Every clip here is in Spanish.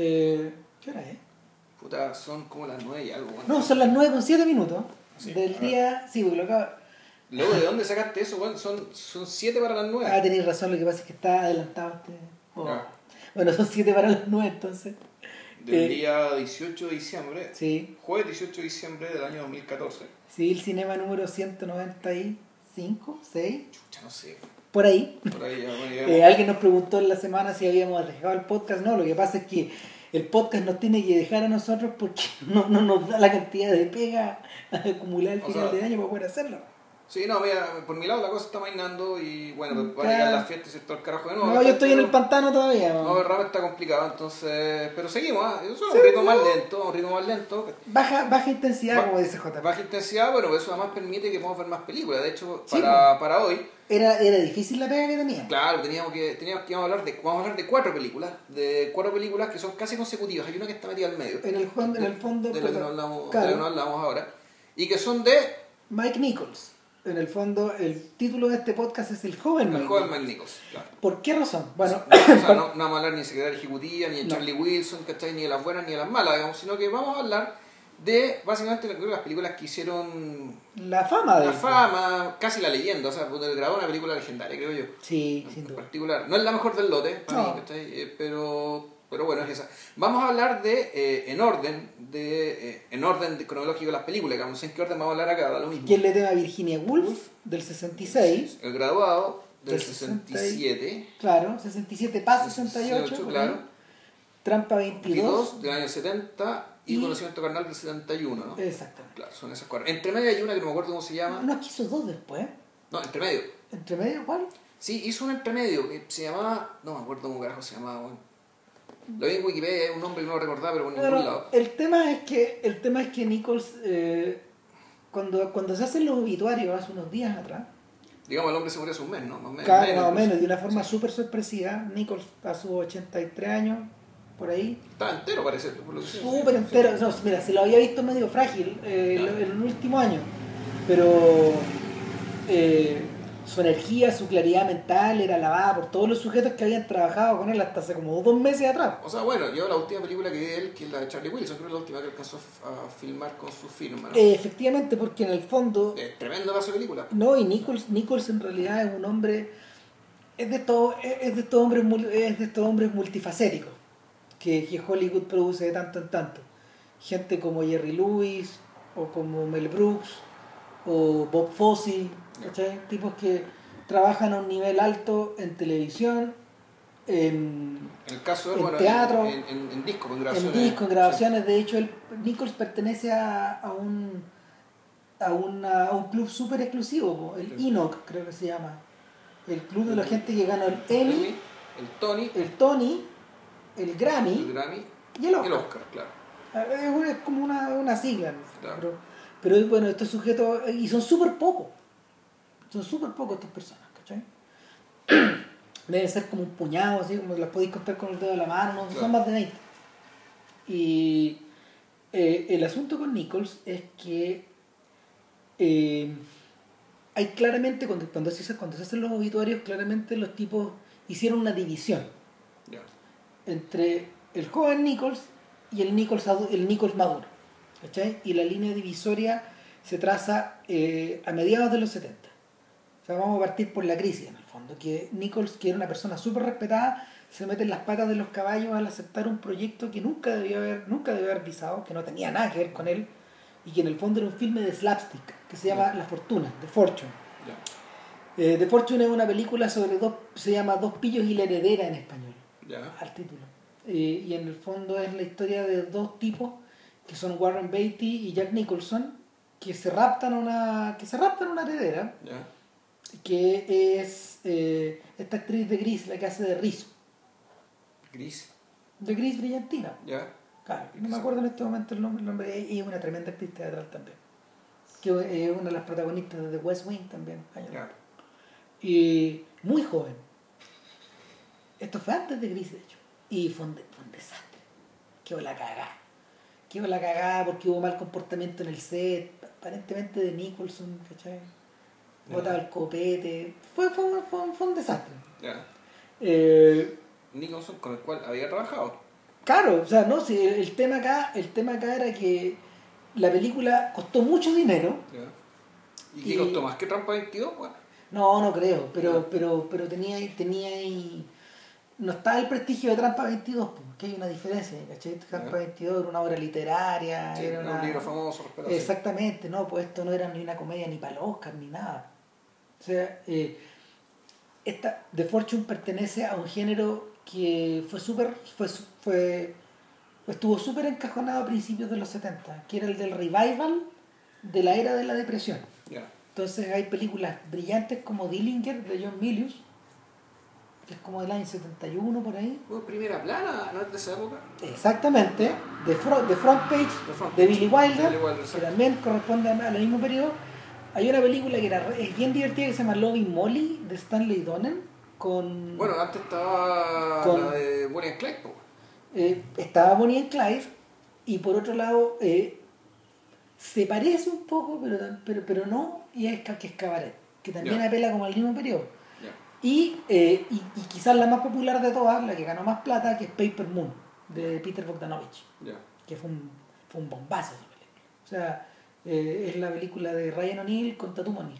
Eh, ¿Qué hora es? Puta, son como las nueve y algo. weón. No, son las 9 con 7 minutos Sí, del día. Sí, porque lo acabo. Luego, ¿de dónde sacaste eso, weón? Son, son siete para las nueve. Ah, tenéis razón, lo que pasa es que está adelantado este. oh. Ya. Bueno, son 7 para las 9 entonces. Del eh, día 18 de diciembre. Sí. Jueves 18 de diciembre del año 2014. Civil Cinema número 195, 6, Chucha, no sé. Por ahí. Por Eh, alguien nos preguntó en la semana si habíamos dejado el podcast. No, lo que pasa es que el podcast nos tiene que dejar a nosotros porque no, no nos da la cantidad de pega acumulada al O final sea, de año para poder hacerlo. Sí, no, mira, por mi lado la cosa está mainando y bueno, Mm, van a llegar claro. las fiestas y todo el carajo de No, nuevo. yo estoy en el Pero- pantano todavía. No, el rap está complicado, entonces. Pero seguimos, ¿ah? Eso es un ritmo no. más lento, un ritmo más lento. Baja, baja intensidad, Ba- como dice J. Baja intensidad, bueno, eso además permite que podamos ver más películas. De hecho, Sí, para, para hoy, Era, era difícil la pega que tenía. claro, teníamos que, teníamos que hablar de, vamos a hablar de cuatro películas, de cuatro películas que son casi consecutivas. Hay una que está metida al medio. En el, fondo- en el fondo, de, la que pero- no hablamos, claro, de la que no hablamos ahora. Y que son de Mike Nichols. En el fondo, el título de este podcast es El joven el joven Nichols. Mike Nichols. Claro. ¿Por qué razón? Bueno, o sea, no, no vamos a hablar ni de secretaria ejecutiva, ni de No. Charlie Wilson, ¿cachai? ni de las buenas ni de las malas, digamos, sino que vamos a hablar de básicamente las películas que hicieron la fama de la fama, casi la leyenda, o sea, grabó una película legendaria, creo yo. Sí, sin En duda. particular, no es la mejor del lote, para No. mí, ¿cachai? Eh, pero, pero bueno, es esa. Vamos a hablar de, eh, en orden, de, eh, en orden de cronológico de las películas, digamos, no sé en qué orden vamos a hablar acá, da lo mismo. ¿Quién le tema a Virginia Woolf del 66? El graduado del, Del 67. Claro, 67 para 68. 68, por claro. Trampa 22. 22 del año 70 y, Y- Conocimiento Carnal del 71, ¿no? Exactamente. Claro, son esas cuatro. Entre medio hay una que no me acuerdo cómo se llama. No, es que hizo dos después. No, entre medio. ¿Entre medio cuál? Sí, hizo un entre medio que se llamaba. No me acuerdo cómo carajo se llamaba. Lo vi en Wikipedia, es un nombre que no lo recordaba, pero por ningún Bueno, lado. el tema es que el tema es que Nichols eh, cuando, cuando se hacen los obituarios hace unos días atrás, Digamos, el hombre se murió hace un mes, ¿no? Más o menos. más o menos de una forma súper sorpresiva, Nichols a sus 83 años, por ahí, Estaba entero, parece. Súper entero. No, mira, se lo había visto medio frágil eh, Claro. en el último año, pero eh, su energía, su claridad mental era alabada por todos los sujetos que habían trabajado con él hasta hace como dos meses atrás. O sea, bueno, yo la última película que vi de él, que es la de Charlie Wilson, creo que es la última que alcanzó a filmar con su firma, ¿no? Eh, efectivamente, porque en el fondo Eh, tremendo paso de película. No, y Nichols, Nichols en realidad es un hombre, es de estos, es de estos hombres, es de estos hombres multifacéticos que, que Hollywood produce de tanto en tanto. Gente como Jerry Lewis, o como Mel Brooks, o Bob Fosse, ¿cachai? Tipos que trabajan a un nivel alto en televisión, en, En el caso de En bueno, teatro, en, en, en disco, en en grabaciones. discos, en grabaciones. De hecho, el, Nichols pertenece a, a un a, una- a un club súper exclusivo, el Sí. Enoch creo que se llama. El club de la gente que gana el El Emmy, el Tony, el Tony, el el Grammy Grammy y el Oscar. el Oscar, claro. Es, como una, una sigla, ¿no? Claro. pero, pero bueno, estos sujetos, y son súper pocos, son súper pocos estas personas, ¿cachai? Deben ser como un puñado, así como las podéis contar con el dedo de la mano, Claro. son más de 20. Y eh, el asunto con Nichols es que eh, hay claramente, cuando, cuando, se, cuando se hacen los obituarios, claramente los tipos hicieron una división entre el joven Nichols y el Nichols, el Nichols maduro. ¿cachai? Y la línea divisoria se traza eh, a mediados de los 70. Sea, vamos a partir por la crisis en el fondo, que Nichols, que era una persona súper respetada, se mete en las patas de los caballos al aceptar un proyecto que nunca debió haber, nunca debió haber pisado, que no tenía nada que ver con él, y que en el fondo era un filme de slapstick, que se llama La Fortuna, The Fortune. Ya. Eh, The Fortune es una película sobre dos, se llama Dos pillos y la heredera en español al título. Eh, y en el fondo es la historia de dos tipos que son Warren Beatty y Jack Nicholson que se raptan una que se raptan una heredera. Que es eh, esta actriz de Gris la que hace de Rizzo Gris. de Gris Brillantina Ya. claro no me acuerdo en este momento el nombre, el nombre y es una tremenda actriz teatral también que es una de las protagonistas de The West Wing también Ya. y muy joven. Esto fue antes de Gris, de hecho. Y fue un, de- fue un desastre. Quedó la cagada. Quedó la cagada porque hubo mal comportamiento en el set, aparentemente de Nicholson, ¿cachai? Ya. Botaba el copete. Fue, fue, fue, fue un desastre. Ya. Eh, Nicholson, con el cual había trabajado. Claro, o sea, no, si el tema acá, el tema acá era que la película costó mucho dinero. ¿Y costó más que Trampa 22? Bueno. No, no creo, pero, pero, pero tenía, tenía ahí. No está el prestigio de Trampa 22, porque hay una diferencia, ¿cachai? Trampa 22 era una obra literaria, era un libro famoso. Exactamente, no, pues esto no era ni una comedia ni para Oscar ni nada. O sea, eh, esta, The Fortune pertenece a un género que fue súper, fue, fue, estuvo súper encajonado a principios de los 70, que era el del revival de la era de la depresión. Entonces hay películas brillantes como Dillinger de John Milius, que es como del año 71 por ahí. primera plana, ¿no es de esa época? Exactamente, de, front, de front Page de Billy Wilder, que también corresponde al mismo periodo. Hay una película que era, es bien divertida que se llama Loving Molly de Stanley Donen con... Bueno, antes estaba la de Bonnie and Clyde. Eh, estaba Bonnie and Clyde y por otro lado eh, se parece un poco, pero, pero, pero no, y es que es Cabaret, que también apela como al mismo periodo. Y, eh, y, y, quizás la más popular de todas, la que ganó más plata, que es Paper Moon, de Peter Bogdanovich, que fue un, fue un bombazo. O sea, eh, es la película de Ryan O'Neill con Tatum O'Neill.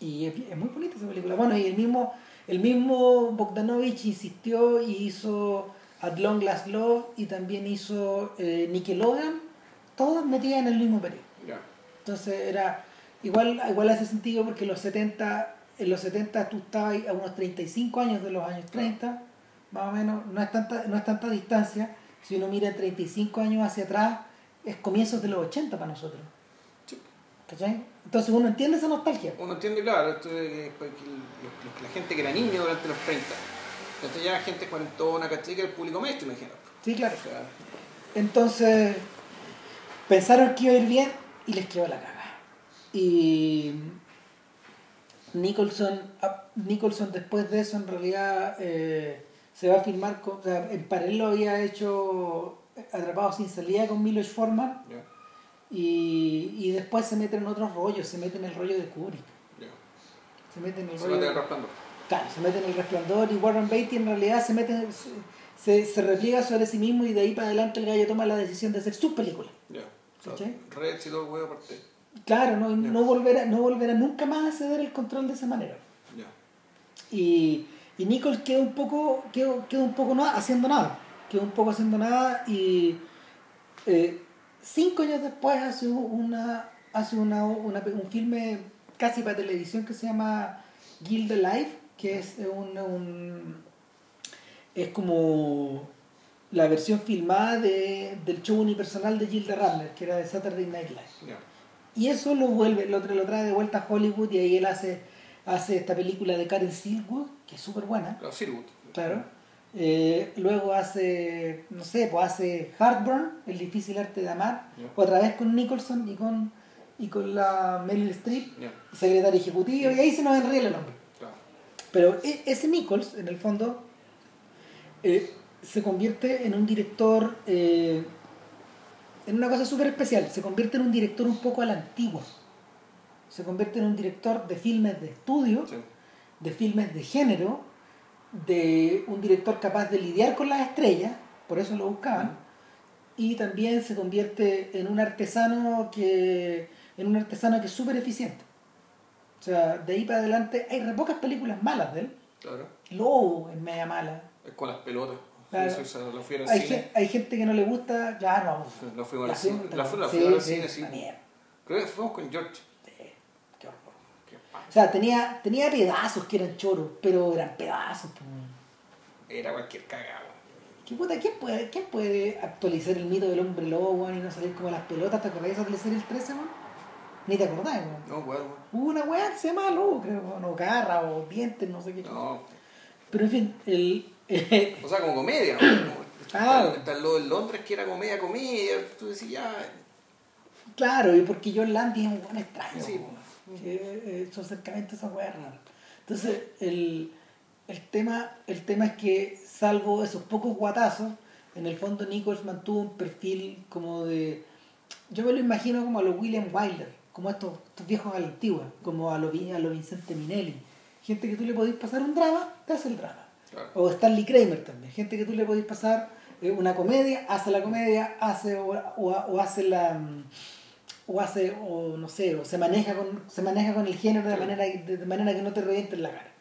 Y es, muy bonita esa película. Bueno, y el mismo, el mismo Bogdanovich insistió y hizo At Long Last Love y también hizo eh, Nickelodeon todas metidas en el mismo periodo. Entonces era, igual, igual hace sentido porque los 70, en los 70 tú estabas a unos 35 años de los años 30, más o menos, no es tanta, no es tanta distancia, si uno mira 35 años hacia atrás, es comienzos de los 80 para nosotros. ¿Cachai? Entonces uno entiende esa nostalgia. Uno entiende, claro, esto de que, la gente que era niño durante los 30. Entonces ya la gente cuarentona, ¿cachai? Que el público maestro, imagino. Sí, claro. Entonces, pensaron que iba a ir bien y les quedó la caga. Y Nicholson, ah, Nicholson después de eso en realidad eh, se va a filmar, con, o sea, en paralelo había hecho Atrapado sin salida con Milos Forman y, y, después se mete en otros rollos, se mete en el rollo de Kubrick. Se mete en el rollo... Mete en el resplandor. Claro, se mete en el resplandor y Warren Beatty en realidad se mete se, se repliega sobre sí mismo y de ahí para adelante el gallo toma la decisión de hacer su película. Red y todo el huevo aparte. Claro, no, no, volverá, no volverá nunca más a ceder el control de esa manera. Y, y Nichols queda un poco, quedó, un poco no, haciendo nada. Quedó un poco haciendo nada y eh, cinco años después hace una hace una, una, un filme casi para televisión que se llama Guild Life, que es un, un es como la versión filmada de, del show unipersonal de Gilda Radner, que era de Saturday Night Live. Y eso lo vuelve, lo, lo, trae de vuelta a Hollywood y ahí él hace, hace esta película de Karen Silwood, que es súper buena. Claro, Claro. Eh, luego hace, no sé, pues hace Heartburn, El difícil arte de amar, otra vez con Nicholson y con, y con la Meryl Streep, secretario ejecutivo, y ahí se nos enreda el nombre. Pero e, ese Nichols, en el fondo, eh, se convierte en un director, eh, en una cosa súper especial, se convierte en un director un poco a la antigua. Se convierte en un director de filmes de estudio, de filmes de género, de un director capaz de lidiar con las estrellas, por eso lo buscaban, y también se convierte en un artesano que, en un artesano que es súper eficiente. O sea, de ahí para adelante hay re pocas películas malas de él. Claro. Lobo es media mala. Es con las pelotas hay, gente, que no le gusta, no. Lo fuimos al cine. La, fuimos al cine, sí. Creo que fuimos con George. O sea, tenía, tenía pedazos que eran choros, pero eran pedazos. Era cualquier cagado. ¿Qué puta? ¿Quién puede, ¿Quién puede actualizar el mito del hombre lobo, y no salir como las pelotas? ¿Te acordás de teleserie el 13, man? Ni te acordás, weón. No, weón. Hubo una weá que se llama lobo, creo, no, garra o dientes, no sé qué. No. Pero en fin, el, o sea, como comedia, ¿no? Claro. Está, el Londres que era comedia, comedia, tú decías ya. Claro, y porque John Landy es un buen extraño. Sí, que, su acercamiento a esa rara. Entonces, el, el, tema, el tema es que, salvo esos pocos guatazos, en el fondo Nichols mantuvo un perfil como de. Yo me lo imagino como a los William Wilder, como a estos, estos viejos a la antigua, como a los, a los Vincente Minelli. Gente que tú le podés pasar un drama, te hace el drama o Stanley Kramer también, gente que tú le podés pasar eh, una comedia, hace la comedia, hace o, o- o hace la o hace o no sé, o se maneja con se maneja con el género de manera de, manera que no te revienten la cara.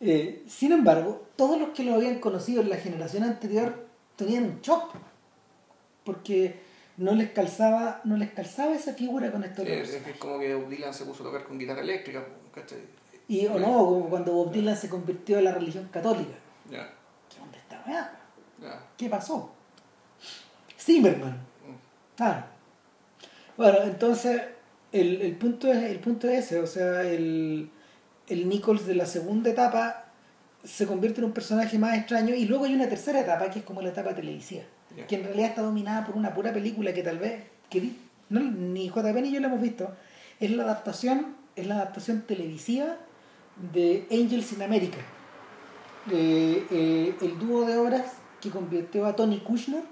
Eh, sin embargo, todos los que lo habían conocido en la generación anterior tenían un shock porque no les calzaba no les calzaba esa figura con estos es, es como que Bob Dylan se puso a tocar con guitarra eléctrica, ¿cachai? y o no como cuando Bob Dylan se convirtió a la religión católica Ya, ¿Qué onda esta weá? ya. ¿Qué pasó? Zimmerman. Claro. Bueno, entonces el, el punto es el punto es ese, o sea, el, el Nichols de la segunda etapa se convierte en un personaje más extraño y luego hay una tercera etapa que es como la etapa televisiva, que en realidad está dominada por una pura película que tal vez que no, ni JP ni yo la hemos visto, es la adaptación, es la adaptación televisiva de Angels in America. Eh, eh, el dúo de obras que convirtió a Tony Kushner.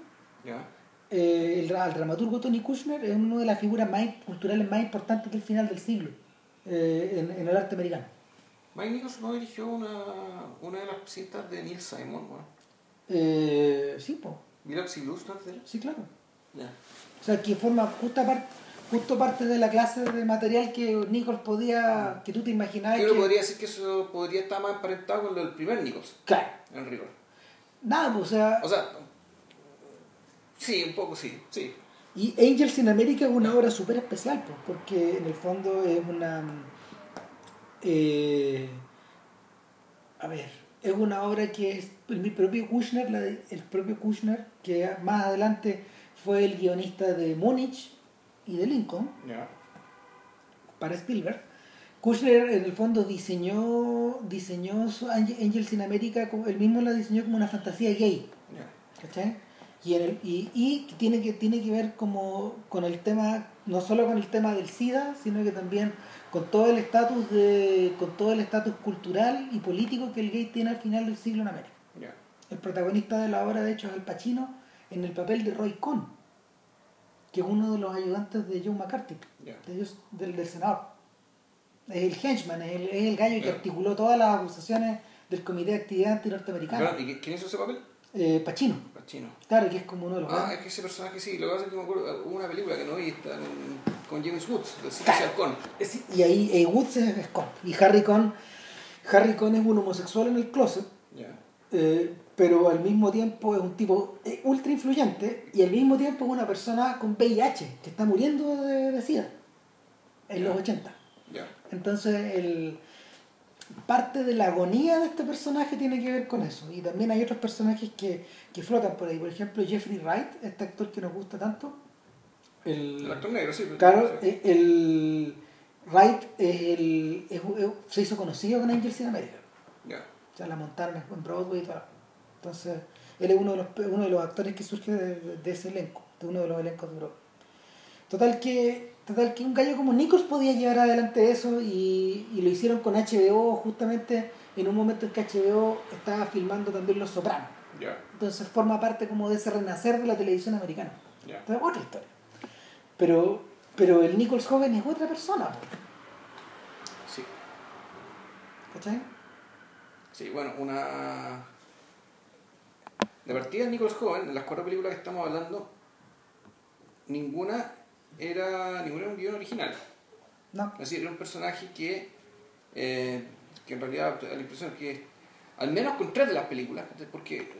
Eh, el, dra- el dramaturgo Tony Kushner es una de las figuras más culturales más importantes del final del siglo eh, en, en el arte americano. Mike Nichols no dirigió una, una de las cintas de Neil Simon, ¿no? Eh, sí, po, Biloxi Blues, sí, claro. Ya. O sea, que forma justa par- justo parte de la clase de material que Nichols podía, que tú te imaginabas Yo que... podría decir que eso podría estar más emparentado con lo del primer Nichols, Claro. en rigor. Nada, pues, o sea, O sea, sí, un poco sí, sí. Y Angels in America es una obra súper especial, pues, porque en el fondo es una... eh, a ver, es una obra que es el propio Kushner, la de- el propio Kushner, que más adelante fue el guionista de Múnich y de Lincoln, Ya. para Spielberg. Kushner en el fondo diseñó, diseñó Angels in America, él mismo la diseñó como una fantasía gay. Ya. ¿cachai? Y, en el, y, y tiene que tiene que ver como con el tema no solo con el tema del SIDA sino que también con todo el estatus de con todo el estatus cultural y político que el gay tiene al final del siglo en América. El protagonista de la obra de hecho es Al Pacino en el papel de Roy Cohn que es uno de los ayudantes de Joe McCarthy de ellos- del, del senador. Es el henchman es el, es el gallo que articuló todas las acusaciones del comité de actividad anti-norteamericana ¿Y quién hizo ese papel? Eh, Pacino Pachino. claro que es como uno de los Ah, grandes- es que ese personaje sí, lo que pasa es que me acuerdo, hubo una película que no vi, está con, con James Woods, de Halcón. Sí, y ahí eh, Woods es, es Cohn. Y Harry Cohn, Harry Cohn es un homosexual en el closet, Ya. eh, pero al mismo tiempo es un tipo eh, ultra influyente y al mismo tiempo es una persona con VIH que está muriendo de, de SIDA en los 80. Ya. Entonces, el, parte de la agonía de este personaje tiene que ver con eso. Y también hay otros personajes que, que flotan por ahí. Por ejemplo, Jeffrey Wright, este actor que nos gusta tanto. El actor negro, sí. pero- Claro, sí. eh, el Wright es el, es- es- se hizo conocido con Angels in America. Ya. O sea, la montaron en Broadway y todo. Entonces, él es uno de los, uno de los actores que surge de, de ese elenco, de uno de los elencos de Broadway. Total que, total que un gallo como Nichols podía llevar adelante eso y, y lo hicieron con HBO justamente en un momento en que HBO estaba filmando también Los Sopranos. Entonces forma parte como de ese renacer de la televisión americana. Ya. Entonces, otra historia. Pero, pero el Nichols joven es otra persona, Sí. ¿cachai? Sí, bueno, una. De partida, Nicholas Joven, en las cuatro películas que estamos hablando, ninguna era, ninguna era un guion original. No, Es decir, era un personaje que, eh, que en realidad da la impresión que, al menos con tres de las películas, porque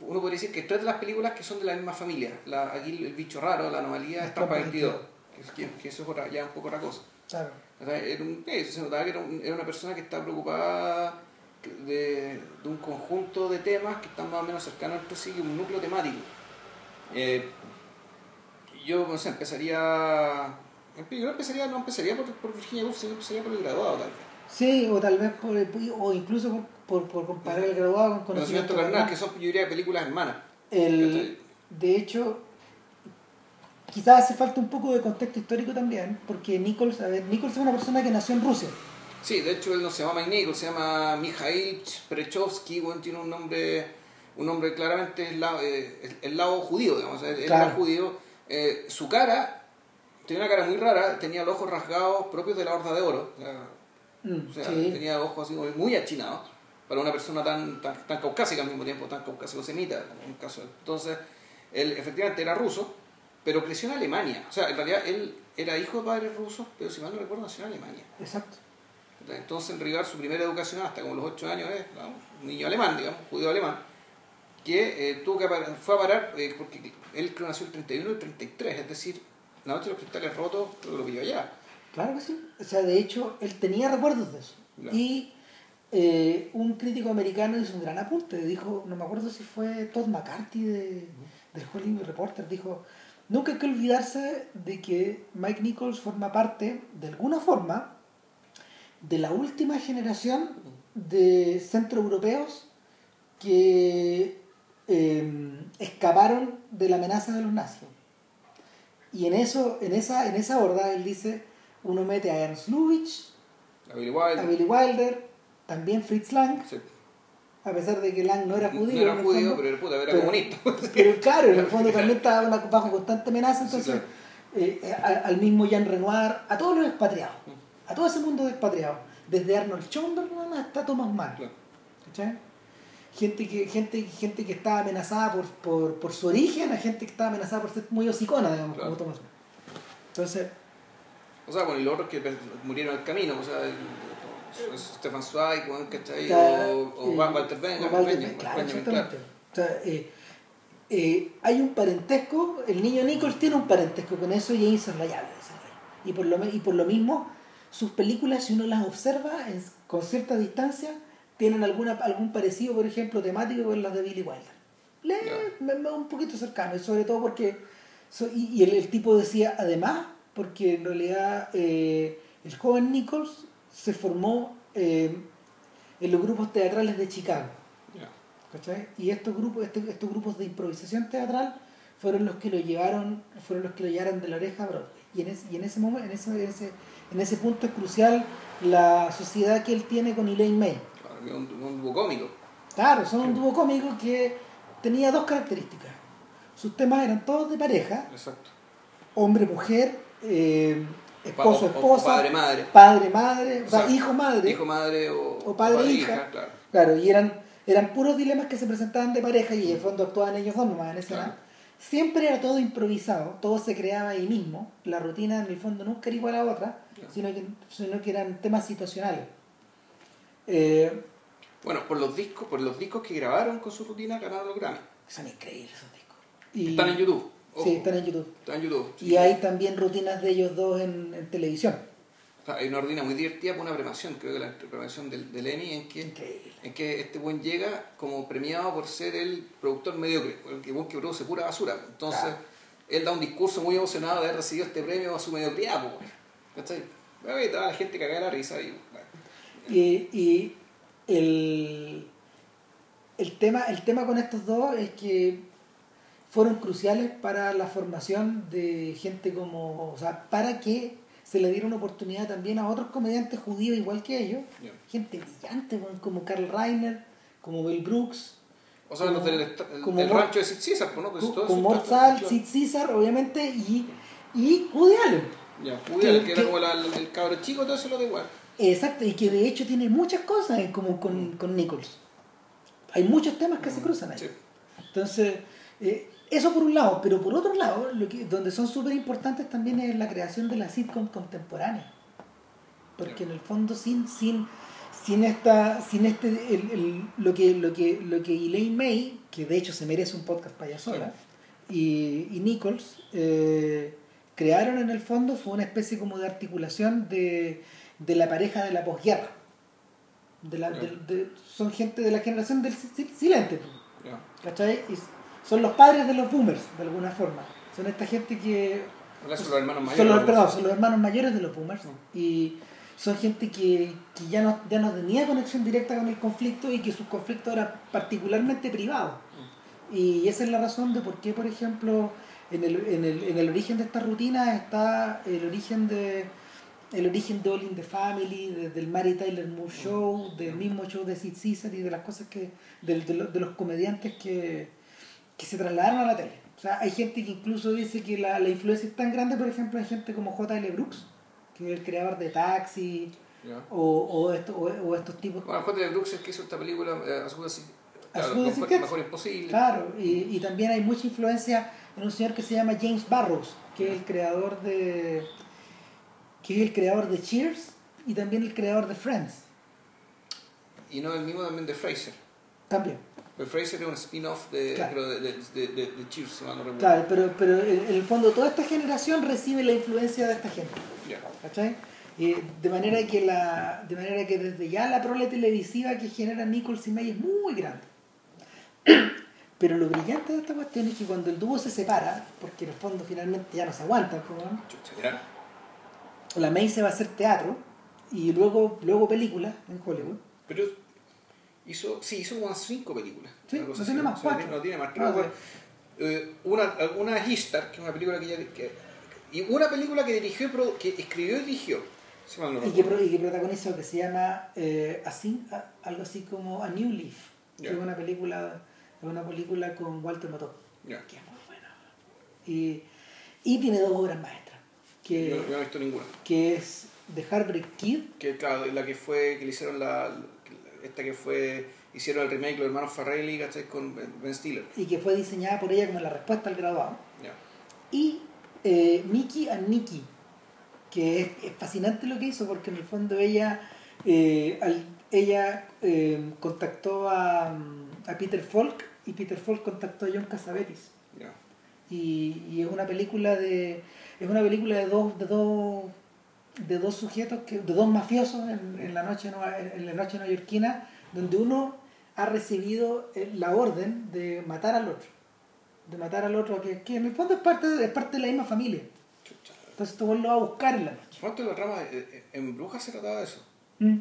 uno podría decir que tres de las películas que son de la misma familia, la, aquí el bicho raro, la anomalía, La es Trampa Trampa 22, que, que- eso es otra- ya un poco otra cosa. claro. O sea, era, un- eh, se notaba que era, un- era una persona que estaba preocupada de, de un conjunto de temas que están más o menos cercanos entre sí, un núcleo temático. Eh, yo, no sé, empezaría... Yo empezaría, no empezaría por, por Virginia Woolf, sino empezaría por el graduado, tal vez. Sí, o tal vez por, o incluso por, por, por comparar el graduado con Conocimiento carnal, que son, yo diría, películas hermanas. El, de hecho, quizás hace falta un poco de contexto histórico también, porque Nichols, a ver, Nichols es una persona que nació en Rusia. Sí, de hecho él no se llama Mike Nichols, se llama Mikhail Prechowski, bueno, tiene un nombre, un nombre claramente el lado, eh, el, el lado judío, digamos, él, él Claro. era judío. Eh, su cara, tenía una cara muy rara, tenía los ojos rasgados propios de la Horda de Oro, o sea, Mm, o sea, sí. tenía ojos así muy achinados. para una persona tan, tan, tan caucásica al mismo tiempo, tan caucásico-semita, en caso. Entonces, él efectivamente era ruso, pero creció en Alemania. O sea, en realidad él era hijo de padres rusos, pero si mal no recuerdo, nació en Alemania. Exacto. Entonces, en rigor, su primera educación hasta como los 8 años es digamos, un niño alemán, digamos, judío alemán, que eh, tuvo que fue a parar, eh, porque él creo nació el 31 y el 33, es decir, la noche de los cristales rotos, creo que lo pilló allá. Claro que sí. O sea, de hecho, él tenía recuerdos de eso. Claro. Y eh, un crítico americano hizo un gran apunte. Dijo, no me acuerdo si fue Todd McCarthy de, del Hollywood Reporter, dijo, nunca hay que olvidarse de que Mike Nichols forma parte, de alguna forma, de la última generación de centroeuropeos que eh, escaparon de la amenaza de los nazis. Y en eso, en esa, en esa horda, él dice, uno mete a Ernst Lubitsch, A Billy Wilder. a Billy Wilder, también Fritz Lang, sí. a pesar de que Lang no era judío. No era judío, fondo, pero era puta, era pero- comunista. Pero claro, en el fondo también estaba bajo constante amenaza, Sí, entonces claro. eh, a- al mismo Jean Renoir, a todos los expatriados, a todo ese mundo de expatriados, desde Arnold Schoenberg hasta Thomas Mann. Claro. ¿cachai? Gente que, gente, gente que estaba amenazada por, por, por su origen, a gente que estaba amenazada por ser muy hocicona, digamos, Claro. como Thomas. Entonces, O sea, bueno, y los otros que murieron al camino, o sea, el, el- Stefan Zweig, está, O, o eh, Walter Benjamin, Walter Benjamin, claro, exactamente. O sea, eh, eh, hay un parentesco, el niño Nichols tiene un parentesco con eso y es insoslayable. Y por, lo, y por lo mismo, sus películas, si uno las observa en- con cierta distancia, tienen alguna, algún parecido, por ejemplo, temático con las de Billy Wilder. Le, me- me- un poquito cercano, y sobre todo porque. so- y y el, el tipo decía, además, porque en realidad eh, el joven Nichols se formó eh, en los grupos teatrales de Chicago. ¿cachai? Y estos grupos, este- estos grupos de improvisación teatral fueron los que lo llevaron, fueron los que lo llevaron de la oreja a Broadway. Y en ese, y en ese momento, en ese, en ese, en ese punto es crucial la sociedad que él tiene con Elaine May. Un, un dúo cómico. Claro, son un dúo cómico que tenía dos características. Sus temas eran todos de pareja, Exacto. hombre, mujer, eh, esposo, o esposa, padre, madre. padre, madre, o sea, Exacto. hijo, madre. Hijo, madre o, O padre, hija. claro. Claro, y eran, eran puros dilemas que se presentaban de pareja y en el fondo actuaban ellos dos nomás en esa Claro. Siempre era todo improvisado, todo se creaba ahí mismo. La rutina en el fondo nunca era igual a otra, Claro. sino, que, sino que eran temas situacionales. Eh, Bueno, por los discos, por los discos que grabaron con su rutina ganaron los Grammy. son increíbles esos discos. Y- Están en YouTube. ojo. Sí, están en YouTube. Están en YouTube. Y hay también rutinas de ellos dos en, en televisión. O sea, hay una rutina muy divertida por una premación, creo que la premación del, del Emmy, en que, Increíble. en que este buen llega como premiado por ser el productor mediocre, el que, buen que produce pura basura. Entonces, Claro. él da un discurso muy emocionado de haber recibido este premio a su mediocridad. güey. ¿Cachai? Bueno, y toda la gente caga la risa y bueno, Y, y el, el, tema, el tema con estos dos es que fueron cruciales para la formación de gente como, o sea, para que se le diera una oportunidad también a otros comediantes judíos igual que ellos, gente brillante como Carl Reiner, como Bill Brooks, O sea, Como- los del, el, como rancho de Sid Caesar, pues, ¿no? Pues todo Mort claro. Sid Caesar, obviamente, y, y Woody Allen. Ya, Woody Allen, que era que- como el cabro chico, todo eso lo da igual. Exacto, y que de hecho tiene muchas cosas en común con, con Nichols. Hay muchos temas que se cruzan ahí. Sí. Entonces, eh, eso por un lado, pero por otro lado, lo que, donde son súper importantes también es la creación de la sitcom contemporánea. Porque en el fondo sin, sin, sin esta, sin este el- el- lo que, lo que, lo que Elaine May, que de hecho se merece un podcast para ella sola, y, y Nichols eh, crearon en el fondo fue una especie como de articulación de, de la pareja de la posguerra. De la, de- de- son gente de la generación del si- si- silente. ¿Cachai? Y son los padres de los boomers, de alguna forma. Son esta gente que. Son los hermanos mayores. Son los, ¿no? perdón, son los hermanos mayores de los boomers. Y son gente que, que ya, no, ya no tenía conexión directa con el conflicto y que sus conflictos eran particularmente privados. Mm. Y esa es la razón de por qué, por ejemplo, en el, en el, en el origen de esta rutina está el origen de el origen de All in the Family, de- del Mary Tyler Moore Show, del mismo show de Sid Caesar y de las cosas que, del- de, los, de los comediantes que, que se trasladaron a la tele. O sea, hay gente que incluso dice que la, la influencia es tan grande, por ejemplo, hay gente como J.L. Brooks, que es el creador de Taxi, o, o, esto- o- o estos tipos. Bueno, de Brooks es que hizo esta película, eh, claro, Gets. Mejor Imposible. Claro, y, y también hay mucha influencia en un señor que se llama James Barrows, que es el creador de. Que es el creador de Cheers y también el creador de Friends. Y no el mismo también de Fraser. También. Pero Fraser es un spin-off de, Claro. creo, de, Cheers, si mal no recuerdo. Claro, pero, pero en el fondo toda esta generación recibe la influencia de esta gente. Ya. ¿Cachai? Y de manera que la de manera que desde ya la prole televisiva que genera Nichols y May es muy grande pero lo brillante de esta cuestión es que cuando el dúo se separa porque en el fondo finalmente ya no se aguantan ya. La May se va a hacer teatro y luego luego películas en Hollywood Pero hizo, sí, hizo unas cinco películas. Sí, no tiene más cuatro. No tiene más. Ah, eh, una, una Ishtar, que es una película que ella... Que, y una película que dirigió, que escribió y dirigió. Si mal no y que, y que protagoniza lo que se llama eh, así, a- algo así como A New Leaf Ya. que es una película una película con Walter Matthau Ya. que es muy buena y, y tiene dos obras maestras que, Yo, yo no he visto ninguna. que es The Heartbreak Kid Que claro, la que fue, que le hicieron la... Esta que fue... Hicieron el remake los hermanos Farrelly, ¿cachai? Con Ben Stiller. y que fue diseñada por ella como la respuesta al graduado Ya. y eh, Mickey and Nicky que es, es fascinante lo que hizo porque en el fondo ella eh, al- ella eh, contactó a, a Peter Falk y Peter Falk contactó a John Cassavetes Ya. y, y es una película de es una película de dos de dos de dos sujetos que de dos mafiosos en, en la noche en la noche neoyorquina donde uno ha recibido eh, la orden de matar al otro de matar al otro que, que en el fondo es parte de, es parte de la misma familia entonces tú lo va a buscar en la noche ¿Cuánto la trama? eh, eh, En Brujas se trataba de eso. Mm.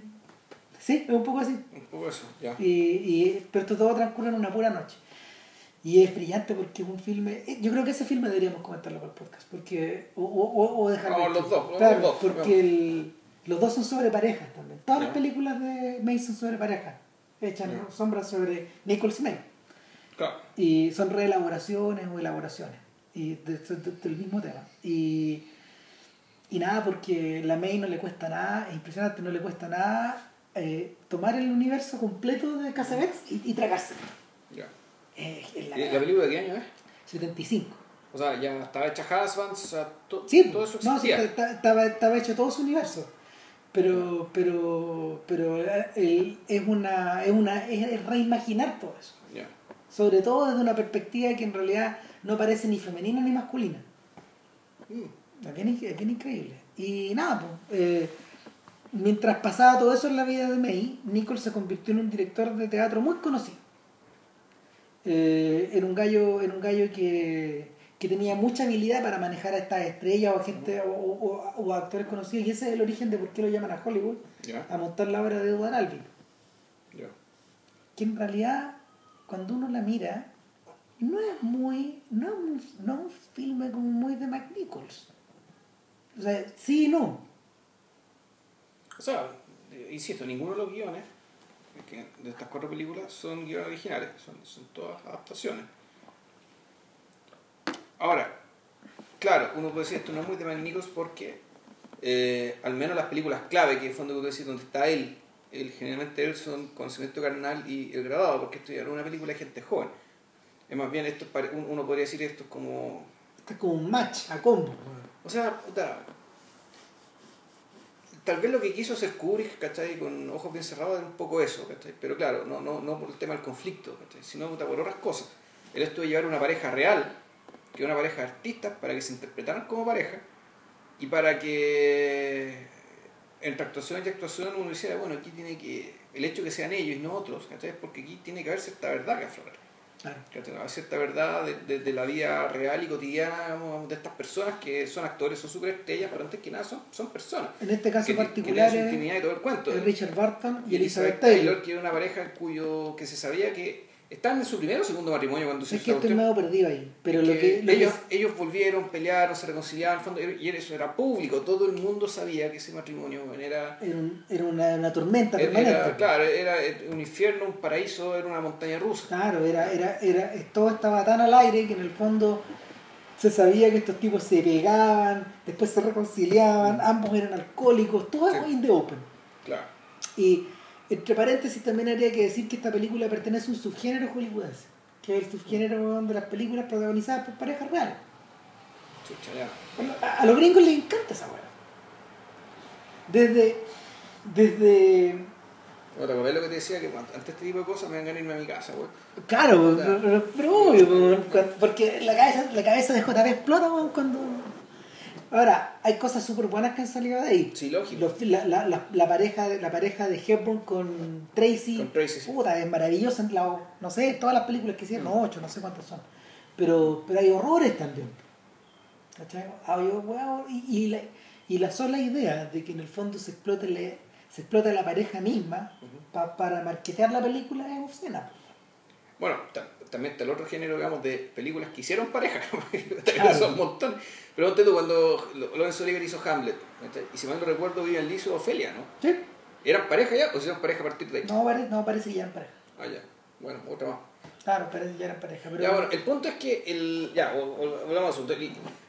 sí es un poco así Un poco eso, ya. y, y- pero esto todo transcurre en una pura noche y es brillante porque es un filme eh, yo creo que ese filme deberíamos comentarlo para el podcast porque o, o, o- dejarlo aquí. los dos, los claro dos, porque el- los dos son sobre parejas también. Todas las películas de May son sobre parejas echan sombras sobre Nichols y May Claro. y son reelaboraciones o elaboraciones y de- de- de- del mismo tema. Y, y nada porque la May no le cuesta nada es impresionante no le cuesta nada eh, tomar el universo completo de Cassavetes y, y tragárselo Ya. Eh, la ¿Y cagada. ¿La película de qué año es? 75 O sea, ya estaba hecha Husbands, o sea, to- sí todo eso no, sí, estaba, estaba hecho todo su universo pero pero pero eh, es una es una es, reimaginar todo eso sobre todo desde una perspectiva que en realidad no parece ni femenina ni masculina Mm. Es bien, in- es bien increíble. Y nada, pues, eh, mientras pasaba todo eso en la vida de May, Nicole se convirtió en un director de teatro muy conocido. Eh, era un gallo, era un gallo que, que tenía mucha habilidad para manejar a estas estrellas o a gente o, o- actores conocidos. Y ese es el origen de por qué lo llaman a Hollywood a montar la obra de Edward. Ya. Que en realidad, cuando uno la mira, no es muy. no es un, no es un filme como muy de Mac Nichols. O sea, sí y no. O sea, insisto, ninguno de los guiones que- de estas cuatro películas son guiones originales, son, son todas adaptaciones. Ahora, claro, uno puede decir esto no es muy de Nichols porque eh, al menos las películas clave, que en el fondo puedo decir donde está él, él generalmente él son Conocimiento Carnal y El Grabado, porque esto ya era una película de gente joven. Es más bien, esto uno podría decir esto es como Esto es como un match a combo. o sea, puta, tal vez lo que quiso hacer Kubrick, ¿cachai? Con ojos bien cerrados era un poco eso. Pero claro, no, no, no por el tema del conflicto, ¿cachai? Sino por otras cosas. Él estuvo de llevar una pareja real, que una pareja de artistas, para que se interpretaran como pareja y para que entre actuación y actuación uno hiciera, bueno, aquí tiene que, el hecho que sean ellos y no otros, ¿cachai? Porque aquí tiene que haber cierta verdad que aflorar. Claro. Que tenga cierta verdad de, de- de la vida real y cotidiana de estas personas que son actores, son superestrellas, pero antes que nada son, son personas. En este caso que, que particular su es, y todo el cuento. es Richard Barton y Y Elizabeth Taylor. que era una pareja cuyo que se sabía que estaban en su primer o segundo matrimonio cuando se Es que estoy medio perdido ahí. Pero lo Que lo que- ellos, ellos volvieron, pelearon, se reconciliaron, fondo, y eso era público, todo el mundo sabía que ese matrimonio era, era, un- era una, una tormenta era, permanente. claro, era un infierno, un paraíso, era una montaña rusa. Claro, era, era, era, todo estaba tan al aire que en el fondo se sabía que estos tipos se pegaban, después se reconciliaban, ambos eran alcohólicos, todo Sí. in the open. Claro. Y entre paréntesis también habría que decir que esta película pertenece a un subgénero hollywoodense, que es el subgénero de las películas protagonizadas por parejas reales. A, a los gringos les encanta esa weá. Desde. Desde. ¿No ¿Te acordás lo que te decía? Que ante este tipo de cosas me van a irme a mi casa, güey. Claro, pero, pero obvio, porque la cabeza, la cabeza de JP explota cuando. Ahora, hay cosas súper buenas que han salido de ahí. Sí, lógico. Los- la, la, la, la pareja, de- la pareja de Hepburn con Tracy, Con Tracy, sí. puta, es maravillosa. La, no sé, todas las películas que hicieron, no, ocho, no sé cuántas son. Pero, pero hay horrores también. ¿Cachai? Weón, y, y, la, y la sola idea de que en el fondo se explote, la- se explota la pareja misma Ujú. pa- para marketear la película es obscena. Bueno, también está el otro género, digamos, de películas que hicieron pareja, Claro. son un montón. Pero tú, cuando Lo- Laurence Olivier hizo Hamlet, y si mal no recuerdo, Vivian Lee hizo Ofelia, ¿no? ¿Sí? ¿Eran pareja ya o hicieron pareja a partir de ahí? No, no parece que ya eran pareja. Ah, ya. Bueno, otra más. Claro, parece que ya eran pareja. Pero Ya, bueno, el punto es que, el, ya, al asunto.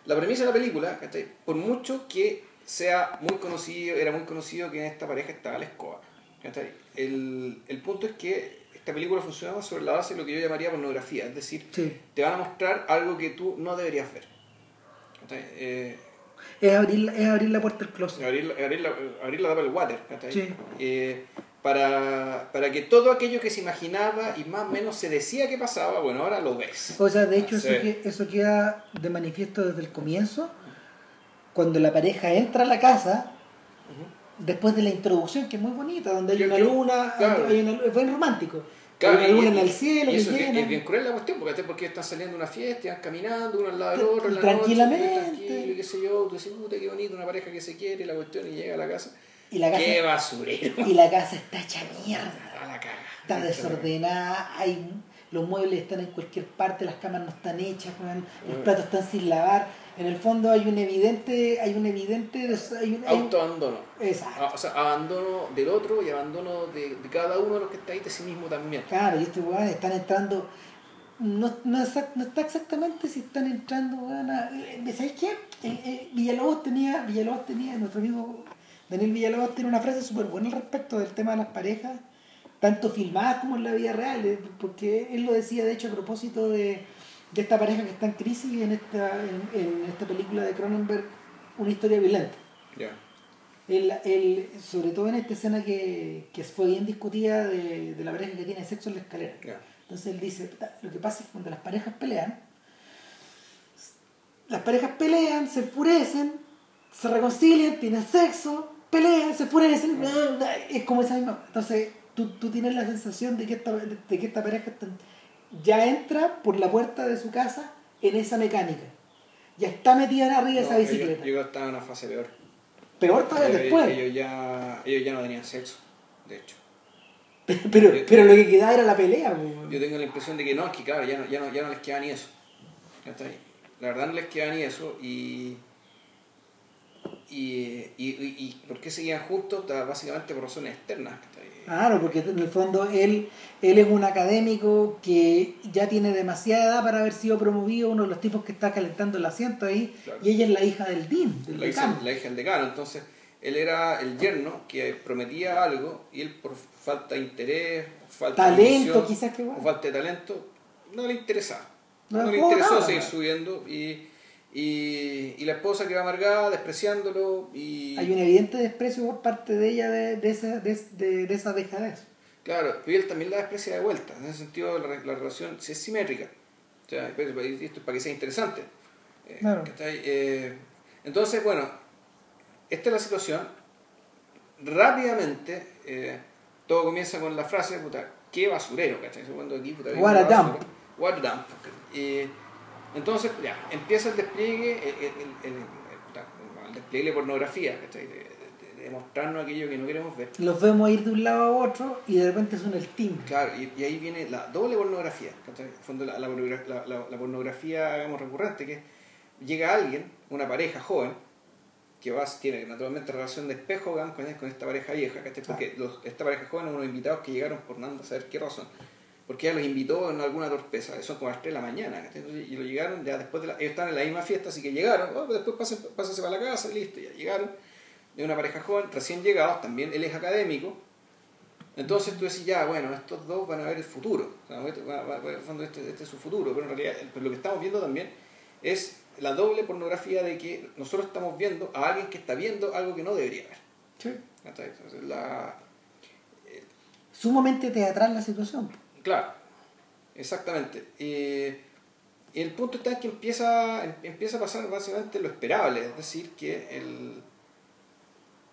La premisa de la película, por mucho que sea muy conocido, era muy conocido que en esta pareja estaba la escoba. El, el punto es que esta película funcionaba sobre la base de lo que yo llamaría pornografía, es decir, Sí. te van a mostrar algo que tú no deberías ver. ¿cachai? Eh, Es abrir, la- es abrir la puerta del closet. abrir, abrir, la, abrir la tapa del water. Sí. Eh, para, para que todo aquello que se imaginaba y más o menos se decía que pasaba, bueno, ahora lo ves. O sea, de hecho, eso, Sí. que, eso queda de manifiesto desde el comienzo, cuando la pareja entra a la casa, después de la introducción, que es muy bonita, donde hay una luna, claro. hay una, es bien romántico. Claro, hay una luna y- en el cielo, y eso que es bien cruel la cuestión, porque, porque están saliendo de una fiesta, y van caminando uno al lado del otro, en la Tranquilamente. noche, tranquilo, qué sé yo, tú dices, puta, qué bonito, una pareja que se quiere, la cuestión, y llega a la casa, y, la casa, qué basurero, y la casa está hecha mierda. la caga. Está desordenada, hay, los muebles están en cualquier parte, las camas no están hechas, los Mm. platos están sin lavar. En el fondo hay un evidente, hay un evidente, hay un, hay un- Autoabandono. Exacto. Ah, O sea, abandono del otro y abandono de, de cada uno de los que está ahí de sí mismo también. Claro, y estos weones están entrando. No, no, exact- no está exactamente si están entrando, weón. a- eh, ¿Sabéis qué? Eh, eh, Villalobos tenía, Villalobos tenía, nuestro amigo Daniel Villalobos tiene una frase súper buena al respecto del tema de las parejas, tanto filmadas como en la vida real, porque él lo decía de hecho a propósito de, de esta pareja que está en crisis en esta, en, en esta película de Cronenberg, Una historia violenta. Ya. Él, él, sobre todo en esta escena que, que fue bien discutida de, de la pareja que tiene sexo en la escalera. Ya. Entonces él dice, "Puta, lo que pasa es que cuando las parejas pelean, las parejas pelean, se enfurecen, se reconcilian, tienen sexo, pelean, se enfurecen, es como esa misma. Entonces tú, tú tienes la sensación de que esta, de que esta pareja está- ya entra por la puerta de su casa en esa mecánica. Ya está metida arriba de esa No, bicicleta. Yo creo que estaba en una fase peor. Peor todavía Ellos- después. Ellos ya, ellos ya no tenían sexo, de hecho. Pero, pero lo que quedaba era la pelea. po. Yo tengo la impresión de que no, es que claro, ya no, ya no, ya no les queda ni eso. La verdad no les queda ni eso. Y, y, y, y ¿por qué seguían juntos? Básicamente por razones externas. Claro, porque en el fondo él, él es un académico que ya tiene demasiada edad para haber sido promovido, uno de los tipos que está calentando el asiento ahí, Claro. y ella es la hija del Dean, del la, hija, la hija del decano. Entonces, él era el yerno que prometía algo y él por falta de interés, falta de Talento, ambición, quizás que bueno. o falta de talento, no le interesaba. No No, le interesó nada. seguir subiendo y, y, y la esposa quedó amargada, despreciándolo y... Hay un evidente desprecio por parte de ella de, de esa, de, de, de esa dejadez. Claro, pero él también la desprecia de vuelta. En ese sentido, la, la relación es simétrica. O sea, pues, pues, esto es para que sea interesante. Eh. Eh, entonces, bueno, esta es la situación. Rápidamente, eh, todo comienza con la frase, puta, qué basurero, ¿cachai? Cuando aquí, puta, What a basura. dump. What a dump. Entonces, ya, empieza el despliegue, el, el, el- el- despliegue de pornografía, ¿cachai? De, mostrarnos aquello que no queremos ver. Los vemos ir de un lado a otro y de repente suena el timbre. Claro, y, y ahí viene la doble pornografía, ¿cachai? En fondo la, la la- pornografía digamos, recurrente, que llega alguien, una pareja joven, que va, tiene naturalmente relación de espejo digamos, con, esta pareja vieja, ¿cachai? Porque los- esta pareja joven, unos invitados que llegaron por nada, a saber qué razón, porque ella los invitó en alguna torpeza, son como las 3 de la mañana, y lo llegaron, ya después de la, ellos estaban en la misma fiesta, así que llegaron, oh, pues después pásense, pásense para la casa y listo, ya llegaron, es una pareja joven, recién llegados, también él es académico. Entonces tú decís, ya, bueno, estos dos van a ver el futuro. O sea, va- va- va- este, este es su futuro, pero en realidad pero lo que estamos viendo también es la doble pornografía de que nosotros estamos viendo a alguien que está viendo algo que no debería ver. Sí. La, Sumamente teatral la situación. Claro, exactamente. Eh, y el punto está en que empieza, em- empieza a pasar básicamente lo esperable, es decir, que el,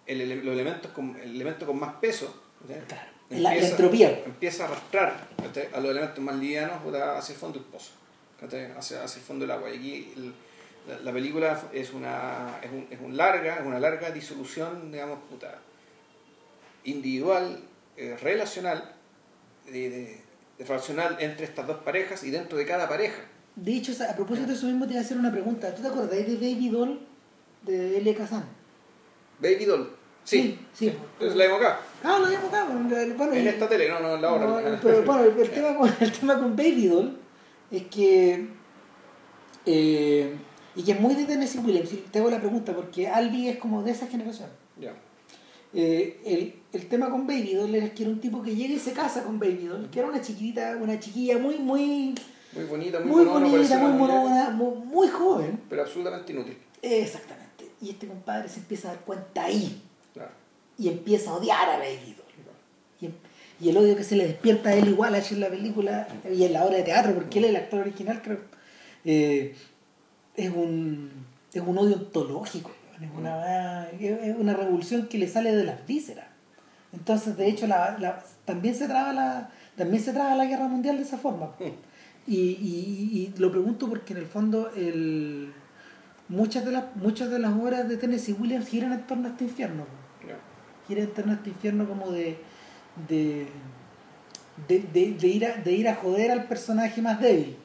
el, ele- los elementos con, el elemento con más peso. Claro. La- la entropía. empieza a arrastrar a los elementos más livianos hacia el fondo del pozo, hacia, hacia el fondo del agua. Y aquí el- la, la película es una, es, un, es un larga, es una larga disolución, digamos, puta, individual, eh, relacional, de relacional entre estas dos parejas y dentro de cada pareja. De hecho, a propósito de eso mismo, te voy a hacer una pregunta. ¿Tú te acordás de Baby Doll de Elia Kazan? Baby Doll. Sí, Sí, sí. La vemos acá. Ah, lo vimos acá. Bueno, En y- esta tele, no, no, en la no, otra. pero bueno, el, el tema con, el tema con Baby Doll es que. eh, y que es muy de Tennessee Williams. Te hago la pregunta porque Albi es como de esa generación. Ya. Eh, el, el tema con Baby Doll es que era un tipo que llega y se casa con Baby Doll, que era una chiquitita, una chiquilla muy, muy, Muy bonita, muy, muy monona, bonita, muy morona, muy, muy joven. Pero absolutamente inútil. Exactamente. Y este compadre se empieza a dar cuenta ahí Claro. y empieza a odiar a Baby Doll. Y, y el odio que se le despierta a él igual allí en la película y en la obra de teatro, porque él es el actor original, creo. eh, es, un, es un odio ontológico, es una, es una revolución que le sale de las vísceras. Entonces, de hecho, la, la- también, se traba la, también se traba la guerra mundial de esa forma. Y, y- y lo pregunto porque en el fondo el, muchas, de las, muchas de las obras de Tennessee Williams giran en torno a este infierno Ya. gira en torno a este infierno como de de, de, de- de ir a, de ir a joder al personaje más débil.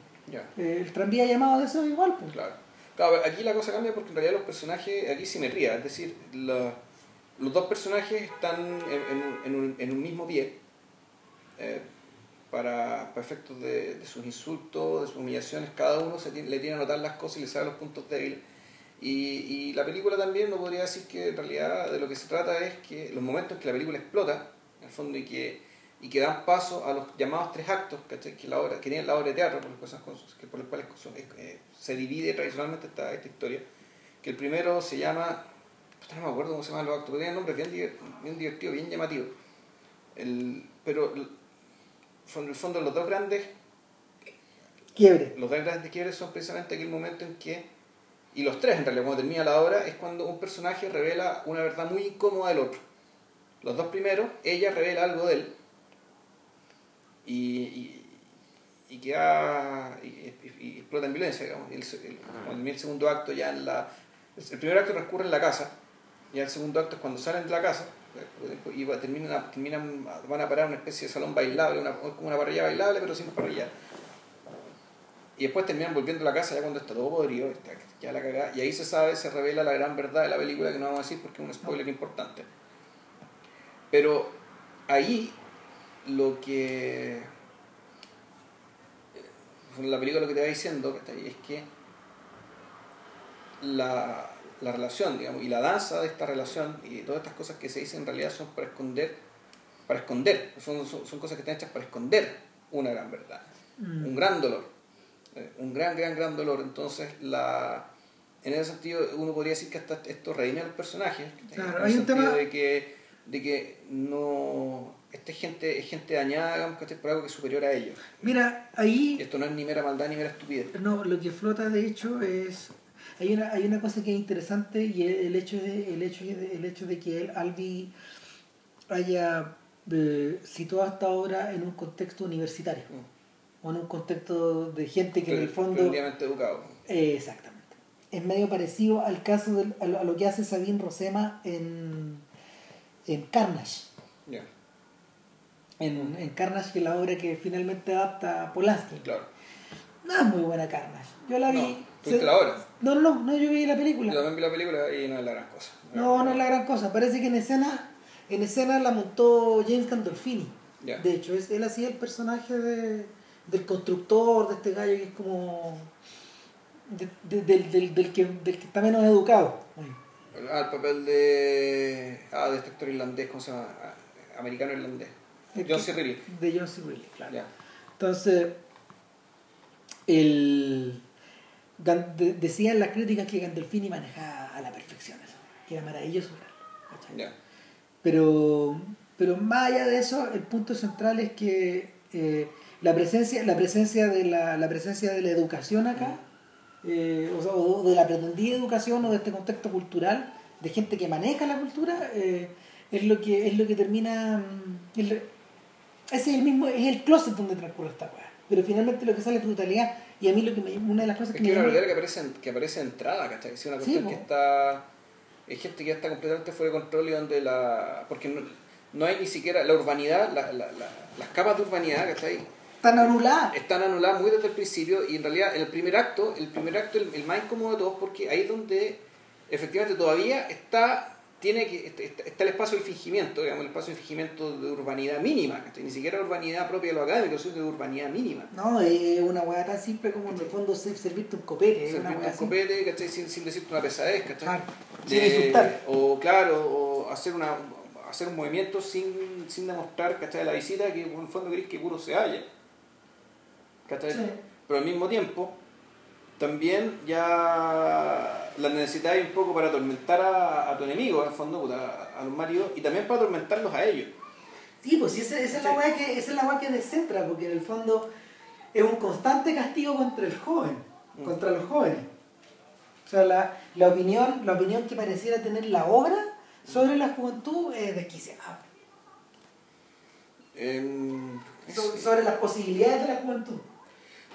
Eh, el tranvía llamado de eso es igual, pues. Claro. Claro, aquí la cosa cambia porque en realidad los personajes, aquí simetría, es decir, la- los dos personajes están en, en un- en un, mismo pie eh, para, para efectos de, de sus insultos, de sus humillaciones, cada uno se tiene- le tiene a notar las cosas y le sabe los puntos débiles. Y, y la película también no podría decir que en realidad de lo que se trata es que los momentos en que la película explota, en el fondo, y que, y que dan paso a los llamados tres actos, ¿cachai? Que, la obra, que tiene la obra de teatro, por las, cosas, que por las cuales son- eh, se divide tradicionalmente esta, esta historia, que el primero se llama, no me acuerdo cómo se llaman los actos, pero tiene nombres bien, bien divertidos, bien llamativos. El, pero en el fondo los dos grandes Quiebre. los dos grandes quiebres son precisamente aquel momento en que, y los tres en realidad, cuando termina la obra, es cuando un personaje revela una verdad muy incómoda del otro. Los dos primeros, ella revela algo de él y, y, y queda, y, y- y explota en violencia, digamos. El, el- termina el segundo acto ya en la... El primer acto transcurre en la casa, y el segundo acto es cuando salen de la casa, y terminan, terminan, van a parar una especie de salón bailable, una, como una parrilla bailable, pero sin parrilla. Y después terminan volviendo a la casa ya cuando está todo podrido, está ya la cagada, y ahí se sabe, se revela la gran verdad de la película que no vamos a decir porque es un spoiler importante. Pero ahí lo que la película lo que te va diciendo es que la, la relación, digamos, y la danza de esta relación y todas estas cosas que se dicen en realidad son para esconder, para esconder, son, son, son cosas que están hechas para esconder una gran verdad, Mm. un gran dolor, eh, un gran, gran, gran dolor. Entonces, la, en ese sentido, uno podría decir que hasta esto redime al personaje, ¿cachai? Claro, en hay un sentido tema- de que, de que no, esta es gente, es gente dañada, digamos, ¿cachai? por algo que es superior a ellos. Mira, ahí esto no es ni mera maldad ni mera estupidez. no, lo que flota de hecho es hay una, hay una cosa que es interesante y el hecho de, el hecho de, el hecho de que él, Albi haya eh, situado esta obra en un contexto universitario o en un contexto de gente que en el fondo educado. Eh, exactamente. Es medio parecido al caso lo, a lo que hace Sabine Rosema en, en Carnage. En, en Carnage, que es la obra que finalmente adapta a Polanski. claro. No es muy buena Carnage. Yo la vi. No, ¿fuiste se- la hora? No, no, no, yo vi la Yo película. también vi la película y no es la gran cosa. No, no es la gran cosa. Parece que en escena, en escena la montó James Gandolfini. De hecho, es, él hacía el personaje de, del constructor, de este gallo que es como. de- de- del, del, del que, del que está menos educado. Ah, el papel de. Ah, de este actor irlandés, ¿cómo se llama? Ah, Americano irlandés. Es John C. Reilly. De John C. Reilly, claro. Ya. Entonces, el, de- decían las críticas que Gandolfini manejaba a la perfección eso, que era maravilloso. Ya. Pero, pero más allá de eso, el punto central es que eh, la presencia, la presencia de la, la presencia de la educación acá, eh, o, sea, o de la pretendida educación o de este contexto cultural, de gente que maneja la cultura, eh, es lo que es lo que termina. mm, es lo- ese es el mismo, es el closet donde transcurre esta weá. Pero finalmente lo que sale es brutalidad. Y a mí lo que me, una de las cosas Es que que me una realidad que aparece, en- que aparece entrada, ¿cachai? Es una Sí, cuestión po. que está. Es gente que ya está completamente fuera de control y donde la. Porque no, no hay ni siquiera la urbanidad, la- la- la- las capas de urbanidad, ¿cachai? Tan anulada. Están anuladas muy desde el principio y en realidad el primer acto, el primer acto, el, el más incómodo de todos, porque ahí es donde efectivamente todavía está tiene que está, está el espacio del fingimiento, digamos, el espacio del fingimiento de urbanidad mínima, ni siquiera urbanidad propia de lo académico, sino de urbanidad mínima. No, es una weá tan simple como en el fondo ser- servirte un copete. una Servirte weá un copete, ¿cachai? Sin, sin decirte una pesadez, ¿cachai? Claro, sin insultar. O claro, o hacer una hacer un movimiento sin, sin demostrar, ¿cachai? La visita que en el fondo querés que puro se haya. ¿Cachai? Sí. Pero al mismo tiempo, también ya la necesitáis un poco para atormentar a, a tu enemigo, en el fondo, a los maridos, y también para atormentarlos a ellos. Sí, pues esa, esa es la weá que, esa es la que descentra, porque en el fondo es un constante castigo contra el joven, Mm. contra los jóvenes. O sea, la, la opinión, la opinión que pareciera tener la obra sobre la juventud es desquiciada. Em, sobre las posibilidades de la juventud.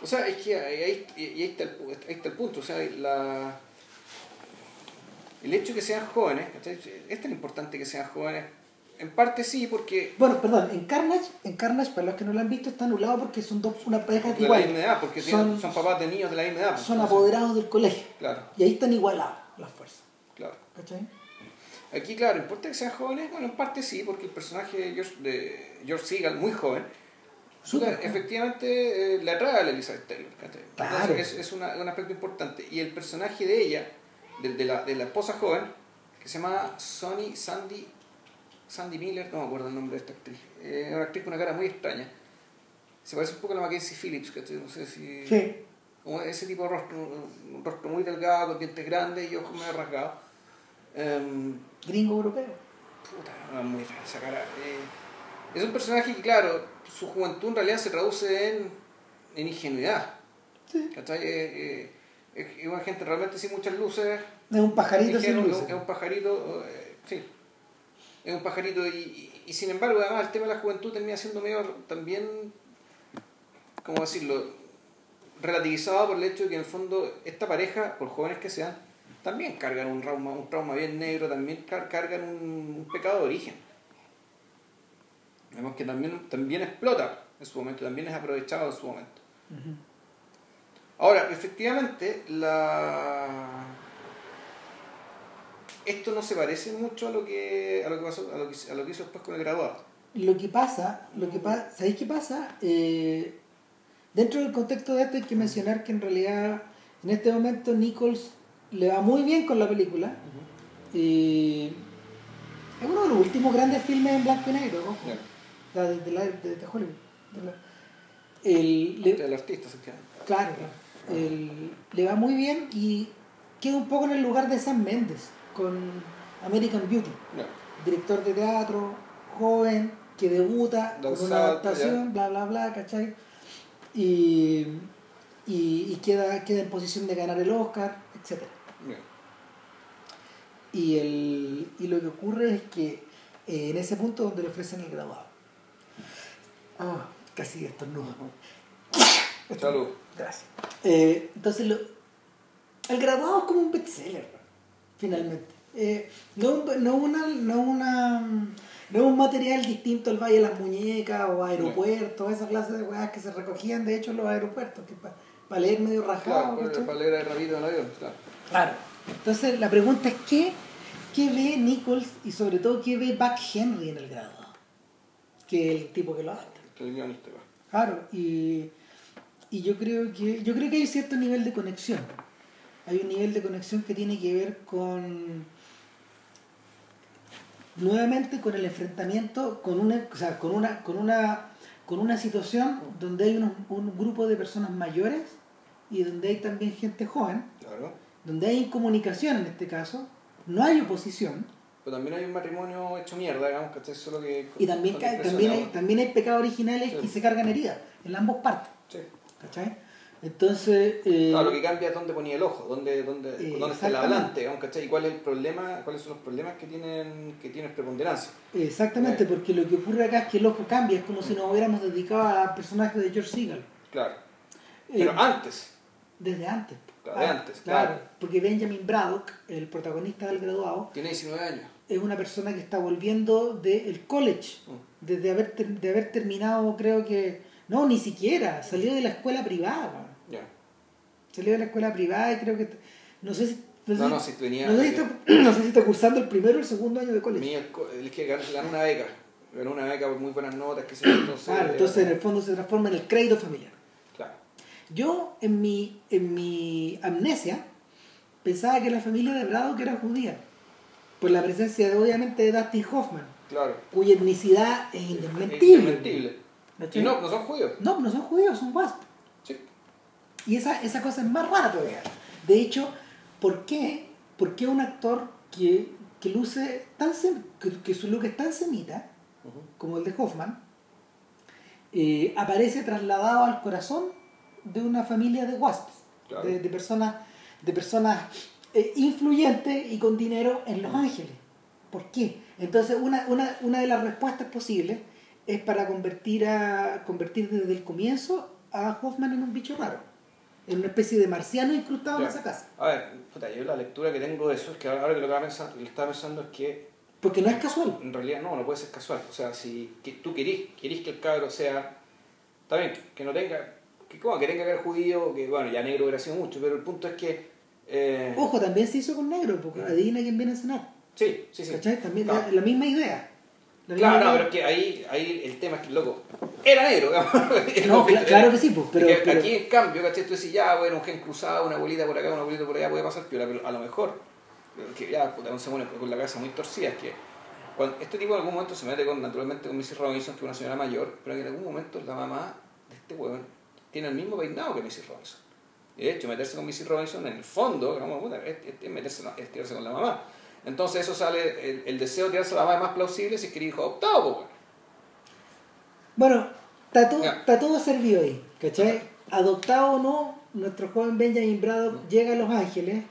O sea, es que ahí, ahí- está, el, ahí está el punto. O sea, la, el hecho de que sean jóvenes, ¿cachai? es tan importante que sean jóvenes. En parte sí, porque Bueno, perdón, en Carnage, en Carnage, para los que no lo han visto, está anulado porque son dos, una pareja de la igual. misma edad, porque son, son papás de niños de la misma edad. pues, son entonces, apoderados del colegio. Claro, Y ahí están igualados las fuerzas. claro. ¿Cachai? Aquí, claro, importa que sean jóvenes. Bueno, en parte sí, porque el personaje de George, de George Seagal, muy joven, Efectivamente eh, le atrae a la Elizabeth Taylor. Claro. Entonces, es, es una- un aspecto importante. Y el personaje de ella, de, de la, de la esposa joven, que se llama Sonny Sandy, Sandy Miller, no me acuerdo el nombre de esta actriz. Eh, Es una actriz con una cara muy extraña. Se parece un poco a la Mackenzie Phillips, ¿cachai? No sé si. Sí. ese tipo de rostro, un rostro muy delgado, con dientes grandes y ojos medio rasgados. Em, Gringo europeo. puta, muy rara esa cara. Eh, es un personaje que, claro, su juventud en realidad se traduce en, en ingenuidad. Sí. ¿cachai? Eh, eh, es una gente realmente sin muchas luces. Es un pajarito sin luces. es un pajarito, eh, sí. Es un pajarito y, y- y sin embargo, además, el tema de la juventud termina siendo medio también, ¿cómo decirlo? Relativizado por el hecho de que en el fondo esta pareja, por jóvenes que sean, también cargan un trauma, un trauma bien negro, también car- cargan un, un pecado de origen. Vemos que también, también explota en su momento, también es aprovechado en su momento. Ahora, efectivamente, la... esto no se parece mucho a lo que, a lo que, pasó, a lo que, a lo que hizo después con el graduado. Lo que pasa, lo que pasa, ¿sabéis qué pasa? Eh, dentro del contexto de esto hay que mencionar que en realidad en este momento Nichols le va muy bien con la película. Y es uno de los últimos grandes filmes en blanco y negro, ojo. La de, de, la- de- de Hollywood. la- el, le- El artista, se queda. Claro, claro. El- le va muy bien y queda un poco en el lugar de Sam Mendes con American Beauty, director de teatro, joven, que debuta con una adaptación, bla, bla, bla, ¿cachai? Y, y, y queda, queda en posición de ganar el Oscar, etc. Y, el, y lo que ocurre es que eh, en ese punto donde le ofrecen el graduado. Ah, casi estornudo. Salud. Gracias. Eh, entonces, lo, el graduado es como un bestseller, finalmente. Eh, no, no, una, no, una, no es un material distinto al Valle de las Muñecas o aeropuertos, esa clase de weas que se recogían de hecho en los aeropuertos, que para leer medio rajado. Claro, para leer rápido en avión, claro. Claro. Entonces, la pregunta es: ¿qué, ¿qué ve Nichols y sobre todo qué ve Buck Henry en el graduado? Que es el tipo que lo adapta. Que el guionista va. Claro, y, y yo creo que yo creo que hay cierto nivel de conexión. Hay un nivel de conexión que tiene que ver con nuevamente con el enfrentamiento, con una, o sea, con una, con una, con una situación donde hay unos- un grupo de personas mayores y donde hay también gente joven, Claro. donde hay incomunicación en este caso, no hay oposición Pero también hay un matrimonio hecho mierda, digamos, ¿cachai? Solo que. y también, con ca- dispersión también, hay, también hay pecados originales Sí. y se cargan heridas en ambas partes. Sí. ¿cachai? Entonces, eh, Claro, lo que cambia es dónde ponía el ojo, dónde, dónde, Eh, dónde está el hablante, digamos, ¿cachai? Y cuál es el problema, cuáles son los problemas que tienen, que tienen preponderancia. exactamente, Eh. porque lo que ocurre acá es que el ojo cambia, es como si nos hubiéramos dedicado a personajes de George Segal. Claro. Eh, Pero antes, desde antes. Claro, de antes, claro. claro. Porque Benjamin Braddock, el protagonista del graduado, tiene 19 años. Es una persona que está volviendo del college, Mm. desde haber, ter- de haber terminado, creo que, no, ni siquiera, salió de la escuela privada. Ya. salió de la escuela privada y creo que, no sé si, no No, si- no, si venía. no sé si está, no sé si está cursando el primero o el segundo año de college. co- el que ganó, una beca. Ganó una beca por muy buenas notas, que entonces. Claro, entonces en el fondo se transforma en el crédito familiar. Claro. Yo, en mi, en mi amnesia, pensaba que la familia de Braddock era judía, por la presencia de, obviamente de Dustin Hoffman, Claro. cuya etnicidad es Es indesmentible. Y no, no son judíos. No, no son judíos, son wasp. Sí. Y esa, esa cosa es más rara todavía. De hecho, ¿por qué, por qué un actor que, que luce tan sem- que, que su look es tan semita como el de Hoffman eh, aparece trasladado al corazón de una familia de wasps, Claro. de, de personas, de personas eh, influyentes y con dinero en Los Ángeles? ¿Por qué? Entonces, una, una, una de las respuestas posibles es para convertir, a, convertir desde el comienzo a Hoffman en un bicho raro, en una especie de marciano incrustado en esa casa. A ver, puta, yo la lectura que tengo de eso es que ahora que lo estaba pensando, lo estaba pensando es que Porque no es casual. en realidad no, no puede ser casual. O sea, si que tú querís, querís que el cabro sea. Está bien, que no tenga. Que, como, que tenga que ser judío, que bueno, ya negro hubiera sido mucho, pero el punto es que. Eh, Ojo, también se hizo con negro, porque adivina quién viene a cenar. sí, sí, sí. ¿Cachai? También Claro. la, la misma idea. La misma Claro, no, pero es que ahí, ahí el tema es que, loco, era negro. No, claro que sí, pues, pero- es que pero- Aquí, en cambio, ¿cachai? Tú decís, ya, bueno, un gen cruzado, una bolita por acá, una bolita por allá, puede pasar piola, pero a lo mejor, que ya, puta, se pone con la cabeza muy torcida, es que cuando este tipo en algún momento se mete con, naturalmente con Missy Robinson, que es una señora mayor, pero que en algún momento la mamá de este huevón tiene el mismo peinado que Missy Robinson. Y de hecho, meterse con Missy Robinson, en el fondo, digamos, es, es- meterse, es tirarse con la mamá. Entonces eso sale, el, el deseo de tirarse a la mamá es más plausible si es que el hijo adoptado, pues, bueno. Bueno, está todo, Ya. está todo servido ahí, ¿cachai? Adoptado o no, nuestro joven Benjamin Braddock llega a Los Ángeles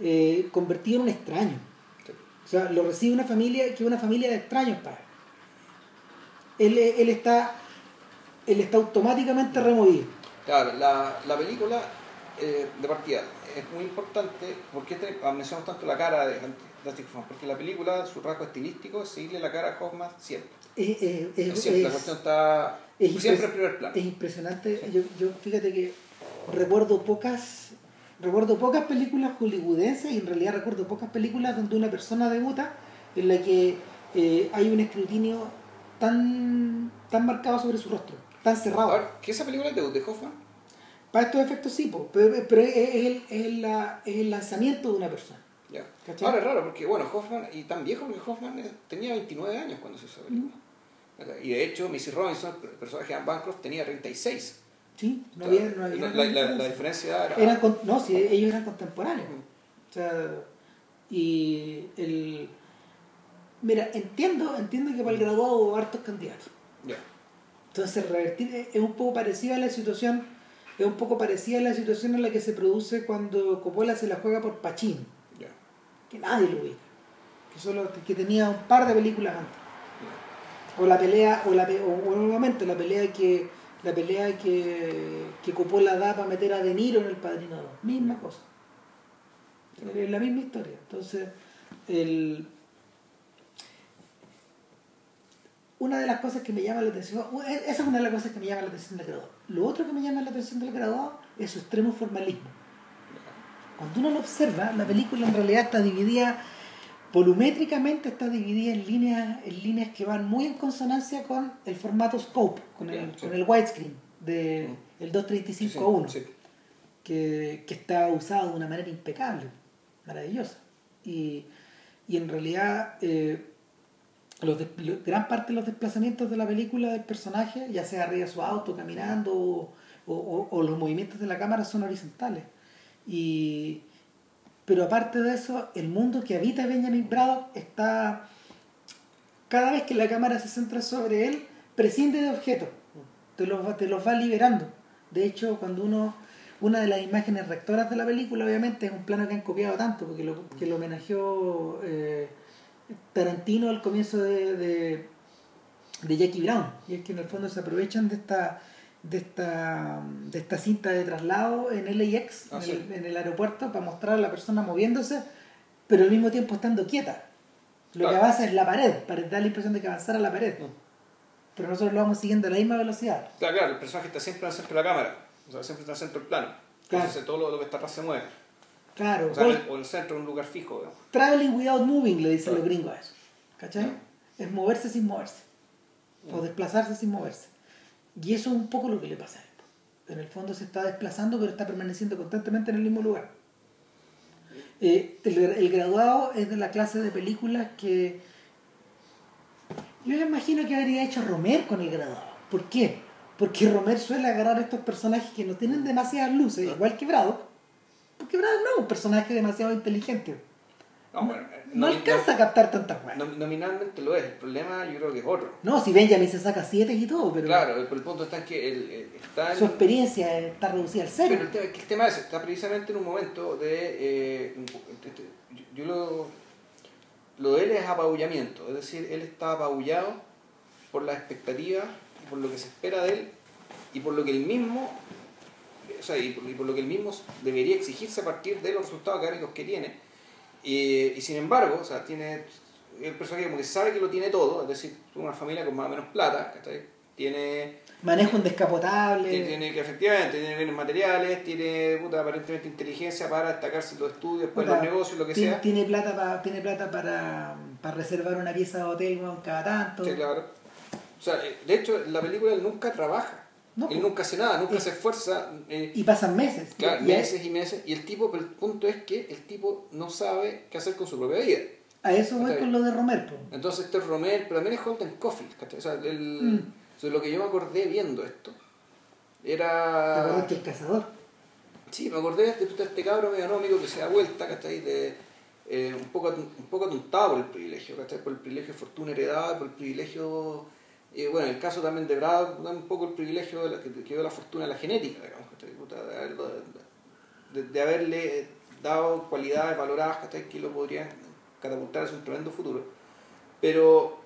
eh, convertido en un extraño. Sí. O sea, lo recibe una familia que es una familia de extraños para él. Él, él está, él está automáticamente removido. Claro, la, la película eh, de partida es muy importante porque este, mencionamos tanto la cara de Dustin Hoffman, porque la película, su rasgo estilístico es seguirle la cara a Hoffman siempre. Es, es- es- siempre la es- cuestión está es siempre en primer plano. Es impresionante. Yo, yo fíjate que recuerdo pocas recuerdo pocas películas hollywoodenses y en realidad recuerdo pocas películas donde una persona debuta en la que eh, hay un escrutinio tan tan marcado sobre su rostro, tan cerrado. A ver, ¿qué esa película es de, de Hoffman? Para estos efectos sí, po, pero, pero es, el, es la- es el lanzamiento de una persona. Ahora es raro porque, bueno, Hoffman, y tan viejo que Hoffman eh, tenía 29 años cuando se hizo la película. Y de hecho, Missy Robinson, el personaje de Anne Bancroft, tenía 36. Sí, no había, no había la, gran la- la- diferencia. la diferencia era... Eran con- no, sí, ellos eran contemporáneos. Mm. O sea, y el. Mira, entiendo, entiendo que para el graduado hubo hartos candidatos. Ya. Entonces, revertir es un poco parecido a la situación, es un poco parecida a la situación en la que se produce cuando Coppola se la juega por Pacino, Ya. que nadie lo ubica, que solo que tenía un par de películas antes. O la pelea, o la o, o nuevamente la pelea que la pelea que, que Coppola da para meter a De Niro en el padrino 2. Misma cosa. Es la misma historia. Entonces, el, una de las cosas que me llama la atención, esa es una de las cosas que me llama la atención del graduado. Lo otro que me llama la atención del graduado es su extremo formalismo. Cuando uno lo observa, la película en realidad está dividida, volumétricamente está dividida en líneas, en líneas que van muy en consonancia con el formato scope, con el, sí. con el widescreen de el 235 a 1 Sí, sí. que, que está usado de una manera impecable, maravillosa. Y, y en realidad, eh, los gran parte de los desplazamientos de la película del personaje, ya sea arriba de su auto, caminando, o, o- los movimientos de la cámara son horizontales. Y, pero aparte de eso, el mundo que habita Benjamin Braddock está. Cada vez que la cámara se centra sobre él, prescinde de objetos. Te los, te los va liberando. De hecho, cuando uno. Una de las imágenes rectoras de la película, obviamente, es un plano que han copiado tanto, porque lo, que lo homenajeó eh, Tarantino al comienzo de, de, de Jackie Brown. Y es que en el fondo se aprovechan de esta de esta, de esta cinta de traslado en LAX, Ah, en, sí. el, en el aeropuerto, para mostrar a la persona moviéndose, pero al mismo tiempo estando quieta. Lo que avanza es la pared, para dar la impresión de que avanzara la pared. Mm. Pero nosotros lo vamos siguiendo a la misma velocidad. Claro, claro, el personaje está siempre en el centro de la cámara, o sea, siempre está en el centro del plano. Claro. Entonces todo lo, lo que está atrás se mueve. Claro, O sea, el, o el centro, en un lugar fijo. digamos. traveling without moving, le dicen Claro. los gringos a eso. ¿Cachai? Es moverse sin moverse. O desplazarse sin moverse. Y eso es un poco lo que le pasa a él. En el fondo se está desplazando, pero está permaneciendo constantemente en el mismo lugar. Eh, el, el graduado es de la clase de películas que yo me imagino que habría hecho Romer con el graduado. ¿Por qué? Porque Romer suele agarrar estos personajes que no tienen demasiadas luces, igual que Braddock. Porque Braddock no es un personaje demasiado inteligente. No, bueno, eh, No nomi- alcanza a captar tantas weas. nom- nominalmente lo es, el problema yo creo que es otro. No, si Benjamin se saca siete y todo, pero Claro, el, el punto está en que el, el- está en- su experiencia está reducida al cero. Pero el tema, el tema es, está precisamente en un momento de... eh, po- este- yo, lo, lo de él es apabullamiento, es decir, él está apabullado por las expectativas por lo que se espera de él y por lo que él mismo, o sea, y por, y por lo que él mismo debería exigirse a partir de los resultados académicos que tiene. Y, y sin embargo, o sea, tiene el personaje como que sabe que lo tiene todo, es decir, una familia con más o menos plata. Tiene Maneja un descapotable. tiene, tiene que efectivamente tiene bienes materiales, tiene puta, aparentemente inteligencia para destacarse en los estudios, pues puta, los negocios, lo que tiene, sea. Tiene plata, pa- tiene plata para, para reservar una pieza de hotel cada tanto. Sí, claro. O sea, eh, de hecho, la película él nunca trabaja. No, él pues. nunca hace nada, nunca Y- se esfuerza. eh, Y pasan meses. claro, Y a- meses y meses. Y el tipo, pero el punto es que el tipo no sabe qué hacer con su propia vida. A eso voy con lo de Romer. po. Entonces este es Romer, pero también es Holden. ¿cachai? O sea, el, Mm. o sea, lo que yo me acordé viendo esto ¿Te era... que el cazador? Sí, me acordé de este, de este cabro meganómico que se da vuelta, ¿cachai? De, eh, un, poco, un poco atontado por el privilegio, ¿cachai? Por el privilegio de fortuna heredada, por el privilegio, eh, bueno, en el caso también de Brad, un poco el privilegio de la, que, que dio la fortuna a la genética, digamos, De, de- de haberle dado cualidades valoradas. Que lo podrían catapultar hacia un tremendo futuro. Pero,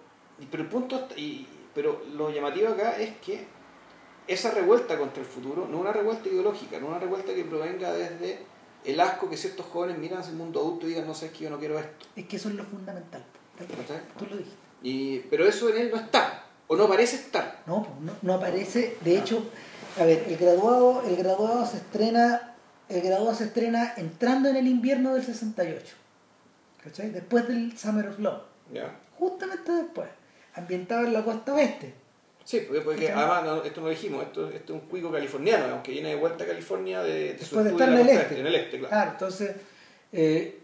pero el punto, y, pero lo llamativo acá es que esa revuelta contra el futuro no una revuelta ideológica, no una revuelta que provenga desde el asco que ciertos jóvenes miran hacia el mundo adulto y digan, no sé, es que yo no quiero esto. Es que eso es lo fundamental. Tú lo dijiste. Y, pero eso en él no está, o no parece estar. No, no, no aparece. De hecho, a ver, el graduado, el graduado se estrena, el graduado se estrena entrando en el invierno del 68. ¿Cachai? Después del Summer of Love. ¿ya? Justamente después. Ambientado en la costa oeste. Sí, porque, porque ¿Cachai? además no, esto no lo dijimos, esto, esto es un cuico californiano, digamos, que viene de vuelta a California de, de su Después de estar en el costa este. En el este, claro. Claro, entonces eh,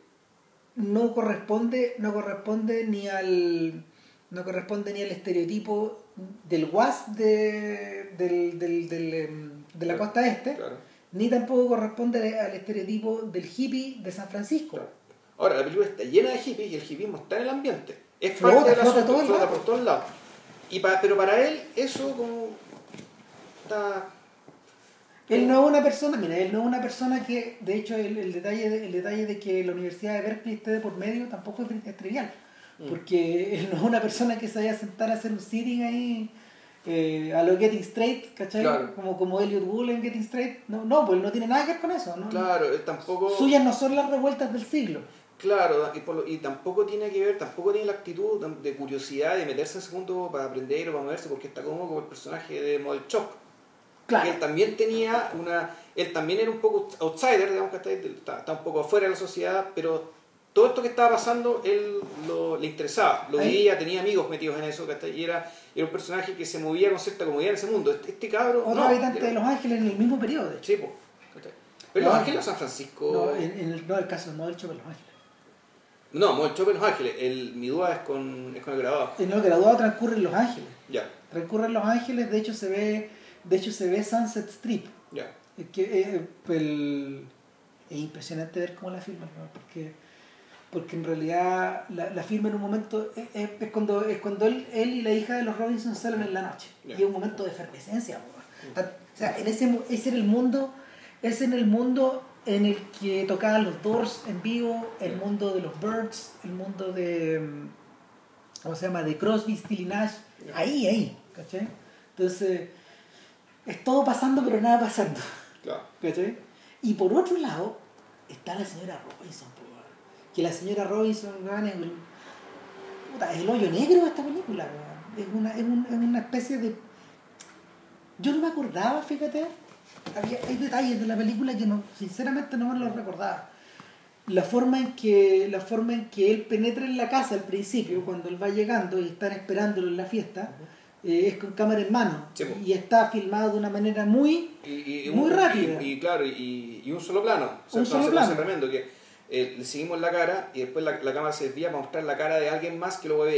no corresponde, no corresponde ni al no corresponde ni al estereotipo del WAS de, del, del, del, em, de la Claro, costa este, Claro. ni tampoco corresponde al estereotipo del hippie de San Francisco. Claro. Ahora, la película está llena de hippies y el hippismo está en el ambiente. Es Flota, parte del flota asunto, todo flota por todos lados. Y pa- pero para él, eso como. Está. Él no es una persona, mira, él no es una persona que, de hecho, el, el detalle, de, el detalle de que la Universidad de Berkeley esté de por medio tampoco es, es trivial. Porque él no es una persona que se vaya a sentar a hacer un sitting ahí eh, a lo Getting Straight, ¿cachai? Claro. Como, como Elliot Gould en Getting Straight. No, no, pues él no tiene nada que ver con eso. ¿no? Claro, él tampoco. Suyas no son las revueltas del siglo. Claro, y, por lo- y tampoco tiene que ver, tampoco tiene la actitud de curiosidad de meterse en ese mundo para aprender o para moverse porque está cómodo como el personaje de Model Shock. Claro. Él también tenía una. Él también era un poco outsider, digamos que está, está, está un poco afuera de la sociedad, pero todo esto que estaba pasando, él lo, le interesaba, lo vivía, tenía amigos metidos en eso, ¿cachai? y era, era un personaje que se movía con cierta comodidad en ese mundo. Este, este cabro. Otro no, habitante era- de Los Ángeles en el mismo periodo, de hecho. Sí, ¿cachai? Pero Los Ángeles o San Francisco. No, en, en el, no, el caso no del Choque de Los Ángeles. No, Mall Chopper en Los Ángeles. El, mi duda es con, es con el graduado. En el graduado transcurre en Los Ángeles. Ya, Transcurre en Los Ángeles, de hecho se ve, de hecho se ve Sunset Strip. ya. Es que eh, el- es impresionante ver cómo la filman, ¿no? porque, porque en realidad la, la filma en un momento, es, es- es cuando, es cuando él, él y la hija de los Robinson salen en la noche, y es un momento de efervescencia. Tan- O sea, en ese, ese era el mundo, ese en el mundo en el que tocaban los Doors en vivo, el mundo de los Birds, el mundo de, mm, ¿cómo se llama? De Crosby, Stills y Nash, ahí, ahí, ¿cachai? Entonces, es todo pasando pero nada pasando. Claro. ¿Cachai? Y por otro lado, está la señora Robinson. Que la señora Robinson weón, es, el, puta, es el hoyo negro de esta película. weón. Es, una, es, un- es una especie de... Yo no me acordaba, fíjate, había, hay detalles de la película que no, sinceramente no me los recordaba. La forma, en que, la forma en que él penetra en la casa al principio, cuando él va llegando y están esperándolo en la fiesta, eh, es con cámara en mano. Sí, y está filmado de una manera muy Y, y- Muy un- rápida. Y, y claro, y, un solo plano. O sea, Un solo plano. tremendo que eh, le seguimos la cara y después la, la cámara se desvía para mostrar la cara de alguien más que lo ¿no?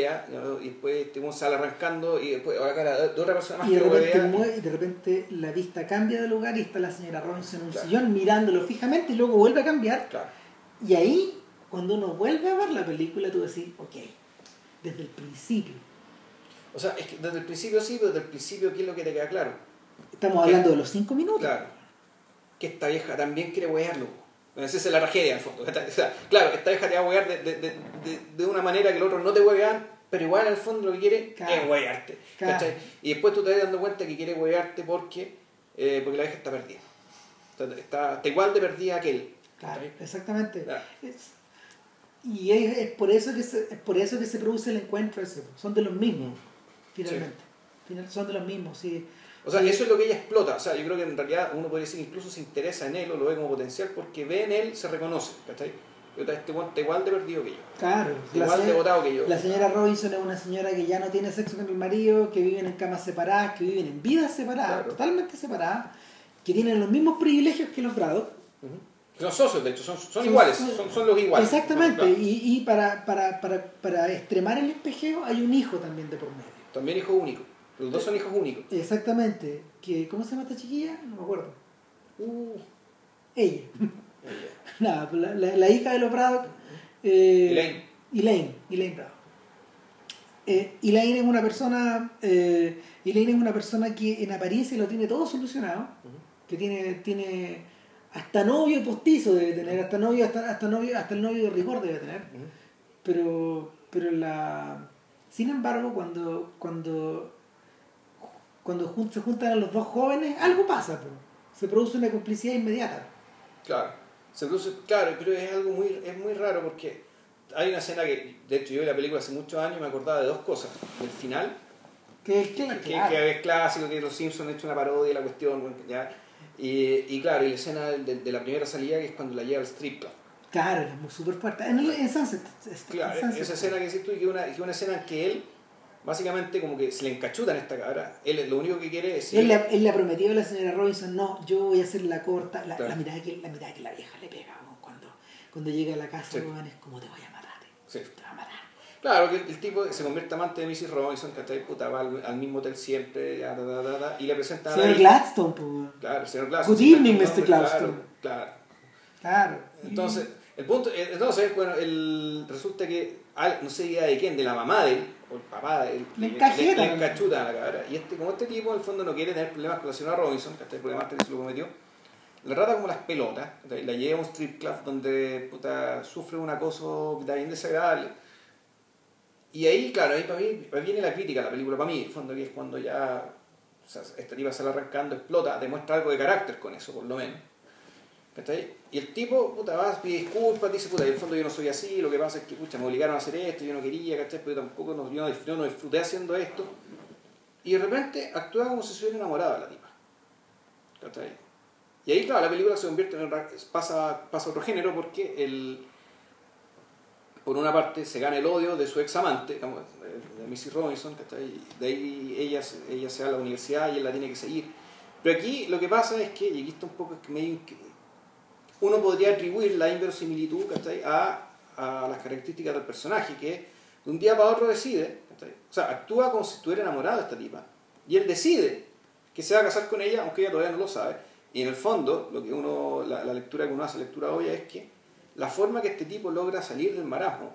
y después weón sale arrancando y después la cara de otra persona más Y que lo mue- y de repente la vista cambia de lugar y está la señora Robinson en un Claro. sillón mirándolo fijamente y luego vuelve a cambiar. Claro. Y ahí, cuando uno vuelve a ver la película, tú decís, ok, desde el principio. O sea, es que desde el principio sí, pero desde el principio, ¿qué es lo que te queda claro? Estamos ¿Qué? hablando de los cinco minutos. Claro. Que esta vieja también quiere huearlo. Esa es la tragedia, al fondo. O sea, claro, esta vieja te va a huear de, de, de, de- de una manera que el otro no te huevean, pero igual al fondo lo que quiere Claro. es huevearte. Y después tú te vas dando cuenta que quiere huevearte porque, eh, porque la vieja está perdida. Está, está, está igual de perdida que él. Claro, exactamente. Claro. Es- y es, es por eso que se, es por eso que se produce el encuentro ese. Son de los mismos, finalmente. Final- son de los mismos, sí. O sea, eso es lo que ella explota. O sea, yo creo que en realidad uno podría decir incluso se interesa en él o lo ve como potencial porque ve en él, se reconoce. ¿cachai? Este está igual de perdido que yo. Claro. la Igual de botado que yo. La señora Robinson es una señora que ya no tiene sexo con el marido, que viven en camas separadas, que viven en vidas separadas, Claro. totalmente separadas, que tienen los mismos privilegios que los Braddock. Ujú. Son socios, de hecho, son, son Son- iguales, son- los iguales. Exactamente, Claro. y, y para, para, para, para extremar el espejeo hay un hijo también de por medio. También hijos únicos. Los dos son hijos únicos. Exactamente. Que, ¿Cómo se llama esta chiquilla? No me acuerdo. Uh, Ella. Nada, pues la, la- la hija de los Braddock. eh, Elaine. Elaine, Elaine Braddock. Eh, Elaine es una persona, eh, Elaine es una persona que en apariencia lo tiene todo solucionado, que tiene, tiene hasta novio postizo debe tener, hasta novio, hasta, hasta novio, hasta el novio de rigor debe tener, pero, pero la, sin embargo cuando, cuando, cuando se juntan a los dos jóvenes, algo pasa, po. se produce una complicidad inmediata. Claro. Se produce, claro, pero es algo muy, es muy raro porque hay una escena que, de hecho, yo vi la película hace muchos años y me acordaba de dos cosas. Del final, Que, que, que, claro. que es clásico, que los Simpsons han hecho una parodia de la cuestión. ¿ya? Y, y claro, y la escena de, de la primera salida que es cuando la lleva al strip club. Claro, es muy súper fuerte. En, el- en Sunset. es- Claro, en Sunset. esa escena que dices tú, que es una, que es una escena en que él, básicamente, como que se le encachuta en esta cabra. Él lo único que quiere es. Él, le, él le ha prometido a la señora Robinson, no, yo voy a hacer la corta, la, Claro. la mirada que, la mirada que la vieja le pega weón, cuando, cuando llega a la casa, Sí. es como te voy a matar, Sí. te voy a matar. Claro, que el, el tipo se convierte amante de Mrs. Robinson, que está puta, va al, al mismo hotel siempre, ya, da, da, da, da, y le presenta Señor. Gladstone, pues. Claro, señor Gladstone. Good evening, Mr. Gladstone. Claro, claro. claro. Entonces, el punto, eh, entonces, bueno, el, resulta que, no sé idea de quién, de la mamá de él, o el papá Le le, encajeta. le encachuta a la cabra. Y este, como este tipo, en el fondo, no quiere tener problemas con la señora Robinson, que hasta el problema se lo prometió, le trata como las pelotas, la lleva a un strip club donde puta, sufre un acoso bien desagradable. Y ahí, claro, ahí para mí viene la crítica a la película, para mí, en el fondo, que es cuando ya o sea, esta tipa sale arrancando, explota, demuestra algo de carácter con eso, por lo menos. ¿Cachai? Y el tipo, puta, va, pide disculpas, dice, puta, en el fondo yo no soy así, lo que pasa es que, pucha, me obligaron a hacer esto, yo no quería, ¿cachai? Pero yo tampoco no, yo no, disfruté haciendo esto. Y de repente actúa como si se hubiera enamorado de la tipa. ¿Cachai? Y ahí, claro, la película se convierte en pasa, pasa otro género porque el, por una parte se gana el odio de su ex amante, de Missy Robinson, ¿cachai? de ahí ella, ella se va a la universidad y él la tiene que seguir. Pero aquí lo que pasa es que, y aquí está un poco medio uno podría atribuir la inverosimilitud a, a las características del personaje, que de un día para otro decide, o sea, actúa como si estuviera enamorado de esta tipa, y él decide que se va a casar con ella, aunque ella todavía no lo sabe, y en el fondo, lo que uno, la, la lectura que uno hace, lectura obvia, es que la forma que este tipo logra salir del marasmo,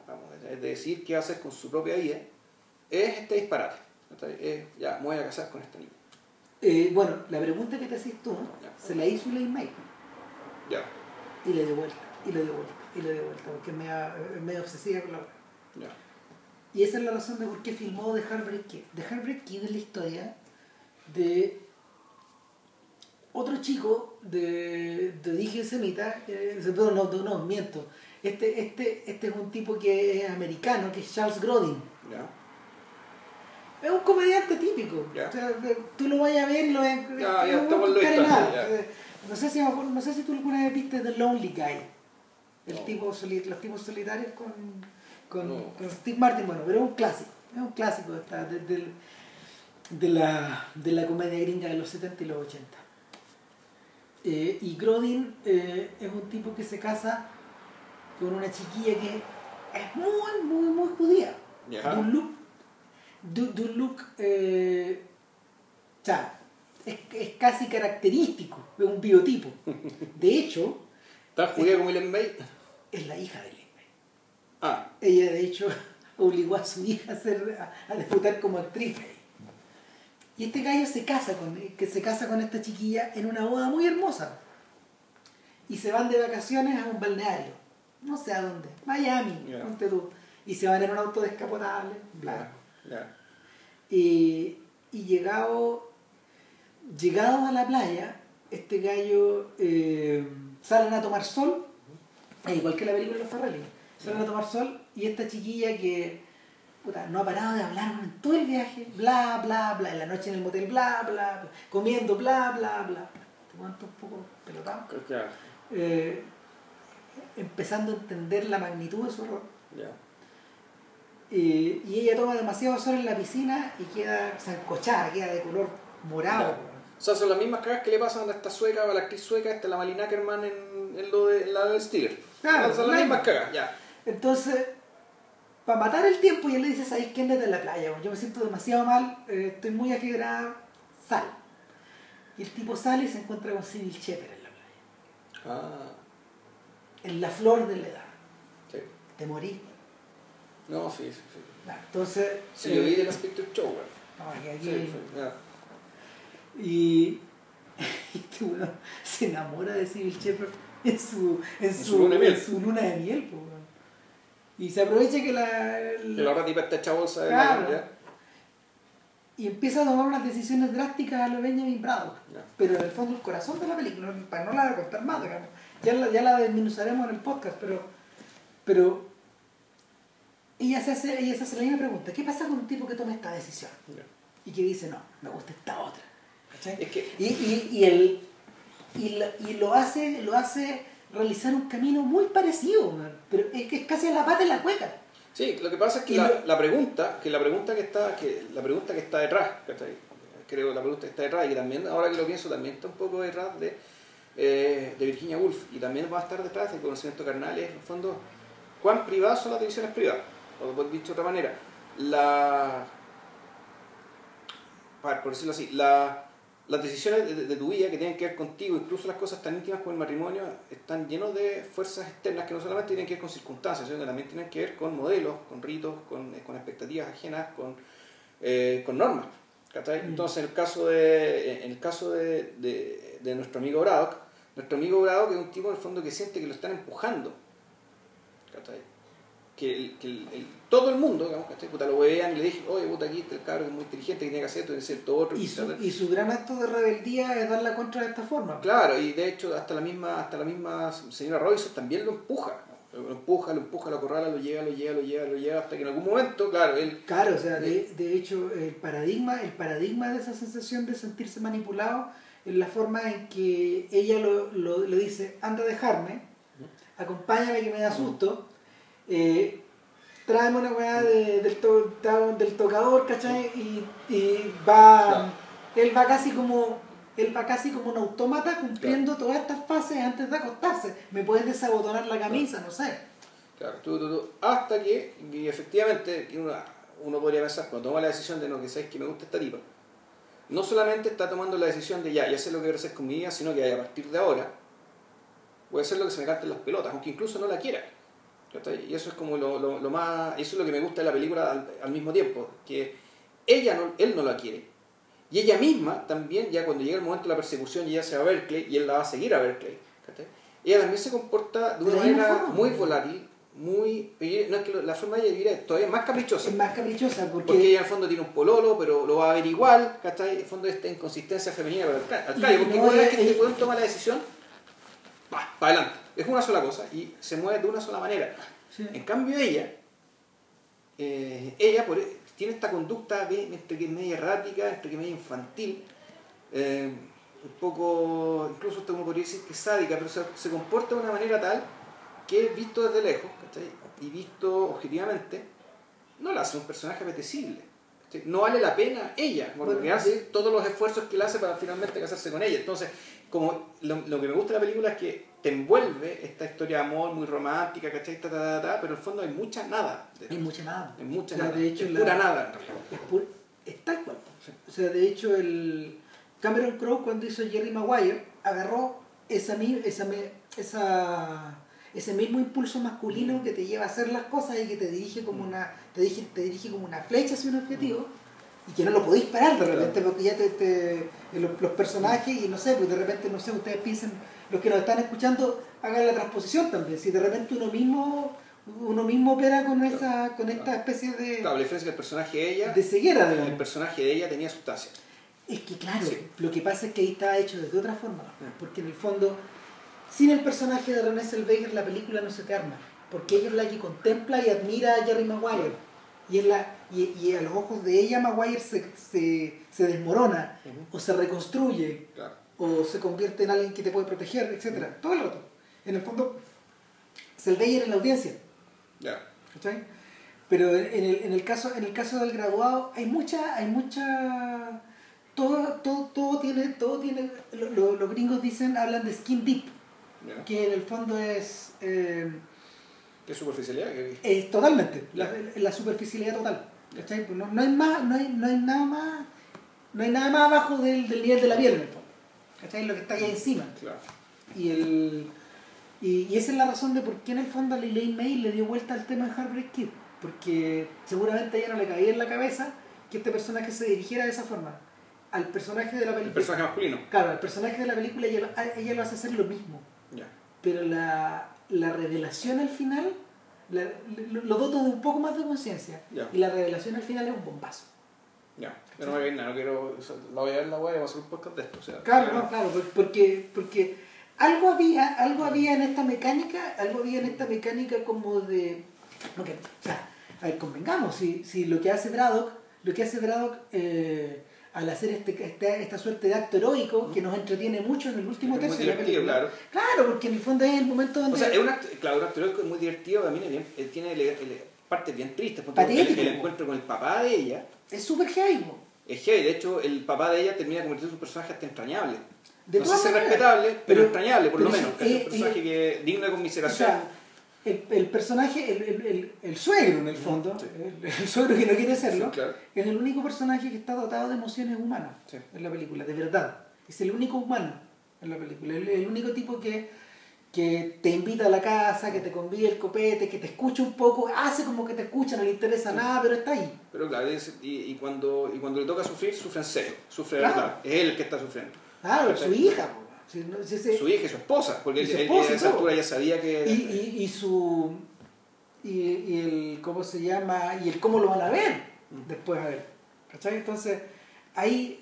es decir, qué va a hacer con su propia vida, es este disparate. Es, ya, me voy a casar con esta niña. Eh, bueno, la pregunta que te haces tú Ya. se la hizo Lane May Ya, y le dio vuelta, y le dio vuelta, y le dio vuelta, porque es media, es media obsesiva con la ya. Y esa es la razón de por qué filmó The Heartbreak Kid. The Heartbreak Kid es la historia de otro chico de, de origen semita, eh, no, no, no, miento. Este, este, este es un tipo que es americano, que es Charles Grodin. ya. Es un comediante típico. Ya. O sea, de- tú lo vayas a ver y lo ves. Ya, no No sé, si, no sé si tú alguna vez viste The Lonely Guy. El No. tipo soli- los tipos solitarios con, con, No. con Steve Martin. Bueno, pero es un clásico. Es un clásico de, esta- de, del- de la, de la comedia gringa de los 70 y los 80. Eh, y Grodin eh, es un tipo que se casa con una chiquilla que es muy, muy, muy judía. Ya. De un look, de, de un look, eh, es, es casi característico, es un biotipo. De hecho, ¿Tan judía como Ellen May? es la hija de May. Ah, Ella, de hecho, obligó a su hija a, ser, a, a debutar como actriz. Y este gallo se casa con, que se casa con esta chiquilla en una boda muy hermosa. Y se van de vacaciones a un balneario. No sé a dónde. Miami, Ya. ponte tú. Y se van en un auto descapotable. ya, ya. Y, y llegado, llegados a la playa, este gallo eh, salen a tomar sol, eh, igual que la película de los Farrelly, salen a tomar sol y esta chiquilla que puta, no ha parado de hablar en todo el viaje, bla, bla, bla, en la noche en el motel, bla, bla, bla, comiendo, bla, bla, bla. Te cuento un poco pelotado. Eh, empezando a entender la magnitud de su error. ya. Eh, y ella toma demasiado sol en la piscina y queda zancochada, queda de color morado. O sea, son las mismas cagas que le pasan a esta sueca, a la actriz sueca, esta la Malina Ackerman en, en lo de en la del Steeler. Claro, son las la mismas misma. cagas, ya. Entonces, para matar el tiempo, y él le dice, ¿sabes qué? Andate en la playa, yo me siento demasiado mal, eh, estoy muy afiebrada, sal. Y el tipo sale y se encuentra con Civil Shepard en la playa. Ah, En la flor de la edad. sí. Te morí. No, sí, sí. sí. Nah, Entonces... Sí, eh, yo vi The Last Picture Show, weón. no, aquí- aquí- Sí, sí, ya. Y, y este weón se enamora de Civil Shepard en su, en su su, luna de miel. en su luna de miel. po. Y se aprovecha que la... Que la- otra tipa está hecha bolsa de Claro. la y empieza a tomar unas decisiones drásticas a lo Benjamin Braddock. Ya. Pero en el fondo el corazón de la película, para no la contar más, digamos. Ya la, ya la desmenuzaremos en el podcast, pero, pero ella, se hace, ella se hace la misma pregunta. ¿Qué pasa con un tipo que toma esta decisión? Y que dice, no, me gusta esta otra. Que- Y, y, y, el, y, la- y lo, hace, lo hace realizar un camino muy parecido, man. pero es que es casi a la pata de la cueca. Sí, lo que pasa es que la, lo- la pregunta, que la pregunta que está, que la pregunta que está detrás, creo la pregunta que está detrás, y que también, ahora que lo pienso, también está un poco detrás de, eh, de Virginia Woolf, y también va a estar detrás del conocimiento carnal, es en el fondo, cuán privadas son las decisiones privadas, o dicho de otra manera, la para- por decirlo así, la- las decisiones de, tu vida que tienen que ver contigo, incluso las cosas tan íntimas como el matrimonio, están llenos de fuerzas externas que no solamente tienen que ver con circunstancias, sino que también tienen que ver con modelos, con ritos, con, eh, con expectativas ajenas, con, eh, con normas. Mm. Entonces, en el caso de, en el caso de, de- de nuestro amigo Braddock, nuestro amigo Braddock es un tipo en el fondo que siente que lo están empujando. ¿cachai? Que, el- que el- el- todo el mundo, digamos, ¿cachai? Puta, lo vean y le dije, oye, puta, aquí está el cabro que es muy inteligente, que tiene que hacer esto, tiene que hacer todo otro. Y su, ¿cachai? y su gran acto de rebeldía es dar la contra de esta forma. Claro, y de hecho hasta la misma, hasta la misma señora Robinson también lo empuja. ¿no? Lo empuja, lo empuja, lo acorrala, lo lleva, lo lleva, lo lleva, lo lleva, hasta que en algún momento, claro, él Claro, o sea, de, de hecho, el paradigma, el paradigma de esa sensación de sentirse manipulado es la forma en que ella lo, lo- le dice, anda a dejarme, acompáñame que me da susto, eh, tráeme una weá de- del, to- del tocador, ¿cachai? Y, y va, Claro. él va casi como, él va casi como un autómata cumpliendo todas estas fases antes de acostarse. Me puedes desabotonar la camisa, no sé. Claro, tú, tú, tú, hasta que, y efectivamente, uno, uno podría pensar, cuando toma la decisión de no, que sabes que me gusta esta tipa, no solamente está tomando la decisión de ya, ya sé lo que quiero hacer con mi vida, sino que a partir de ahora voy a hacer lo que se me cante en las pelotas, aunque incluso no la quiera. Y eso es como lo, lo, lo más, eso es lo que me gusta de la película al, al mismo tiempo, que ella no, él no la quiere. Y ella misma también, ya cuando llega el momento de la persecución ella se va a Berkeley y él la va a seguir a Berkeley, ¿cachai? ella también se comporta de una manera forma. muy volátil, muy... No es que la forma de ella vivir es todavía más caprichosa. Es más caprichosa porque, Porque ella en el fondo tiene un pololo, pero lo va a ver igual, ¿cachai? En el fondo esta inconsistencia femenina pero al al Y porque no, una vez que este ella- weón toma la decisión, va, para adelante. Es una sola cosa y se mueve de una sola manera. Sí. En cambio ella, eh, ella por- tiene esta conducta entre que es media errática, entre que es media infantil, eh, un poco, incluso uno podría decir que es sádica, pero se, se comporta de una manera tal que visto desde lejos, ¿cachai? y visto objetivamente, no la hace un personaje apetecible. ¿cachai? No vale la pena ella, porque Bueno, hace todos los esfuerzos que él hace para finalmente casarse con ella. Entonces, como lo, lo que me gusta de la película es que te envuelve esta historia de amor muy romántica, ¿cachai? Ta, ta, ta, pero en el fondo hay mucha nada. hay mucha nada. Hay mucha O sea, nada. de hecho, es la- pura nada en realidad. es, pu- es tal cual. O sea, de hecho, el Cameron Crowe cuando hizo Jerry Maguire agarró esa, esa, esa, ese mismo impulso masculino que te lleva a hacer las cosas y que te dirige como una, te dirige, te dirige como una flecha hacia un objetivo y que no lo podéis parar de repente porque ya te, te- los, los personajes y no sé, pues de repente, no sé, ustedes piensen, los que nos están escuchando, hagan la transposición también. Si de repente uno mismo uno mismo opera con esa con esta especie de, Claro, la diferencia que el personaje de ella, de ceguera, el personaje de ella tenía sustancia. Es que claro, Sí. lo que pasa es que ahí está hecho de otra forma, porque en el fondo, sin el personaje de Renée Zellweger la película no se te arma, porque ella es la que contempla y admira a Jerry Maguire, y, es la, y, y a los ojos de ella Maguire se, se, se desmorona, o se reconstruye, Claro. O se convierte en alguien que te puede proteger, etc. Todo el rato. En el fondo, Zellweger es la audiencia. Ya. ¿cachai? Pero en el, en el caso en el caso del graduado hay mucha hay mucha todo todo todo tiene todo tiene lo- lo- los gringos dicen hablan de skin deep ya. que en el fondo es eh, ¿Qué superficialidad? ¿Qué- es totalmente la, la superficialidad total no, no hay más no hay, no hay nada más no hay nada más abajo del, del nivel de la piel en el fondo ¿cachai? lo que está ahí encima Claro. y el y, y esa es la razón de por qué en el fondo a Lillian May le dio vuelta al tema de Heartbreak Kid porque seguramente a ella no le cabía en la cabeza que este personaje se dirigiera de esa forma al personaje de la El película personaje masculino. claro al personaje de la película ella, lo- a- ella lo hace hacer lo mismo Ya. pero la, la revelación al final la- lo, lo doto de un poco más de conciencia Ya. y la revelación al final es un bombazo Ya. Yo no voy a ver nada, no quiero. o sea, la voy a ver la web y voy a hacer un podcast de esto. O sea, Claro, no, claro, por- porque, porque algo había, algo había en esta mecánica, algo había en esta mecánica como de. porque, o sea, a ver, convengamos, si, si lo que hace Braddock, lo que hace Braddock eh, al hacer este, este- esta suerte de acto heroico que nos entretiene mucho en el último tercio de la divertido, película. claro. Claro, porque en el fondo es el momento donde. O sea, es un acto, claro, un actor es muy divertido, también es bien, eh, tiene partes bien tristes. porque el encuentro con el papá de ella es súper heavy. es heavy. De hecho, el papá de ella termina convirtiendo en un personaje hasta entrañable. De no sé si es respetable, pero, Pero- entrañable, por lo pero menos. sí, que es eh, un personaje eh, que digno de O conmiseración. sea, el, el personaje, el, el, el, el suegro en el fondo, Sí. el, suegro que no quiere serlo, Sí, claro. es el único personaje que está dotado de emociones humanas Sí. en la película, de verdad. Es el único humano en la película, el, el único tipo que, que te invita a la casa, que te convida el copete, que te escucha un poco, hace como que te escucha, no le interesa nada, pero está ahí. Pero claro, es- y, y cuando, y cuando le toca sufrir, sufre en serio. Sufre de Claro. verdad. Es él el que está sufriendo. Claro, su hija. po. Si no- si ese- Su hija y su esposa, porque él, su él- esposa a esa altura ya sabía que. y, y, y su y, y el cómo se llama y el cómo lo van a ver después a ver ¿cachai? entonces ahí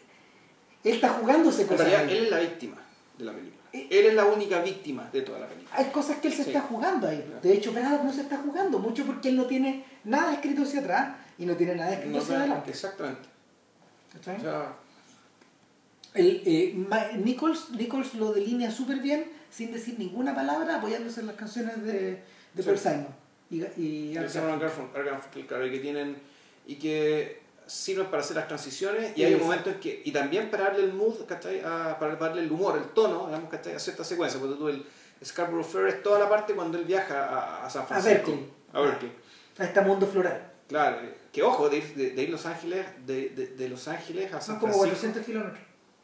él está jugándose ahí. él es la víctima de la película. Él es la única víctima de toda la película. hay cosas que él se Sí. está jugando ahí de hecho Braddock no se está jugando mucho porque él no tiene nada escrito hacia atrás y no tiene nada escrito No, hacia adelante exactamente. ¿cachai? O sea, El, eh, Nichols, Nichols lo delinea súper bien sin decir ninguna palabra apoyándose en las canciones de, de Sí. Paul Simon y, y Simon Garfunkel, que tienen y que sirven para hacer las transiciones y hay un Exacto. momento en que y también para darle el mood ¿cachai? A- para darle el humor el tono digamos ¿cachai? a cierta secuencia porque tú el, Scarborough Fair es toda la parte cuando él viaja a, a San A Francisco. Berkeley. A Berkeley. A este mundo floral. Claro, eh, que ojo, de ir, de, de ir Los Ángeles, de, de, de Los Ángeles a Son San como Francisco. 400 kilómetros.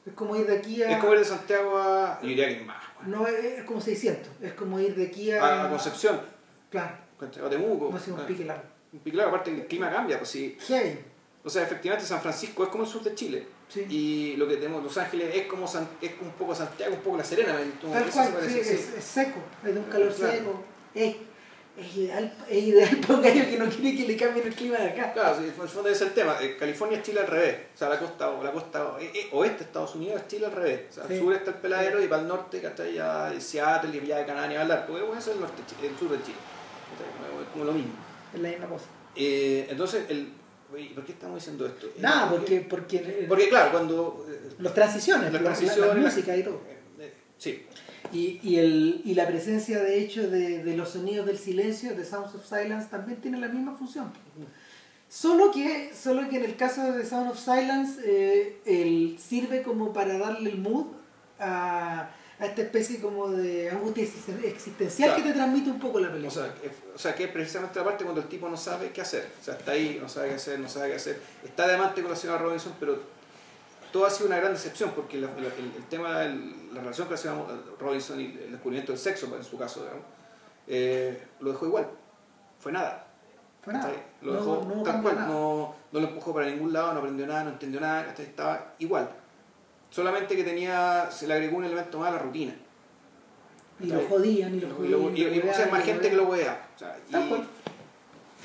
Es como ir de aquí a. Es como ir de Santiago a. Yo diría que es más, bueno, No, es, es como 600. Es como ir de aquí a. a, a Concepción, Claro. o Temuco. No sé, un pique largo. un pique largo, aparte el clima cambia, pues sí. Heavy. O sea, efectivamente San Francisco es como el sur de Chile. Sí. Y lo que tenemos Los Ángeles es como San- es un poco Santiago, un poco La Serena. ¿tú- Tal cual, se sí. Es, es seco, es de un calor Claro. seco. Es, es ideal, es ideal para un gallo que no quiere que le cambien el clima de acá. Claro, sí, en el fondo ser el tema. Eh, California es Chile al revés. O sea, la costa, o la costa eh, eh, oeste de Estados Unidos es Chile al revés. O sea, Sí. al sur está el peladero y para el norte, ¿cachai? Ya Seattle y ya de Canadá hablar. Porque bueno, eso es el, norte, el sur de Chile. Es como lo mismo. Es la misma cosa. Eh, entonces, el, oye, ¿por qué estamos diciendo esto? Eh, Nada, porque, porque, Porque, claro, cuando. eh, los transiciones, las la- la- transiciones, la, la- música y todo. eh, sí. Y, y, el, y la presencia, de hecho, de, de los sonidos del silencio, de Sounds of Silence, también tiene la misma función. Solo que, solo que en el caso de Sound of Silence, eh, el, sirve como para darle el mood a, a esta especie como de angustia existen- existencial Claro. que te transmite un poco la O película. sea, que, o sea, que es precisamente la parte cuando el tipo no sabe qué hacer. O sea, está ahí, no sabe qué hacer, no sabe qué hacer. Está de amante con la señora Robinson, pero todo ha sido una gran decepción porque la- la- el, el tema, de la relación con la señora Robinson y el descubrimiento del sexo, en su caso, digamos, eh, lo dejó igual. Fue nada. Fue nada. Lo No- dejó no tal cambió cual. No, no lo empujó para ningún lado, no aprendió nada, no entendió nada, estaba igual. Solamente que tenía, se le agregó un elemento más a la rutina. Y lo jodían, y lo jodían. y- más gente que lo wea. O sea,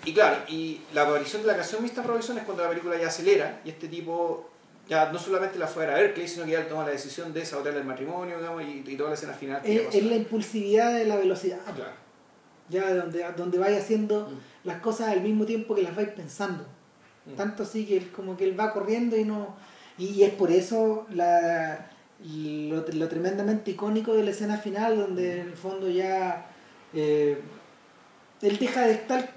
y- claro, y la aparición de la canción Mr. Robinson es cuando la película ya acelera y este tipo ya no solamente la fue a Berkeley, sino que ya toma la decisión de sabotearle el matrimonio digamos, y, y toda la escena final. que Es, la impulsividad de la velocidad. Claro. Ya donde, donde vaya haciendo Mm. las cosas al mismo tiempo que las vais pensando. Mm. Tanto así que él, como que él va corriendo y no. Y, es por eso la, lo, lo tremendamente icónico de la escena final, donde en el fondo ya eh, él deja de estar.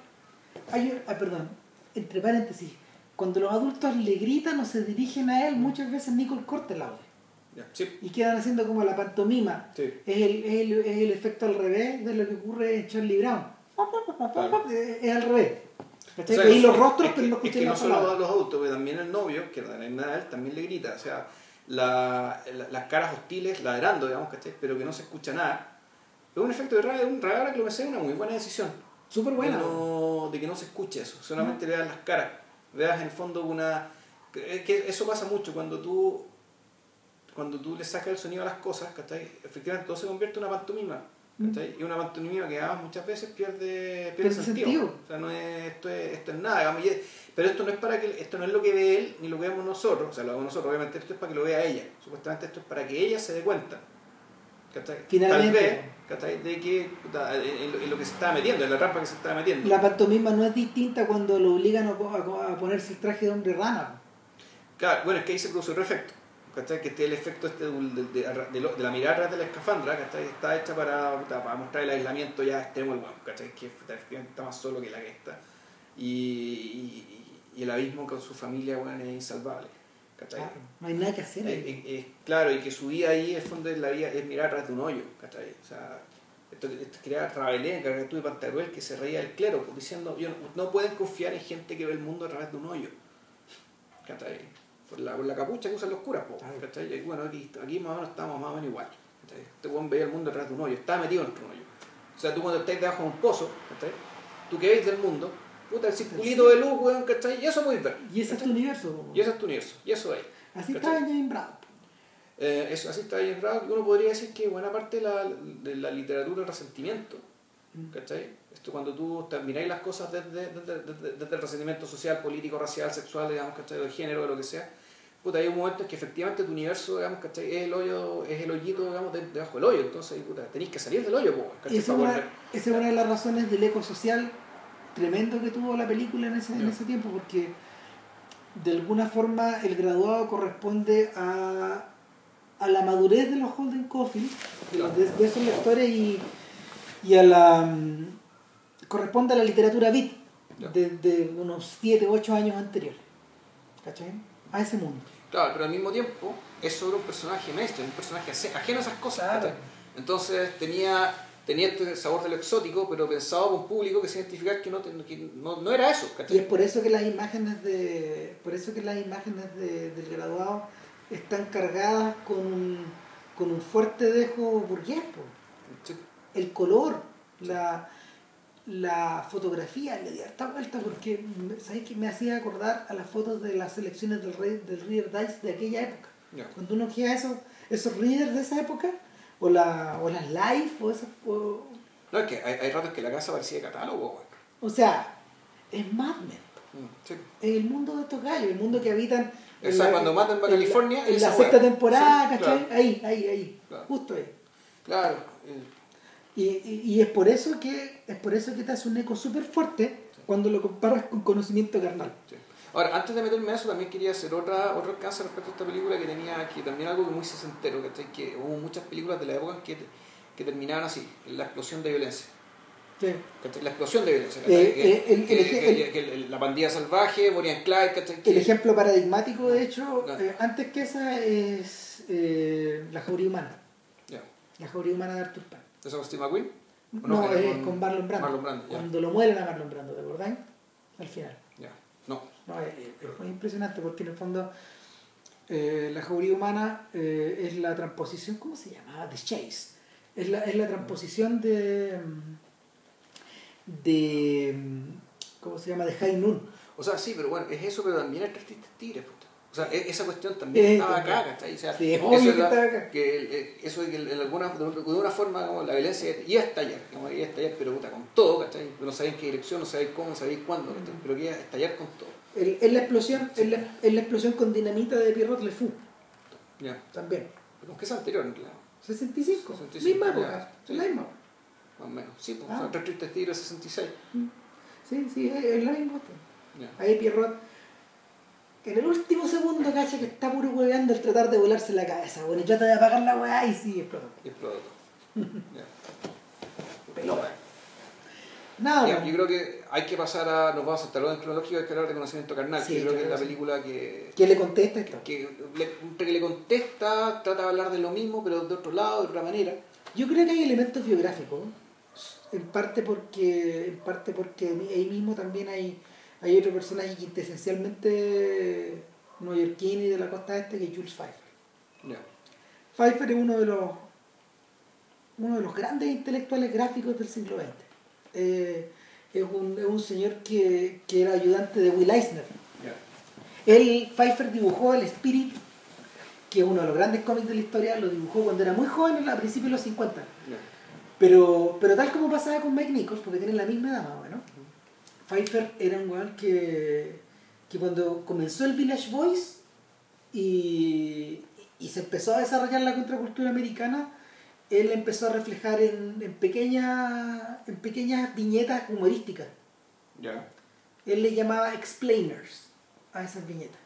Hay, ah, perdón, entre paréntesis, cuando los adultos le gritan o se dirigen a él, muchas veces Nicole corta el audio sí, y quedan haciendo como la pantomima. sí. Es el, es, el, es el efecto al revés de lo que ocurre en Charlie Brown. Claro. Es, es al revés. O sea, no los rostros, es pero no es que no las solo los adultos, pero también el novio, que misma edad, también le grita. O sea, la- la- las caras hostiles ladrando, digamos, ¿cachai? Pero que no se escucha nada. Es un efecto de radio, un radar que lo es una muy buena decisión. Súper buena. de, no, de que no se escuche eso, solamente veas las caras, veas en el fondo una... que eso pasa mucho cuando tú cuando tú le sacas el sonido a las cosas, ¿cachai? efectivamente todo se convierte en una pantomima. ¿Cachai? Y una pantomima que además muchas veces pierde, pierde sentido. sentido. O sea, no es, esto, es, esto es nada. digamos, y es- pero esto no es para que esto no es lo que ve él ni lo que vemos nosotros. O sea, lo vemos nosotros, obviamente esto es para que lo vea ella. Supuestamente esto es para que ella se dé cuenta. ¿cachai? Finalmente. Tal vez, ¿cachai? De que en, lo, que se estaba metiendo, en la trampa que se estaba metiendo. La pantomima no es distinta cuando lo obligan a, po- a- a ponerse el traje de hombre rana. Claro, bueno, es que ahí se produce otro efecto. ¿Cachai? Que este el efecto este de, de- de- de la mirada atrás de la escafandra, ¿cachai? Está hecha para, para mostrar el aislamiento ya extremo del weón, ¿cachai? Que efectivamente está más solo que la que está. Y, y, y el abismo con su familia, weón, es insalvable. ¿Cachai? Claro, no hay nada que hacer. Eh, ahí. eh, eh, claro, y que su vida ahí, el fondo de la vida, es mirar atrás de un hoyo, ¿cachai? O sea, esto, esto crea Rabelais, caricatura de Pantagruel, que se reía del clero, pues, diciendo, yo no, no pueden confiar en gente que ve el mundo a través de un hoyo, ¿cachai? Por la, por la capucha que usan los curas, po, Claro. ¿cachai? Y bueno, aquí, aquí más o menos estamos más o menos igual, ¿cachai? Este weón veía el mundo través de un hoyo, está metido de un hoyo. O sea, tú cuando estás debajo de un pozo, ¿cachai? Tú que ves del mundo, puta, el circulito de luz, weón, ¿cachai? Y eso podéis ver. Y ese es tu universo. po. Y ese es tu universo, y eso es. Así está James Brown. Eh, eso, así está raro. Uno podría decir que buena parte de la, de la literatura del resentimiento, Mm. ¿cachai? Esto cuando tú miráis las cosas desde, desde, desde- desde el resentimiento social, político, racial, sexual, digamos, ¿cachai? De género, de lo que sea. Puta, hay un momento en que efectivamente tu universo, digamos, ¿cachai? Es el hoyo, es el hoyito, digamos, debajo del hoyo. Entonces, puta, tenéis que salir del hoyo, ¿cachai? Esa es, una, volver. esa es una de las razones del eco social tremendo que tuvo la película en ese, en Ya. ese tiempo, porque de alguna forma el graduado corresponde a, a la madurez de los Holden Coffin, de, los- de- de esos lectores, y, y a la mm, corresponde a la literatura beat Ya. de, de unos 7 u 8 años anteriores. ¿Cachai? A ese mundo. Claro, pero al mismo tiempo es sobre un personaje maestro, un personaje ajeno a esas cosas. Entonces tenía, tenía este sabor de lo exótico, pero pensado por un público que se identificaba que no, que no, no era eso. Y es por eso que las imágenes de. Por eso que las imágenes de, del graduado están cargadas con un, con un fuerte dejo burgués. Sí. El color, la, la fotografía le di harta vuelta porque ¿sabes que me hacía acordar a las fotos de las selecciones del, del Reader Dice de aquella época. Ya. Cuando uno queda esos, esos readers de esa época, o, la, o las live, o esas. O, No, es que hay, hay ratos que la casa parecía catálogo. o sea, es Mad Men. Mm, Sí. El mundo de estos gallos, el mundo que habitan. en Esa, la- cuando matan a en la- California, En la sexta temporada, Sí, ¿cachai? claro. Ahí, ahí, ahí. Claro. Justo ahí. Claro. Y, y, y es por eso que es por eso que te hace un eco súper fuerte cuando lo comparas con conocimiento carnal. Sí. Ahora, antes de meterme a eso, también quería hacer otra, otro alcance respecto a esta película que tenía que también algo muy sesentero, ¿cachai? que hubo muchas películas de la época que, que terminaban así, en la explosión de violencia. La explosión de violencia. que, que- que- que la pandilla salvaje, Bonnie and Clyde, ¿cachai? El Que- ejemplo paradigmático, de hecho, eh, antes que esa es eh, La Jauría Humana. La Jauría Humana de Arthur Penn. ¿Esa con Steve McQueen? ¿O No, era es con Marlon Brando. Marlon Brando, ya. Cuando lo muelen a Marlon Brando, ¿te acordáis? Al final. Ya. No. No, es, es muy impresionante porque en el fondo eh, la jauría humana eh, es la transposición, ¿cómo se llama? The Chase. Es la, es la transposición de. mm, de. mm, ¿cómo se llama? De High Noon. O sea, sí, pero bueno, es eso, pero también el Tres Tigres. O sea, e- esa cuestión también estaba acá, ¿cachai? O sea, Sí, eso, que es la- estaba acá. que eso de que en alguna, de una forma como la violencia iba a estallar, como iba a estallar, pero puta, con todo, ¿cachai? No sabéis en qué dirección, no sabéis cómo, no sabéis cuándo, ¿cachai? Mm. Pero que estallar con todo. Es la explosión, es la, explosión con dinamita de Pierrot Le Fou, Ya. también. Pero aunque es anterior, claro, 65, 65, misma ya, época, sí. la misma. más o menos. Sí, pues, Ah. son Tres Tristes Tigres 66. Sí, sí, es, es la misma. Ya. Ahí Pierrot, en el último segundo, cacha que está puro hueveando el tratar de volarse la cabeza. Bueno, y trata de apagar la weá y sí, explotó. Y explotó todo. Ya. Pelota. Nada, Ya, yo creo que hay que pasar a. Nos vamos a saltar orden cronológico, hay que hablar de conocimiento carnal. Sí, que yo creo que es la película que, ¿Quién le contesta esto? que le, que le contesta, trata de hablar de lo mismo, pero de otro lado, de otra manera. Yo creo que hay elementos biográficos, en parte porque, en parte porque ahí mismo también hay, hay otro personaje quintesencialmente neoyorquino y de la costa este que es Jules Pfeiffer. Ya. Pfeiffer es uno de los uno de los grandes intelectuales gráficos del siglo XX. Eh, es, un, es un señor que, que era ayudante de Will Eisner. Él, Pfeiffer dibujó el Spirit, que es uno de los grandes cómics de la historia, lo dibujó cuando era muy joven, a principios de los 50. Ya. Pero, pero tal como pasaba con Mike Nichols, porque tienen la misma edad más o menos, Pfeiffer era un weón que, que cuando comenzó el Village Voice y, y se empezó a desarrollar la contracultura americana, él empezó a reflejar en, en, pequeñas, en pequeñas viñetas humorísticas. Él le llamaba explainers a esas viñetas.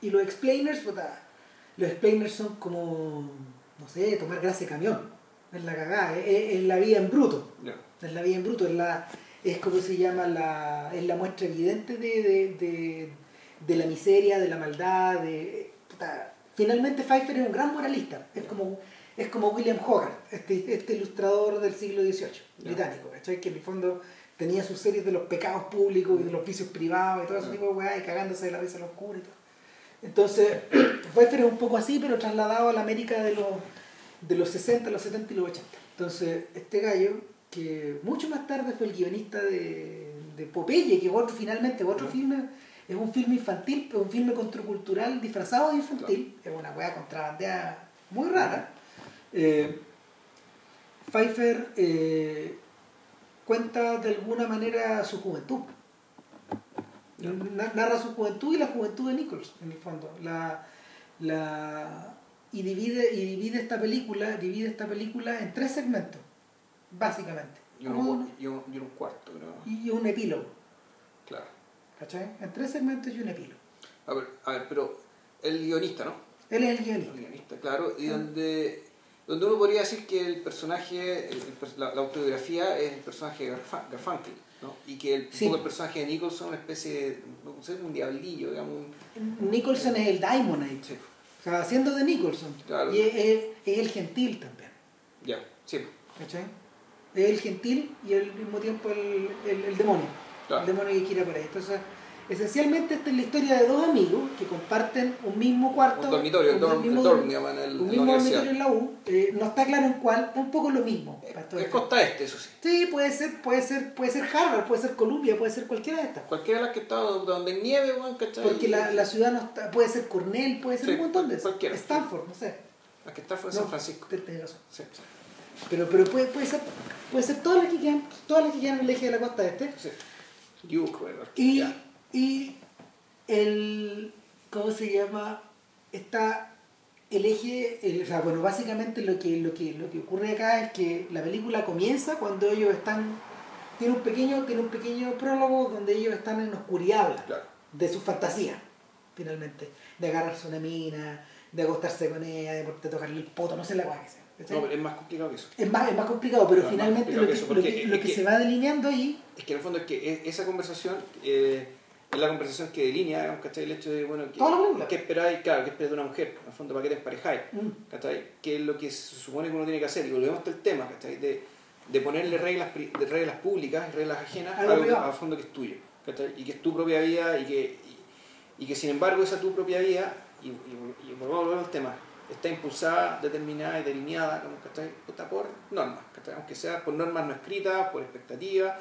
Y los explainers, puta, los explainers son como, no sé, tomar grasa de camión. Es la cagada, es, la vida en bruto. Es la vida en bruto, es la, es como se llama la, es la muestra evidente de, de, de, de la miseria, de la maldad, de puta. finalmente Pfeiffer es un gran moralista, es como, es como William Hogarth, este, este ilustrador del siglo XVIII, Ya. británico, ¿cachai? que en el fondo tenía sus series de los pecados públicos y de los vicios privados y todo ese tipo de weá, y cagándose de la risa a los curas y todo. Entonces, Pfeiffer es un poco así, pero trasladado a la América de los, de los 60, los 70 y los 80. Entonces, este gallo, que mucho más tarde fue el guionista de, de Popeye, que otro, finalmente otro filme, es un filme infantil, pero un filme contracultural disfrazado de infantil, es una weá contrabandeada muy rara. Eh, Pfeiffer eh, cuenta de alguna manera su juventud. Narra su juventud y la juventud de Nichols, en el fondo. La, la, y, divide, y divide esta película, divide esta película en tres segmentos, básicamente. Y, un, y un cuarto, creo. y un epílogo. Claro. ¿Cachai? En tres segmentos y un epílogo. A ver, a ver, pero el guionista, ¿no? Él es el El guionista. guionista, claro. Y Ah. donde, donde uno podría decir que el personaje, el- la, la autobiografía es el personaje de Garfa- Garfunkel, ¿no? Y que el, Sí. el personaje de Nicholson es una especie de, no sé, un diablillo, digamos. Un, Nicholson es el Diamond sí, O sea, haciendo de Nicholson. Claro. Y es, es- es el gentil también. Ya, sí. ¿Cachai? El gentil y al mismo tiempo el, el, el demonio. Claro. El demonio que gira por ahí. Entonces, esencialmente esta es la historia de dos amigos que comparten un mismo cuarto. Un dormitorio, un dorm, mismo dorm, en, el- un dormitorio en la U. Eh, no está claro en cuál, es un poco lo mismo. para Es costa este, eso sí. Sí, puede ser, puede ser, puede ser Harvard, puede ser Columbia, puede ser cualquiera de estas. Cualquiera de las que está donde hay nieve, ¿cachai? Porque la, la ciudad no está, puede ser Cornell, puede ser Sí, un montón de eso. cualquiera. Stanford, no sé. La que está fue No, San Francisco. te- tenés razón. Sí, Pero, pero puede, puede ser, puede ser todas las que quedan, todas las que quedan en el eje de la costa este. sí. Y, y el ¿cómo se llama? Está el eje, el- o sea, bueno, básicamente lo que, lo que lo que ocurre acá es que la película comienza cuando ellos están tiene un pequeño tiene un pequeño prólogo donde ellos están en oscuridad Claro. de su fantasía finalmente de agarrarse una mina de acostarse con ella de, de tocarle el poto no sé la cosa que sea. No, pero es más complicado que eso. es más es más complicado pero No, finalmente lo que, que eso, lo que- lo se va delineando ahí Es que en el fondo es que esa conversación eh, es la conversación que delinea, ¿cachai? El hecho de, bueno. ¿qué esperáis? Claro, ¿qué esperáis de una mujer? En el fondo, ¿para qué te emparejáis? mm, ¿Cachai? ¿Qué es lo que se supone que uno tiene que hacer? Y volvemos al tema, ¿cachai? De, de ponerle reglas, de reglas públicas reglas ajenas a Algo que, al fondo que es tuyo, ¿cachai? Y que es tu propia vida y que, y, y que sin embargo esa tu propia vida, y, y, y volvemos al tema, está impulsada, determinada y delineada, como. Puta, por normas, ¿cachai? Aunque sea por normas no escritas, por expectativas,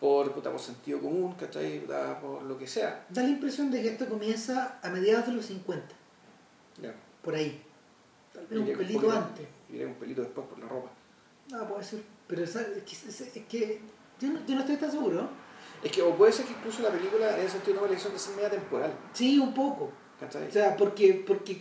por, puta, por sentido común, ¿cachai? Puta, por lo que sea. da la impresión de que esto comienza a mediados de los 50 Ya. por ahí tal vez un que pelito antes diría un pelito después por la ropa. no puede ser pero es que, es, que yo, no, yo no estoy tan seguro Es que, o puede ser que incluso la película en ese sentido toma la decisión de ser media temporal, sí un poco ¿cachai? o sea porque porque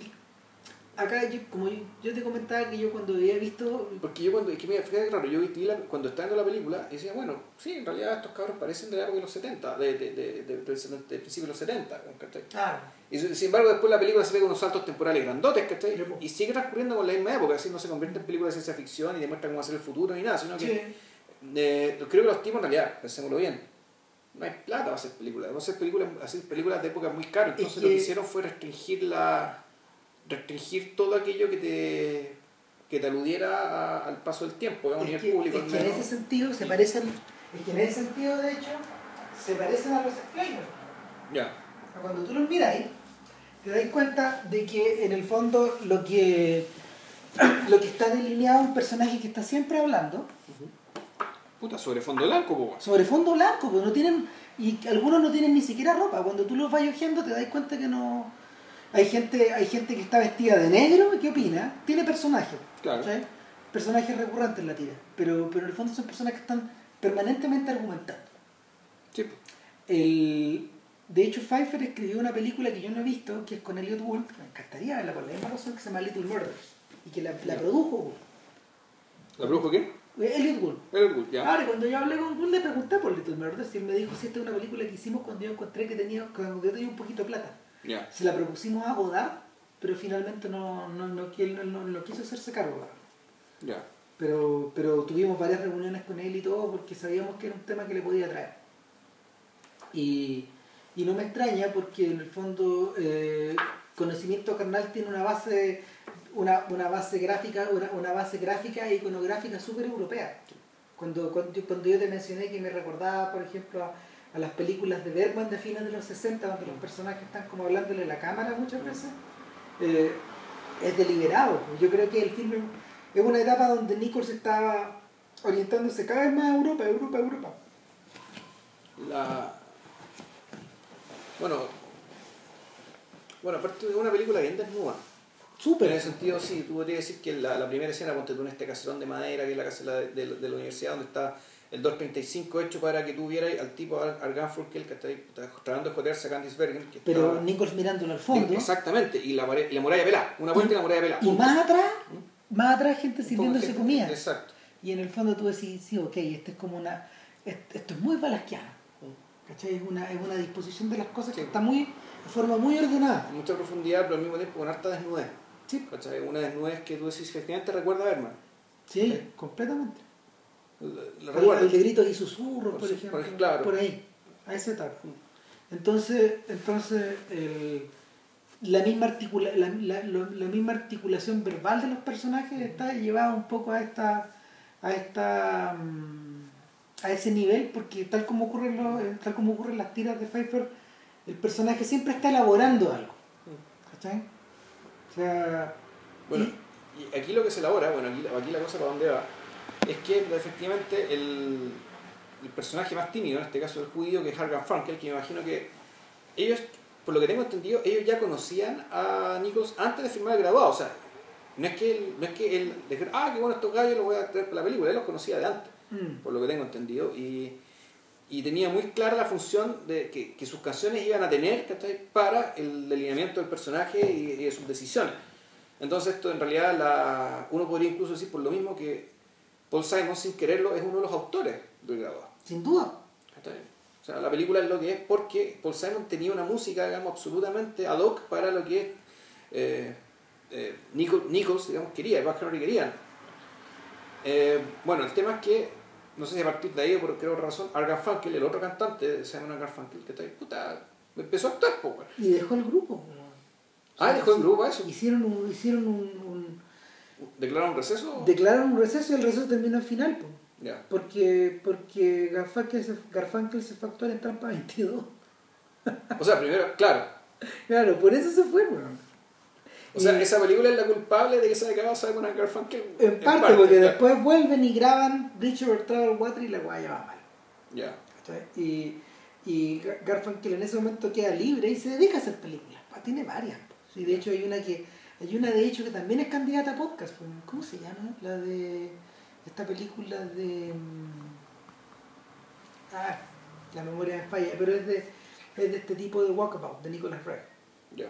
acá yo, como yo, yo te comentaba que yo cuando había visto Porque yo cuando, es que mira, fíjate raro, yo vi la, cuando estaba viendo la película, y decía, bueno, sí, en realidad estos cabros parecen de la época de los 70, de, de, de, de, del 70 del principio de los 70, ¿cachai? ah Y sin embargo después la película se ve con unos saltos temporales grandotes, ¿cachai? Sí. Y sigue transcurriendo con la misma época, así no se convierte en película de ciencia ficción y demuestra cómo va a ser el futuro ni nada, sino que sí. eh, creo que los tipos en realidad, pensémoslo bien, no hay plata para hacer películas, vamos a hacer películas, hacer películas de época muy caras, entonces Es lo que- hicieron fue restringir la restringir todo aquello que te que te aludiera a- al paso del tiempo, a es nivel público. es que en ese sentido se parecen es que en ese sentido de hecho se parecen a los explainers Ya, cuando tú los miráis, te das cuenta de que en el fondo lo que, lo que está delineado es un personaje que está siempre hablando puta, sobre fondo blanco, weón. sobre fondo blanco, pero no tienen, y algunos no tienen ni siquiera ropa. Cuando tú los vas hojeando te das cuenta que no. Hay gente, hay gente que está vestida de negro y qué opina, tiene personajes. Personajes recurrentes en la tira. Pero, pero en el fondo son personas que están permanentemente argumentando. Sí. El, de hecho, Pfeiffer escribió una película que yo no he visto, que es con Elliot que me encantaría verla por la misma razón que se llama Little Murders, y que la, la produjo Gould. ¿La produjo qué? Elliot Gould. El orgullo, ya. Ahora, cuando yo hablé con Gould, le pregunté por Little Murders y él me dijo si esta es una película que hicimos cuando yo encontré que tenía, cuando yo tenía un poquito de plata. Se la propusimos a Godard, pero finalmente no, no, no, no, no- quiso hacerse cargo. Ya. Pero, pero tuvimos varias reuniones con él y todo porque sabíamos que era un tema que le podía traer. Y, y no me extraña porque en el fondo eh, conocimiento carnal tiene una base una, una base gráfica una, una base gráfica e iconográfica súper europea. Cuando, cuando, cuando yo te mencioné que me recordaba, por ejemplo, a, a las películas de Bergman de fines de los 60, donde los personajes están como hablándole a la cámara muchas veces, eh, es deliberado. Yo creo que el filme es una etapa donde Nichols estaba orientándose cada vez más a Europa, Europa, Europa. La... Bueno, bueno, aparte de una película bien desnuda. En Súper. ese sentido, sí, tú podrías decir que la, la primera escena, ponte tú en este caserón de madera, que es la casa de la, de, de la universidad, donde está el 235 hecho para que tú vieras al tipo, al Ganfurkel, que está, ahí, está tratando de joderse a Candice Bergen. Que Pero estaba- Nichols mirándolo al fondo. Exactamente, y la, y la muralla pelada, una vuelta y, la muralla pelada. Y más atrás, más atrás gente sirviéndose comida. Exacto. Y en el fondo tú decís, sí, ok, esto es como una. est- Esto es muy balasquiano. ¿Cachai? Es una, es una disposición de las cosas que Sí. está muy. de forma muy ordenada. Con mucha profundidad, pero al mismo tiempo con harta desnudez. Sí, ¿Cachai? Una desnudez que tú decís, efectivamente recuerda a Berman. sí, Sí. completamente. La El, recuerda. el de gritos y susurros, Por por, ejemplo. por- claro. Por ahí, a esa etapa. Entonces, entonces el, la misma, articula la, la, la misma articulación verbal de los personajes está llevada un poco a esta a esta mm, a ese nivel porque tal como ocurren eh, tal como ocurren las tiras de Pfeiffer el personaje siempre está elaborando algo ¿cachai? o sea Bueno, y- y aquí lo que se elabora, bueno, aquí, aquí la cosa para dónde va, es que efectivamente el, el personaje más tímido, en este caso el judío, que es Hargan Frankel, que me imagino que ellos, por lo que tengo entendido, ellos ya conocían a Nichols antes de firmar el graduado, o sea, no es que él, no es que él dijera, ah, qué bueno estos gallos, los voy a traer para la película, él los conocía de antes, mm, por lo que tengo entendido, y, y tenía muy clara la función de que, que sus canciones iban a tener ¿cachai? para el delineamiento del personaje y, y de sus decisiones. Entonces esto en realidad la, uno podría incluso decir por lo mismo que Paul Simon sin quererlo es uno de los autores del graduado. sin duda. O sea, la película es lo que es porque Paul Simon tenía una música, digamos, absolutamente ad hoc para lo que eh, eh, Nichol- Nichols, digamos, quería, y Henry querían. Eh, bueno, el tema es que, no sé si a partir de ahí por qué otra razón, Argan Funkel, el otro cantante de Simon Garfunkel, que está ahí, puta, empezó a actuar, pues, y dejó el grupo Ah, dejó el grupo, eso. hicieron un hicieron un, un- ¿Declararon receso? declararon un receso y el receso terminó al final. Ya. Porque, porque Garfunkel, se, Garfunkel se fue a actuar en Trampa 22. O sea, primero, claro. Claro, por eso se fue, weón. O sea, Y- esa película es la culpable de que se haya acabado Simon Garfunkel. En parte, porque claro. después vuelven y graban Over Troubled Water y la weá ya va mal. Ya. Y, y Gar- Garfunkel en ese momento queda libre y se dedica a hacer películas. Tiene varias. po. Sí, de hecho, hay una que hay una de hecho que también es candidata a podcast. po. ¿Cómo se llama? La de esta película de. mm, Ah, la memoria me falla, pero es de, es de este tipo de Walkabout, de Nicholas Ray. Ya.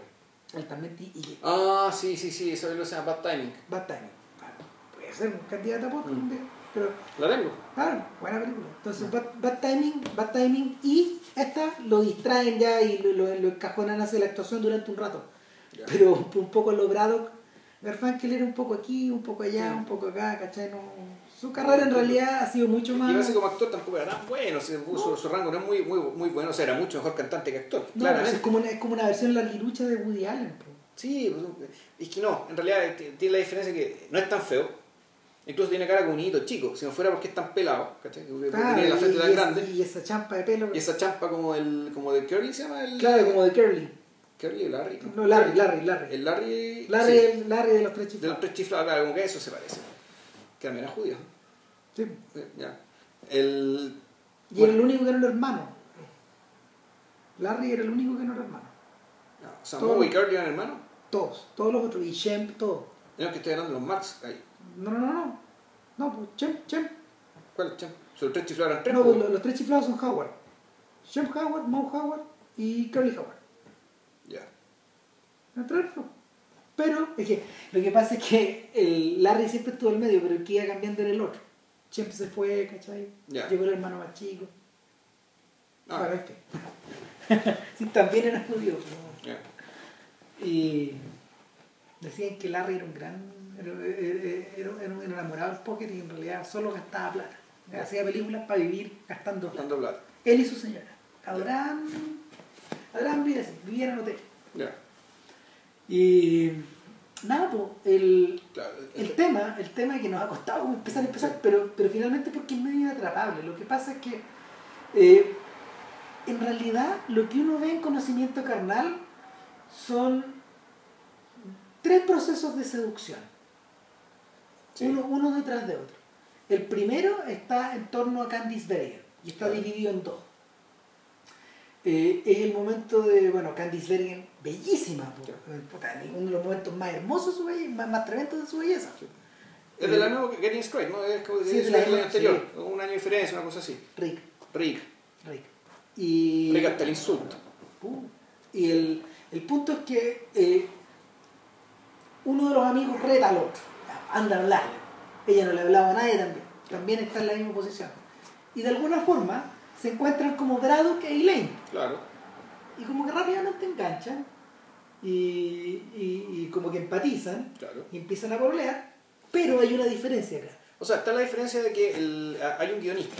También ti- y Ah, sí, sí, sí, esa película se llama Bad Timing. Bad Timing. Claro, Puede ser un candidato a podcast, Mm. pero La tengo. Claro, buena película. Entonces, bad, Bad Timing, Bad Timing y esta lo distraen ya y lo, lo, lo encajonan hacia la actuación durante un rato. Pero un poco logrado. Garfunkel era un poco aquí, un poco allá, un poco acá, ¿cachai? No- su carrera en realidad ha sido mucho Y más... parece como actor tampoco era tan bueno, o sea, su, su rango no es muy, muy, muy bueno, o sea, era mucho mejor cantante que actor. No, claramente. es, como una, es como una versión larguirucha de Woody Allen. po. Sí, pues, es que no, en realidad t- tiene la diferencia que no es tan feo, incluso tiene cara como un chico, si no fuera porque es tan pelado, ¿cachai? Porque Claro, tiene la frente y, tan y esa- grande, y esa champa de pelo. y esa champa como el como de Curly se llama el... Claro, como de Curly. Curly o Larry. No, Larry, Larry, Larry. El Larry... Larry, sí, el- Larry de los tres de chiflados. los tres chiflados, claro, como que eso se parece. Que también era judío. Sí. Ya. El... Y bueno, era el único que no era hermano. Larry era el único que no era hermano. no, todo- y Curly eran hermanos. Todos, todos los otros. Y Shemp, todos. No, que estoy hablando de los Marx ahí. No, no, no, no. No, pues Shemp, Shemp. ¿Cuál? Cham? Son los tres chiflados eran tres. No, pues. pues, los, los tres chiflados son Howard. Shemp Howard, Mo Howard y Curly Howard. No, no. Pero es que lo que pasa es que el Larry siempre estuvo al medio, pero el que iba cambiando era el otro. Shemp se fue, ¿cachai? Ya. Llegó el hermano más chico. Ah, Para este. sí, también era judío. ya. Y decían que Larry era un gran. Era, era- un enamorado del póker y en realidad solo gastaba plata. Hacía películas para vivir gastando plata. Dando plata. Él y su señora. Adoraban. Adoraban vivían en hotel. Y. Nada, el, Claro. el tema, el tema que nos ha costado empezar a empezar, pero, pero finalmente porque es medio inatrapable. Lo que pasa es que eh, en realidad lo que uno ve en conocimiento carnal son tres procesos de seducción, Sí. uno, uno detrás de otro. El primero está en torno a Candice Berger y está Claro. dividido en dos. Eh, es el momento de, bueno, Candice Bergen, bellísima, po. Sí. Puta, uno de los momentos más hermosos de su belleza, más, más tremendos de su belleza. Es de la nueva Getting Straight, ¿no? Es como Sí, del misma, anterior. Un año de diferencia, una cosa así. Rick, Rick. Rick. Y, Rick hasta el insulto. Uh, y el, el punto es que eh, uno de los amigos reta al otro, anda a hablarle. Ella no le hablaba a nadie también, también está en la misma posición. Y de alguna forma se encuentran como Braddock e Elaine. Claro. Y como que rápidamente enganchan y, y, y como que empatizan Claro. y empiezan a pololear, pero hay una diferencia acá. O sea, está la diferencia de que el- hay un guionista.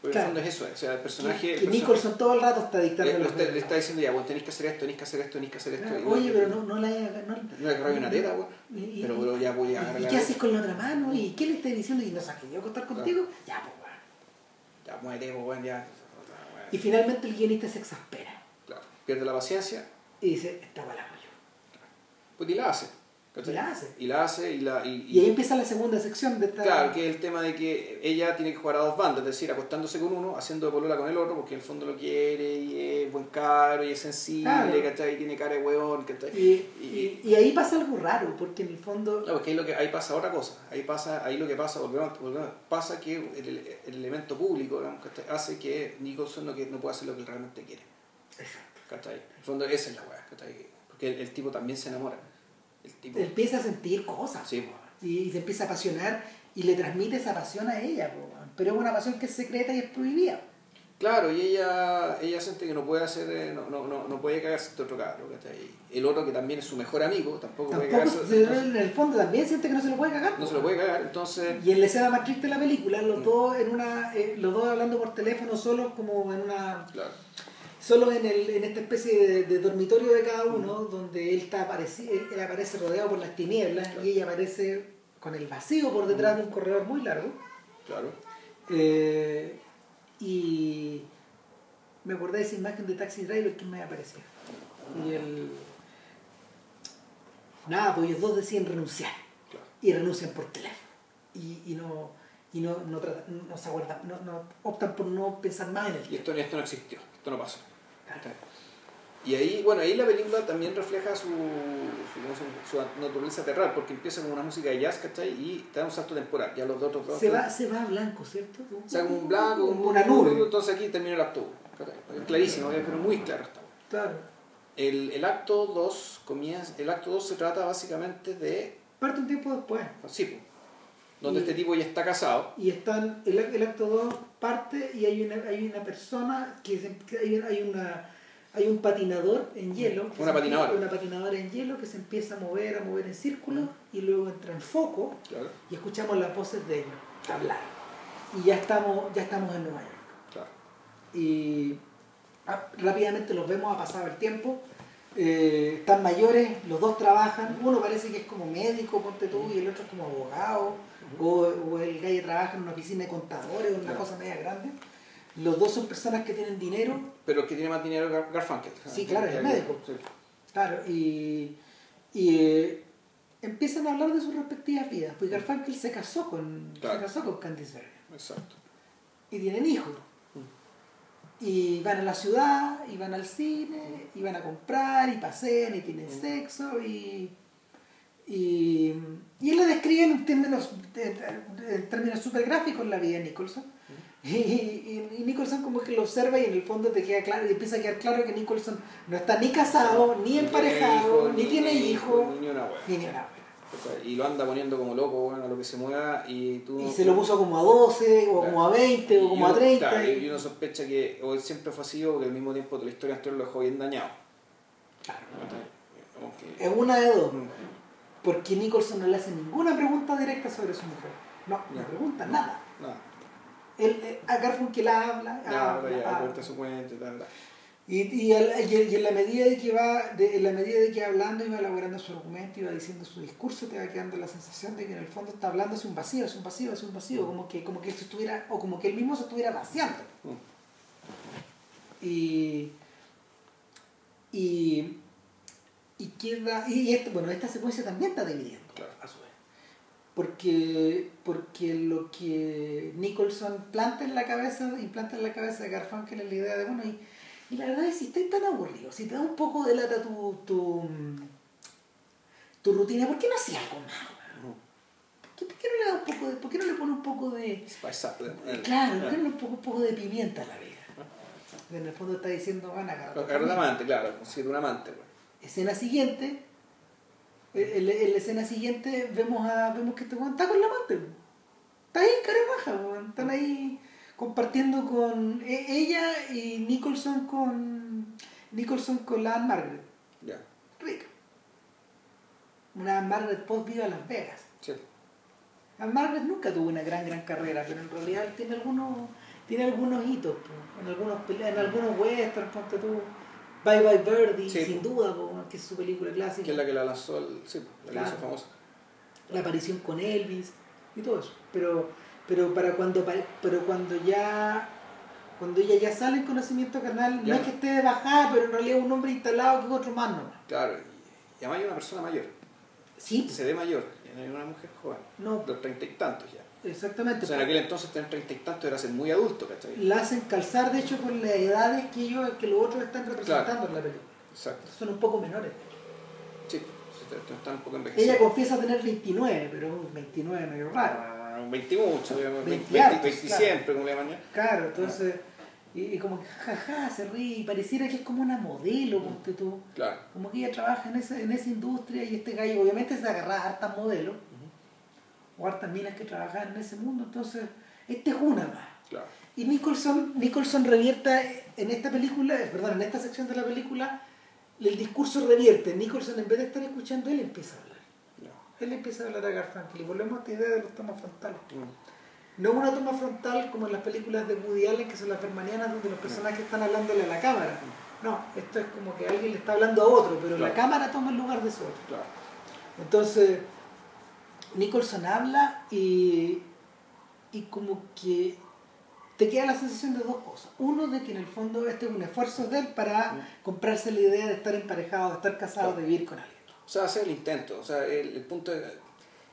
Porque Claro. en el fondo es eso, o sea, el personaje... que el personaje- Nicholson todo el rato está dictando le, los le está, le reglas. está diciendo ya, bueno, tenéis que hacer esto, tenéis que hacer esto, tenéis que hacer esto. Claro, y Oye, pero no, no la haya- no, No le agarré una teta, weón. y- y- Pero, pero ya voy a ¿Y agarrar qué haces con la otra mano? ¿Y qué le estás diciendo? ¿Y no sabes que yo acostar contigo? Ya, pues, weón. Ya, muévete, pues, weón, ya. Y finalmente el guionista se exaspera pierde la paciencia, y dice, esta palabra yo. pues y la hace. Y la hace. Y la hace y la... Y, Y ahí empieza la segunda sección de esta... Claro, que es el tema de que ella tiene que jugar a dos bandas, es decir, acostándose con uno, haciendo de polola con el otro, porque en el fondo lo quiere y es buen caro y es sensible, Claro. ¿cachai? Y tiene cara de hueón, ¿cachai? Y, y- y ahí pasa algo raro, porque en el fondo... No, porque ahí, lo que, ahí pasa otra cosa. Ahí pasa, ahí lo que pasa, volvemos, volvemos, pasa que el, el elemento público hace que Nicholson no, que, no pueda hacer lo que realmente quiere. ¿Cachai? En el fondo esa es la weá, ¿cachai? Porque el, el tipo también se enamora. El tipo. empieza a sentir cosas Sí, y, se empieza a apasionar y le transmite esa pasión a ella po, pero es una pasión que es secreta y es prohibida Claro, y ella, ella siente que no puede hacer, eh, no, no, no, no puede cagarse de otro cabro, ¿cachai? El otro que también es su mejor amigo, tampoco, puede tampoco cagarse, se- en el fondo también siente que no se lo puede cagar no po. se lo puede cagar, entonces, y en la escena más triste de la película los dos en una eh, los dos hablando por teléfono solos como en una claro, solo en, el, en esta especie de, de dormitorio de cada uno, donde él, está apareci- él, aparece rodeado por las tinieblas y ella aparece con el vacío por detrás de un corredor muy largo. claro. Eh, y me acordé de esa imagen de Taxi Driver que me apareció. Y el... Nada, pues ellos dos deciden renunciar. claro. Y renuncian por teléfono. Y, y no... Y no, no, tratan- no se acuerdan, no, no, optan por no pensar más en el Y esto, esto no existió, esto no pasó. Y ahí, bueno, ahí la película también refleja su, su, su naturaleza terral, porque empieza con una música de jazz, ¿cachai? Y te da un salto temporal. Ya los dos otros dos. Se va, se va a blanco, ¿cierto? O sea, como un blanco, Como un- una nube. Entonces aquí termina el acto 1. ¿cachai? Clarísimo, pero muy claro está. Claro. El, el acto 2 comienza, el acto 2 se trata básicamente de, Parte un tiempo después. sí, donde Y- este tipo ya está casado. Y están, el, el acto 2 parte y hay una, hay una persona que, se- que hay, hay una hay un patinador en hielo. Una patinadora. empieza- Una patinadora en hielo que se empieza a mover, a mover en círculos y luego entra en foco Claro, y escuchamos las voces de ellos hablar. Y ya estamos, ya estamos en Nueva York. claro. y ah, rápidamente los vemos a pasar el tiempo. Eh, están mayores, los dos trabajan, uno parece que es como médico, ponte tú, y el otro es como abogado, o, o el gallo trabaja en una oficina de contadores, una Claro. cosa media grande. Los dos son personas que tienen dinero, Pero el que tiene más dinero es Gar- Garfunkel. Sí, claro, es el médico. Sí. claro, y, y eh, empiezan a hablar de sus respectivas vidas. Pues Garfunkel se casó con, Claro. se casó con Candice Bergen Exacto. y tienen hijos. Y van a la ciudad, y van al cine, y van a comprar, y pasean, y tienen Mm. sexo, y, y, y él lo describe en términos, en términos súper gráficos la vida de Nicholson. Mm. Y, y- y Nicholson como que lo observa y en el fondo te queda claro, y empieza a quedar claro que Nicholson no está ni casado, ni emparejado, hijo, ni, tiene hijos, Ni una wea. ni ni una. Y lo anda poniendo como loco, bueno, a lo que se mueva y tú... Y se lo puso como a 12, o como a 20, o como a uno- 30. claro, y- uno sospecha que o él siempre fue así o que al mismo tiempo la historia anterior lo dejó bien dañado. Claro. Es una de dos. Mm. Porque Nicholson no le hace ninguna pregunta directa sobre su mujer. No, no Ya. pregunta nada. Nada. Él, eh, a Garfunkel habla, habla, ya, habla. su cuenta y tal, tal. Y, y, al- y- en la medida de que va, de- en la medida de que hablando y va elaborando su argumento y va diciendo su discurso, te va quedando la sensación de que en el fondo está hablando hacia un vacío, hacia un vacío, hacia un vacío, como que, como que él se estuviera, o como que él mismo se estuviera vaciando. Y, y, y queda, y, y esto, bueno, esta secuencia también está dividiendo Claro. a su vez. Porque, porque lo que Nicholson planta en la cabeza, implanta en la cabeza de Garfunkel es la idea de, bueno, y, y la verdad es si estás tan aburrido, si te da un poco de lata tu, tu, tu rutina, ¿por qué no haces algo más? ¿Por qué, no le da un poco de, por qué no le pone un poco de, Spice up, eh, claro, ¿por eh. qué no le pone un poco de pimienta a la vida? En el fondo está diciendo, van a Agarra un amante, claro, consigue un amante. pues. Escena siguiente, en, la escena siguiente vemos a vemos que este weón está con la amante. Está ahí, cara raja, weón. Están ahí compartiendo con e- ella y Nicholson con Nicholson con la Anne Margaret. Ya, Rica. Una Anne Margaret post viva Las Vegas. sí. Anne Margaret nunca tuvo una gran gran carrera, pero en realidad tiene algunos tiene algunos hitos, po, en algunos en algunos westerns, ponte tú. Bye Bye Birdie, Sí, sin po. duda, po, que es su película clásica. Que es la que la lanzó, el, sí, la que hizo famosa. la aparición con Elvis y todo eso. Pero, pero para cuando pero cuando ya cuando ella ya sale en conocimiento carnal, Ya. no es que esté de bajada, pero en realidad es un hombre instalado que es otro más nomás. Claro, y, además hay una persona mayor, Sí, se ve mayor, y no hay una mujer joven, no, los treinta y tantos ya. exactamente. O sea, en aquel entonces tener treinta y tantos era ser muy adulto, ¿cachai? La hacen calzar, de hecho, con las edades que ellos, que los otros están representando en la película. Exacto. Son un poco menores. Sí, te- están un poco Ella envejecidos. confiesa tener 29, pero un 29 medio raro. Ah, 20 mucho, digamos, 20 20, hartos, 20 claro. siempre, como le llaman. Claro, entonces, y, y como que jajaja, se ríe, y pareciera que es como una modelo, ponte tú. Claro. Como que ella trabaja en esa, en esa industria y este gallo obviamente se agarra a hartas modelos o hartas minas que trabajan en ese mundo, entonces este es una más. Claro. Y Nicholson, Nicholson revierta en esta película, eh, perdón, en esta sección de la película, el discurso revierte. Nicholson en vez de estar escuchando, él empieza a hablar. Él empieza a hablar a Garfunkel y volvemos a esta idea de los tomas frontales. Mm. No una toma frontal como en las películas de Woody Allen, que son las bermanianas, donde los personajes están hablándole a la cámara. No, esto es como que alguien le está hablando a otro, pero la cámara toma el lugar de su otro. Claro. Entonces, Nicholson habla y, y como que te queda la sensación de dos cosas. Uno, de que en el fondo este es un esfuerzo de él para Mm. comprarse la idea de estar emparejado, de estar casado, de vivir con alguien. O sea, hacer el intento, o sea, el, el punto de...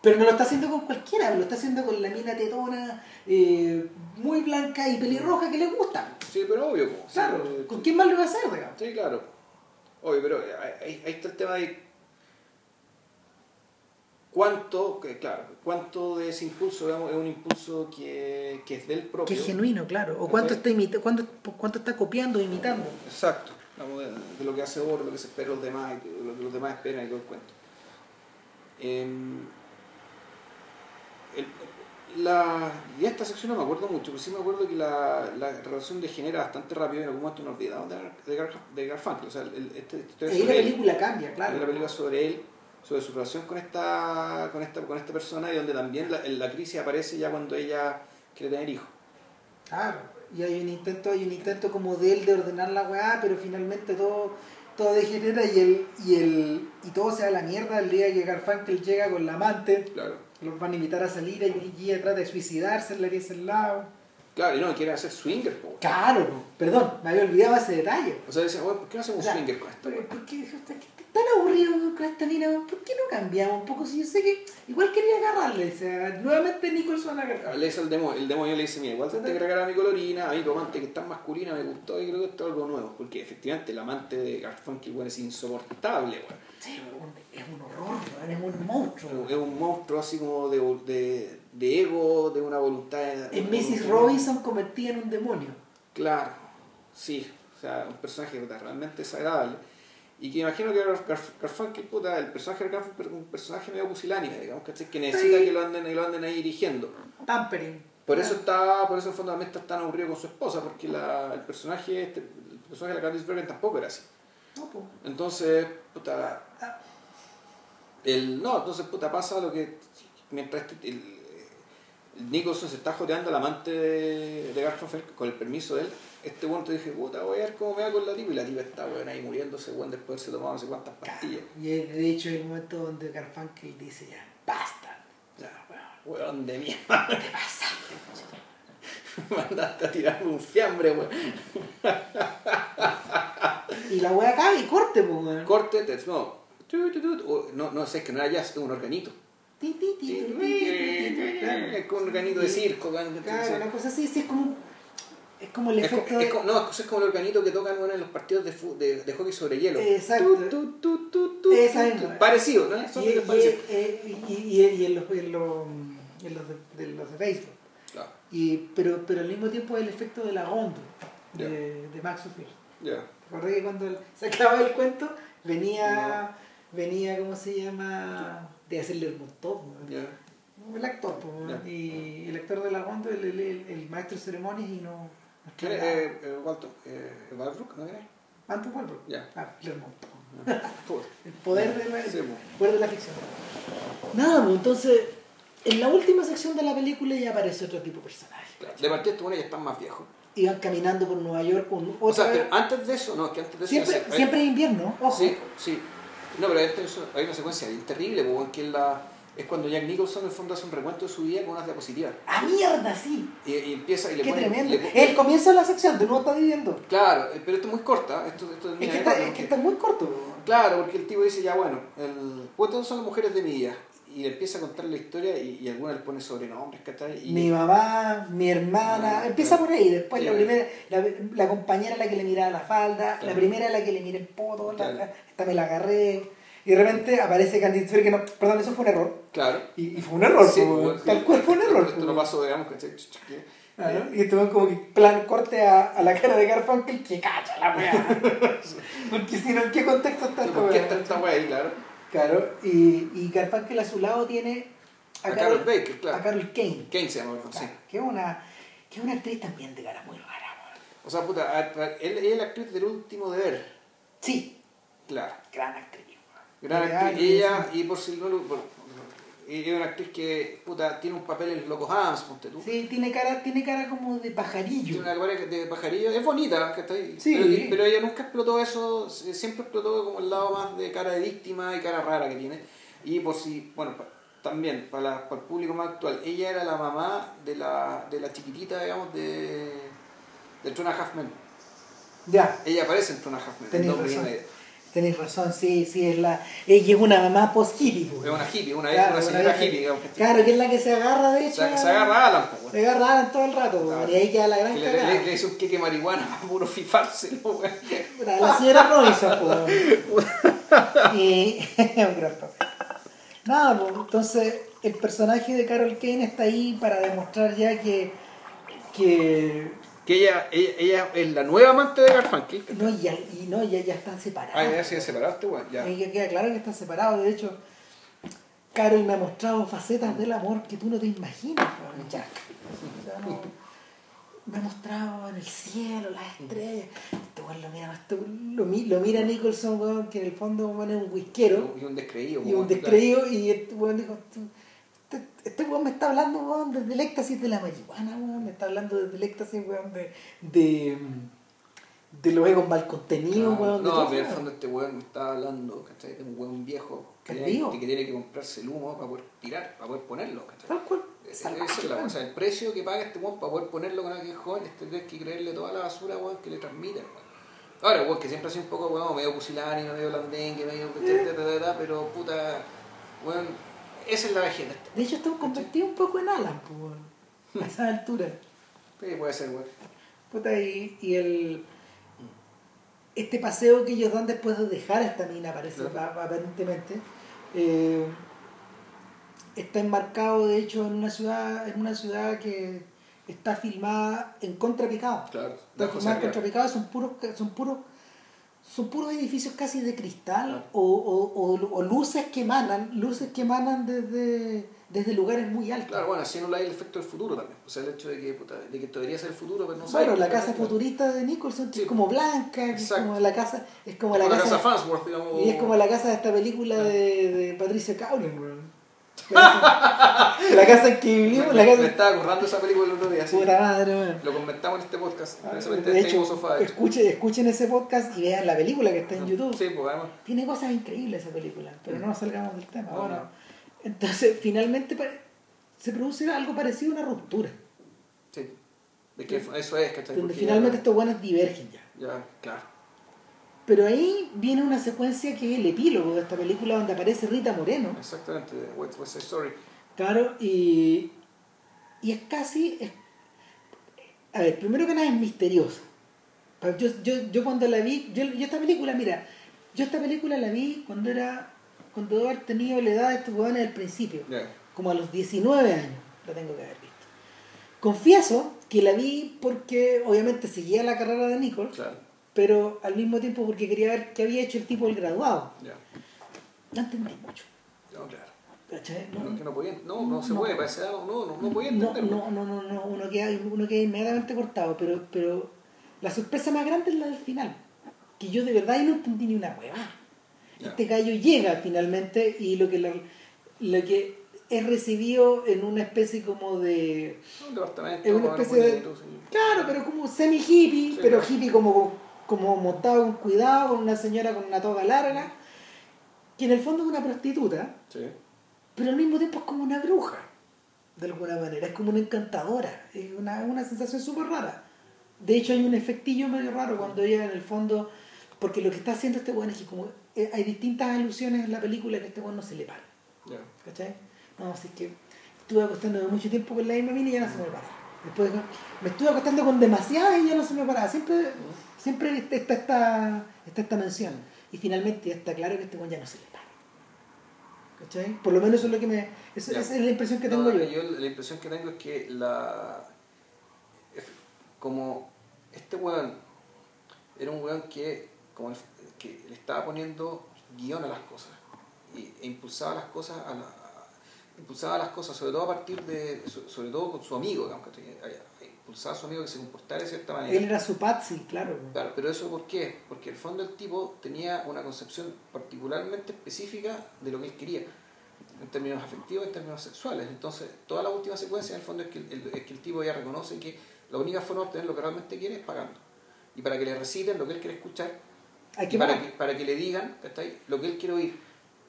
Pero no lo está haciendo con cualquiera, lo está haciendo con la mina tetona, eh, muy blanca y pelirroja que le gusta. Sí, pero obvio. po. Claro, eh, ¿con quién más lo va a hacer, digamos? Sí, claro. Obvio, pero ahí, ahí está el tema de cuánto, que, claro, cuánto de ese impulso digamos, es un impulso que, que es del propio. Que es genuino, claro. O cuánto está, imita cuánto, cuánto está copiando o imitando. Exacto. Digamos, de, de lo que hace Oro, lo que se espera de los demás, y lo que los demás esperan y todo el cuento. Em, el- la, y esta sección no me acuerdo mucho, pero sí me acuerdo que la, la relación degenera bastante rápido y en algún momento nos olvidamos de, de, Gar- de Garfunkel. O sea, el, este, Ahí la él. película cambia, claro. una película sobre él, sobre su relación con esta, con esta, con esta persona y donde también la, la crisis aparece ya cuando ella quiere tener hijos. Claro. Y hay un intento, hay un intento como de él de ordenar la weá, pero finalmente todo, todo degenera y el, y el, y todo se da la mierda el día que Garfunkel llega con la amante, Claro. los van a invitar a salir y ella trata de suicidarse en la pieza al lado. Claro, y no, quiere hacer swinger, po. Claro, perdón, me había olvidado ese detalle. O sea, bueno, ¿por qué no hacemos O sea, swinger con esto? ¿Por, qué tan aburrido con esta mina? ¿Por qué no cambiamos un poco? Si yo sé que igual quería agarrarle, o sea, nuevamente Nicholson agarrar. Le dice el demonio, el demonio le dice, mira, igual te que agregar a mi colorina, a mi amante que es tan masculina, me gustó y creo que esto es algo nuevo. Porque efectivamente el amante de Garfunkel bueno, es insoportable, weón. Sí, es un horror, es un monstruo. Es un monstruo así como de, de, de ego, de una voluntad. En Mrs. Robinson convertida en un demonio. Claro, sí, o sea, un personaje realmente desagradable. Y que imagino que Garf- Garf- Garfunkel, puta, el personaje de Garfunkel es un personaje medio pusilánime, digamos, ¿cachai? que necesita Sí. que lo anden, que lo anden ahí dirigiendo. Tampering. Por eso está, por eso fundamentalmente está tan aburrido con su esposa, porque la, el personaje, este, el personaje de la Candice Bergen tampoco era así. No. Entonces, puta, el, no, entonces puta pasa lo que mientras este- el Nicholson se está joteando al amante de, de Garfunkel con el permiso de él, este weón te dije, puta, voy a ver cómo me va con la tipa y la tipa está weón ahí muriéndose, weón, después de haberse tomado no sé cuántas pastillas. Y de hecho el momento donde Garfunkel dice ya, basta. Ya, weón, weón de mierda. ¿Qué te pasa? Mandaste a tirarme un fiambre, weón. Y la wea cae y corte, weón. Corte, te- no. No, no, sé, es que no era jazz, es un organito. Ti, ti, ti, ti, ti, ti, ti, claro. Es como un organito de circo. Claro, una cosa así, sí, es como, es como el Es efecto es de... como- no, es como el organito que tocan bueno, en los partidos de, fu- de, de hockey sobre hielo. Exacto. Tu, tu, tu, tu, tu, Esa tu, misma. tu. Parecido, ¿no? Son y, y, parecidos. eh, y, y, y en los, en los, en los de, de los de béisbol. Claro, Y, pero, pero al mismo tiempo el efecto de la góndola de, de Max ya. ¿Te acordás que cuando se acababa el cuento venía, venía ¿cómo se llama? De hacerle el montón. ¿no? El actor, y el actor de la góndola, el, el, el- el maestro de ceremonias y no... ¿Quién es? Eh, eh, Walton. Eh, Walbrook, ¿no era? Anton Walbrook. Ya. Ah, Lermontov. Puta. El poder de la, Sí, el po. poder de la ficción. Nada, pues entonces En la última sección de la película ya aparece otro tipo de personaje. Claro. De partida buenos ya están más viejos. Iban caminando por Nueva York con O otra sea, vez- pero antes de eso, no, que antes de eso... Siempre, siempre es invierno, ojo. Sí, sí. No, pero de eso hay una secuencia bien terrible, porque que es, la, es cuando Jack Nicholson en el fondo hace un recuento de su vida con unas diapositivas. ¡Ah, mierda, sí! Y, y empieza y le ¡Qué pone... tremendo! le pone- comienzo de la sección, de nuevo está viviendo. Claro, eh, pero esto es muy corta. Esto, esto Es que, es está, es que está muy corto. Claro, porque el tipo dice, ya bueno, el, pues son las mujeres de mi vida. Y le empieza a contar la historia y, y algunas le pone sobrenombres, ¿cachai? Y, Mi mamá, mi hermana, Ah, empieza claro. por ahí. Después la primera, la, la compañera a la que le miraba la falda, la primera a la que le miré el poto, la- esta me la agarré. Y de repente aparece Candice que no, perdón, eso fue un error. Claro. Y, y fue un error, Sí, pues, tal cual fue un error. Esto po. lo pasó, digamos, ¿cachai? Claro, Y estuvo como que plan corte a, a la cara de Garfunkel que cacha la weá. Porque si no, ¿en qué contexto está esta ¿Por qué weá? está esta wea ahí, claro? Claro, y, y Garfunkel a su lado tiene a, A Carol Baker, claro. a Carol Kane. Kane se llama, sí. Claro, que es una, que es una actriz también de cara muy rara. O sea, puta, él es la actriz del último deber. Sí, Claro. gran actriz. Gran actriz. Y ella, sí. y por si no lo. Es una actriz que, puta, tiene un papel en Locos Adams, ponte tú. Sí, tiene cara, tiene cara como de pajarillo. Tiene una cara de pajarillo, es bonita, ¿cachai? Sí. Pero, pero ella nunca explotó eso, se- siempre explotó como el lado más de cara de víctima y cara rara que tiene. Y por si, bueno, pa- también para, la- para el público más actual, ella era la mamá de la, de la chiquitita, digamos, de, de Trona Halfman. Ya, Ella aparece en Trona Halfman. en Dos y razón. Tenéis razón, sí, sí, es la. Ella es una mamá post-hippie. Es una hippie, una, Claro, una señora hippie, digamos. Claro, que es la que se agarra, de hecho. Se, se a- agarra a Alan, pues, Se agarra a Alan todo el rato, Claro. weón, y ahí queda la gran Que le, cagada. le, le hizo un queque marihuana puro. Puta, La señora Robinson, pues. y un gran papel. Nada, pues, entonces el personaje de Carol Kane está ahí para demostrar ya que. que Que ella, ella, ella es la nueva amante de Garfunkel. no, ya, y no, ya, ya están separados. Ah, ya se separaste, weón. Ya. Queda claro que están separados. De hecho, Carol me ha mostrado facetas del amor que tú no te imaginas, Jack. O sea, no- me ha mostrado en el cielo, las estrellas. Este lo mira, lo, lo mira Nicholson, weón, que en el fondo es un whiskero Y un descreído. y un descreído. Y este weón dijo: "Tú- Este, este weón me está hablando, weón, desde el éxtasis de la marihuana, weón. Me está hablando desde el éxtasis, weón, de. de de los egos mal contenidos, Claro. weón. No, pero en el fondo este weón me estaba hablando, ¿cachai? De un weón viejo que ¿Es tiene, que tiene que comprarse el humo para poder tirar, para poder ponerlo, ¿cachai? Tal cual. Esa Salvaje, es la weón. cosa, el precio que paga este weón para poder ponerlo con alguien joven, este tienes que creerle toda la basura weón, que le transmiten. weón. Ahora, weón, que siempre ha sido un poco weón, medio pusilánime, medio blandengue, medio. Eh. pero puta. Weón, esa es la vejez. De hecho, estamos convertidos un poco en Alan, pues, a esa altura. Sí, puede ser, weón. Puta, y, y el. Este paseo que ellos dan después de dejar esta mina, parece, pa- aparentemente, eh, está enmarcado, de hecho, en una ciudad en una ciudad que está filmada en contrapicado. Claro, Está filmada en contrapicado, son puros, son puros son puros edificios casi de cristal o, o- o- o luces que emanan, luces que emanan desde, desde lugares muy altos. Claro, bueno, así no hay el efecto del futuro también. O sea, el hecho de que, puta, de que esto debería ser el futuro, pero no sabe. la casa futurista de Nicholson Sí. es como blanca, es como la casa, es como la, la casa, casa Farnsworth, digamos. y es como la casa de esta película de, de Patricia Cowling. La casa, en que vivimos, la Me casa estaba acordando esa película el otro día, sí. puta madre, weón. Lo comentamos en este podcast. Ah, De hecho, sofá. de hecho. escuchen, ese podcast y vean la película que está en YouTube. Sí, pues además. Tiene cosas increíbles esa película, pero no nos salgamos del tema. No, bueno, no. entonces finalmente se produce algo parecido a una ruptura, Sí. De que eso es, ¿cachai? donde finalmente ya- estos buenos divergen ya. Ya, claro. Pero ahí viene una secuencia que es el epílogo de esta película donde aparece Rita Moreno. Exactamente, West Side Story. Claro, y, y es casi... es- a ver, primero que nada es misterioso. Pa- Yo, yo, yo cuando la vi, yo, yo esta película, mira, yo esta película la vi cuando era, cuando debo haber tenido la edad de estos huevones del principio, Ya. como a los 19 años, la tengo que haber visto. Confieso que la vi porque obviamente seguía la carrera de Nicole, Claro. Pero al mismo tiempo porque quería ver qué había hecho el tipo del graduado. Ya. No entendí mucho. No, claro. ¿cachai? No, que no podía, no, no se No. puede, edad, no, no, no podía No, entenderlo. no, no, no, no, uno queda, uno queda inmediatamente cortado, pero, pero la sorpresa más grande es la del final, que yo de verdad no entendí ni una hueva. Este gallo llega finalmente y lo que, la- lo que es recibido en una especie como de... Un departamento. Es una bueno, especie de- bonito, sí. Claro, pero como semi-hippie, Sí, pero claro. hippie como, como montado con cuidado, con una señora con una toga larga, que en el fondo es una prostituta, Sí. pero al mismo tiempo es como una bruja, de alguna manera, es como una encantadora, es una, una sensación súper rara. De hecho hay un efectillo medio raro cuando ella en el fondo, porque lo que está haciendo este weón es que como eh, hay distintas alusiones en la película que este weón no se le para, Ya. ¿cachai? No, así que estuve acostándome mucho tiempo con la misma mina y ya no se me para. Después me estuve acostando con demasiadas y ya no se me paraba. Siempre, siempre está, está, esta, está esta mención. Y finalmente ya está claro que este weón ya no se le para. ¿Cachai? Por lo menos eso es lo que me. Esa, es la impresión que tengo No, yo. la impresión que tengo es que la. Como este weón era un weón que, como el- que le estaba poniendo guion a las cosas y, e impulsaba las cosas a la, impulsaba las cosas sobre todo a partir de so- sobre todo con su amigo digamos, su amigo que se comportara de cierta manera Él era su Patsy, claro. Claro, pero eso ¿por qué? Porque el fondo el tipo tenía una concepción particularmente específica de lo que él quería, en términos afectivos, en términos sexuales. Entonces, toda la última secuencia en el fondo es que el, es que el tipo ya reconoce que la única forma de obtener lo que realmente quiere es pagando. Y para que le reciten lo que él quiere escuchar, Hay y que para que, para que le digan ¿cachai? lo que él quiere oír,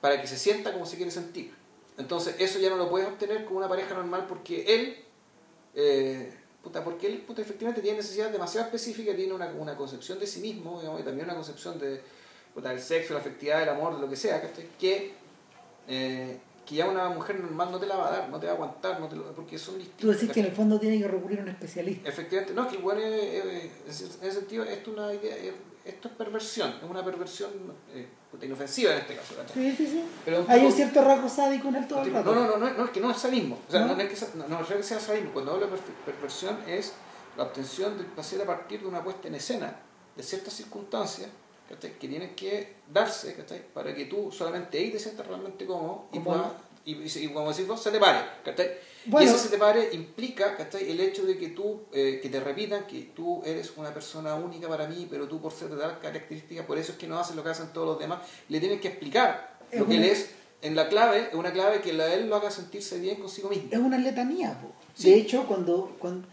para que se sienta como se quiere sentir. Entonces, eso ya no lo puedes obtener con una pareja normal porque él, eh, puta, porque él puta, efectivamente tiene necesidades demasiado específicas, tiene una, una concepción de sí mismo, digamos, y también una concepción de, puta, del sexo, la afectividad, del amor, de lo que sea, que, eh, que ya una mujer normal no te la va a dar, no te va a aguantar, no te lo- porque son distintos. Tú decís que en el fondo tiene que recurrir a un especialista. Efectivamente, no, es que el bueno en ese sentido, esto es una idea, esto es perversión, es una perversión eh, inofensiva en este caso. Sí, sí, sí. Pero Hay un cierto rasgo sádico en él todo el no, rato. no, no, no, no, es que no es sadismo. O sea, ¿No? no, es que sea, no, no, no es que sea sadismo. Cuando hablo de perversión es la obtención del placer a partir de una puesta en escena de ciertas circunstancias que tienen que darse para que tú solamente ahí te sientas realmente cómodo y, puedas- y, y, y como decís vos, se te pare. ¿cachai? Bueno. y ese se te pare implica ¿cachai? el hecho de que tú, eh, que te repitan que tú eres una persona única para mí, pero tú por ser de tal característica, por eso es que no haces lo que hacen todos los demás, le tienes que explicar lo que él es en la clave, es una clave que la, él lo haga sentirse bien consigo mismo. Es una letanía, po. Sí. De hecho, cuando, cuando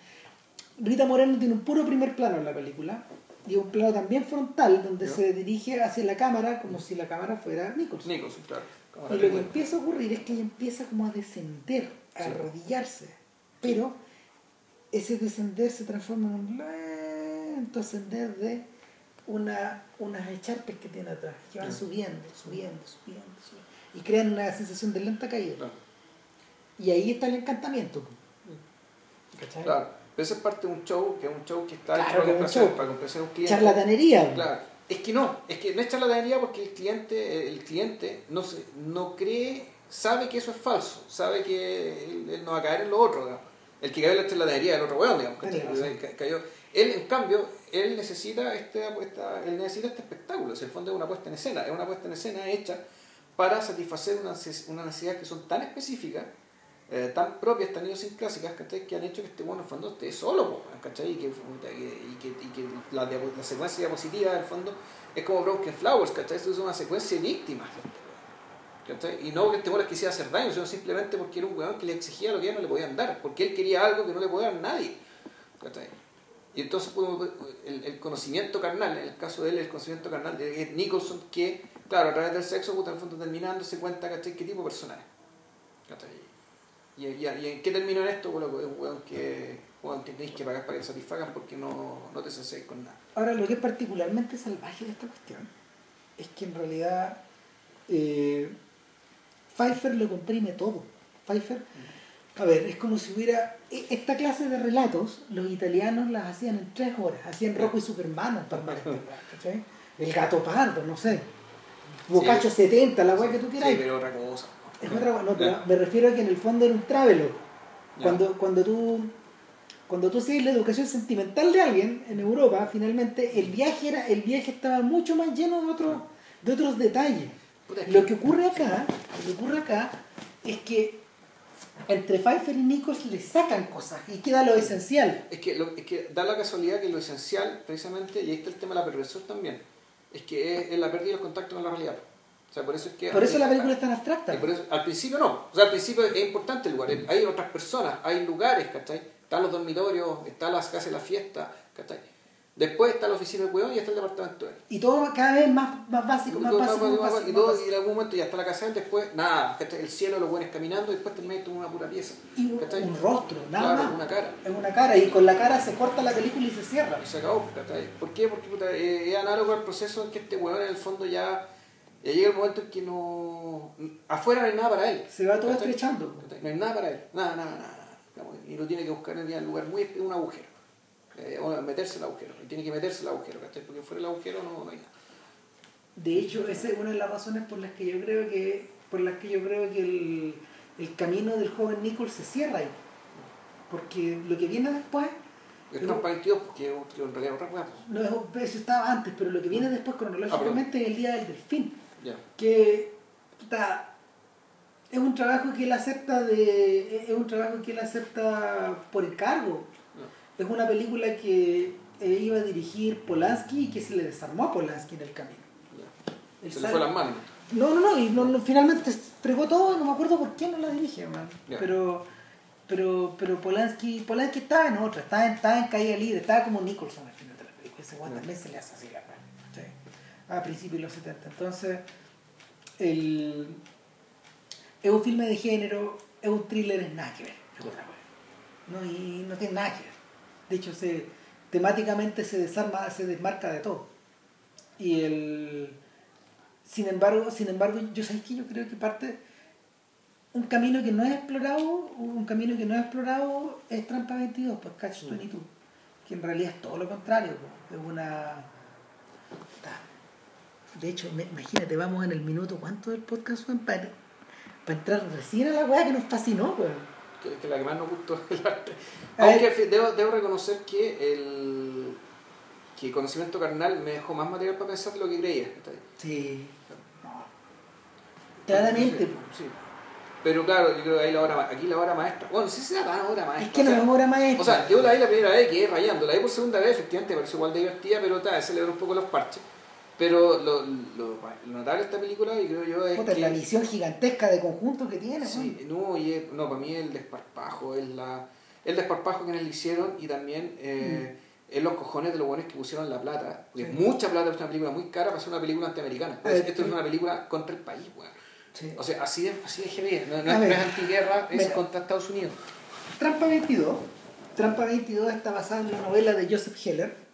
Rita Moreno tiene un puro primer plano en la película y un plano también frontal donde Ya. se dirige hacia la cámara como si la cámara fuera Nicholson. Nicholson, claro. Como Y lo que empieza a ocurrir es que ella empieza como a descender, Sí. arrodillarse. Pero ese descender se transforma en un lento ascender de una, unas echarpes que tiene atrás, que van Sí. subiendo, subiendo, subiendo, subiendo. Y crean una sensación de lenta caída. Claro. Y ahí está el encantamiento. ¿Cachai? Claro. Pero eso es parte de un show, que es un show que está Claro, hecho para complacer, para complacer a un cliente. Charlatanería. Claro. Es que no, es que no es charlatanería porque el cliente, el cliente no se, no cree, sabe que eso es falso, sabe que él, él no va a caer en lo otro, digamos. El que cayó en la charlatanería es el otro weón, digamos. cayó. Él, en cambio, él necesita este, esta, él necesita este espectáculo, es el fondo es una puesta en escena, es una puesta en escena hecha para satisfacer unas unas necesidades que son tan específicas, eh, tan propias, tan idiosincrásicas, ¿cachai? que han hecho que este bueno en el fondo esté solo, ¿cachai? Y que, y que, y que la, la secuencia diapositiva del fondo es como Broken Flowers, ¿cachai? Esto es una secuencia de víctimas. ¿cachai? Y no que este les quisiera hacer daño, sino simplemente porque era un weón que le exigía lo que ya no le podían dar, porque él quería algo que no le podía dar nadie. Y entonces pues, el, conocimiento carnal, en el caso de él, el conocimiento carnal de Nicholson, que, claro, a través del sexo, puta, en el fondo terminando, se cuenta, ¿cachai? ¿Qué tipo de persona es? ¿cachai? Y, y, y en qué terminó en esto? Bueno, es un weón que, weón tenéis que pagar para que satisfagan porque no, no te senséis con nada. Ahora, lo que es particularmente salvaje de esta cuestión es que en realidad eh, Pfeiffer lo comprime todo. Pfeiffer, a ver, es como si hubiera. e- Esta clase de relatos, los italianos las hacían en tres horas. Hacían Rocco y Superman, ¿cachai? El gato pardo, no sé. Bocacho 70, la weá que tú quieras. Sí, pero otra cosa. Es otra no, pero me refiero a que en el fondo era un travelogue. Ya. Cuando, cuando tú cuando tú sigues la educación sentimental de alguien en Europa, finalmente el viaje era el viaje estaba mucho más lleno de otros de otros detalles. Lo que- que ocurre acá, lo que ocurre acá es que entre Pfeiffer y Nichols le sacan cosas y queda lo esencial. Es que, lo- es que da la casualidad que lo esencial, precisamente, y ahí está el tema de la perversión también, es que es, es la pérdida de los contactos con la realidad. O sea, por eso es que... Por eso la película es tan abstracta. Y por eso, al principio no. O sea, al principio es importante el lugar. Hay otras personas, hay lugares, ¿cachai? Están los dormitorios, están las casas de la fiesta, ¿cachai? Después está la oficina del hueón y está el departamento de él. Y todo cada vez más, más básico, Y más todo básico, más- más más- básico, y todo- en algún momento ya está la casa después nada, el cielo, los buenos caminando y después termina con una pura pieza. Y un, rostro, nada Claro, más. una cara. Es una cara. Y con la cara se corta la película y se cierra. Y se acabó. ¿Por qué? Porque puta, eh, es análogo al proceso en que este hueón en el fondo ya, ya llega el momento en que no. Afuera no hay nada para él. Se va todo estrechando. No hay nada para él, nada, nada, nada. Y lo tiene que buscar en un lugar muy. un agujero. Eh, meterse el agujero. Y tiene que meterse el agujero, ¿cachai? Porque fuera del agujero no, no hay nada. De hecho, esa es una de las razones por las que yo creo que, por las que yo creo que el, el camino del joven Nichols se cierra ahí. Porque lo que viene después, Es 22 porque que en realidad otra cosa. no es, eso estaba antes, pero lo que viene después cronológicamente es el día del delfín. Que puta, es un trabajo que él acepta de es un trabajo que él acepta por encargo. Es una película que eh, iba a dirigir Polanski y que se le desarmó a Polanski en el camino Se le fue las manos. no no no y no, no, finalmente fregó todo no me acuerdo por qué no la dirige man. Pero pero pero Polanski Polanski estaba en otra estaba en, estaba en caída libre estaba como Nicholson al final de la película ese guante también se le hace así la mano a principios de los 70 entonces el, es un filme de género, es un thriller, es nada que ver. es otra wea. No, y no tiene nada que ver. De hecho, se, temáticamente se desarma, se desmarca de todo. Y el. Sin embargo, sin embargo, yo sabéis que yo creo que parte. Un camino que no es explorado, un camino que no es explorado es Trampa 22, pues Catch Mm. 22. Que en realidad es todo lo contrario, pues, es una. De hecho, imagínate, vamos en el minuto, ¿cuánto del podcast, Juan? Para, para entrar recién a la weá que nos fascinó, weón. Que, que la que más nos gustó el arte. Aunque debo, debo reconocer que el que conocimiento carnal me dejó más material para pensar de lo que creía. Sí. No. Claramente, Sí. Pero claro, yo creo que ahí la hora, aquí la hora maestra. Bueno, sí se da la hora maestra. Es que no es obra maestra. O sea, yo la vi la primera vez, quedé rayando. La vi por segunda vez, efectivamente, me pareció igual de divertida, pero tal, se le ven un poco los parches. Pero lo, lo, lo notable de esta película, y creo yo, es Puta, que... la visión gigantesca de conjunto que tiene, Sí, no, y es- no, para mí el desparpajo es la, el desparpajo que le hicieron y también eh, es los cojones de los buenos que pusieron la plata. Porque Sí. mucha plata es una película muy cara para ser una película antiamericana. Ver, Esto es sí. una película contra el país, weón. Sí. O sea, así de, así de heavy es. No, no es, ver, no es antiguerra, es mira. contra Estados Unidos. Trampa 22. Trampa 22 está basada en la novela de Joseph Heller.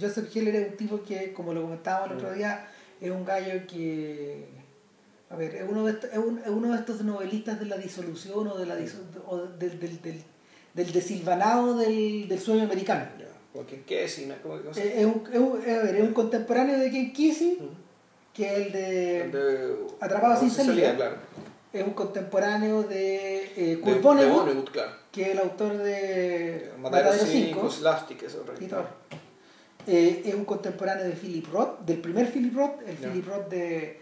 Joseph Heller es un tipo que, como lo comentábamos el otro día, es un gallo que. A ver, es uno de estos, es un- es uno de estos novelistas de la disolución o, de la diso- o del, del, del, del desilvanado del, del sueño americano. Ya, porque qué es, no. Eh, Es un, es, un, a ver, es un contemporáneo de Ken Kesey, que es el de. De- Atrapado sin salida. claro. Es un contemporáneo de eh, De, Kurt de Vonnegut, Vonnegut, claro. que es el autor de Matadero Matadero 5, 5. Slastic, eso y todo. Eh, es un contemporáneo de Philip Roth, del primer Philip Roth, el. Philip Roth de,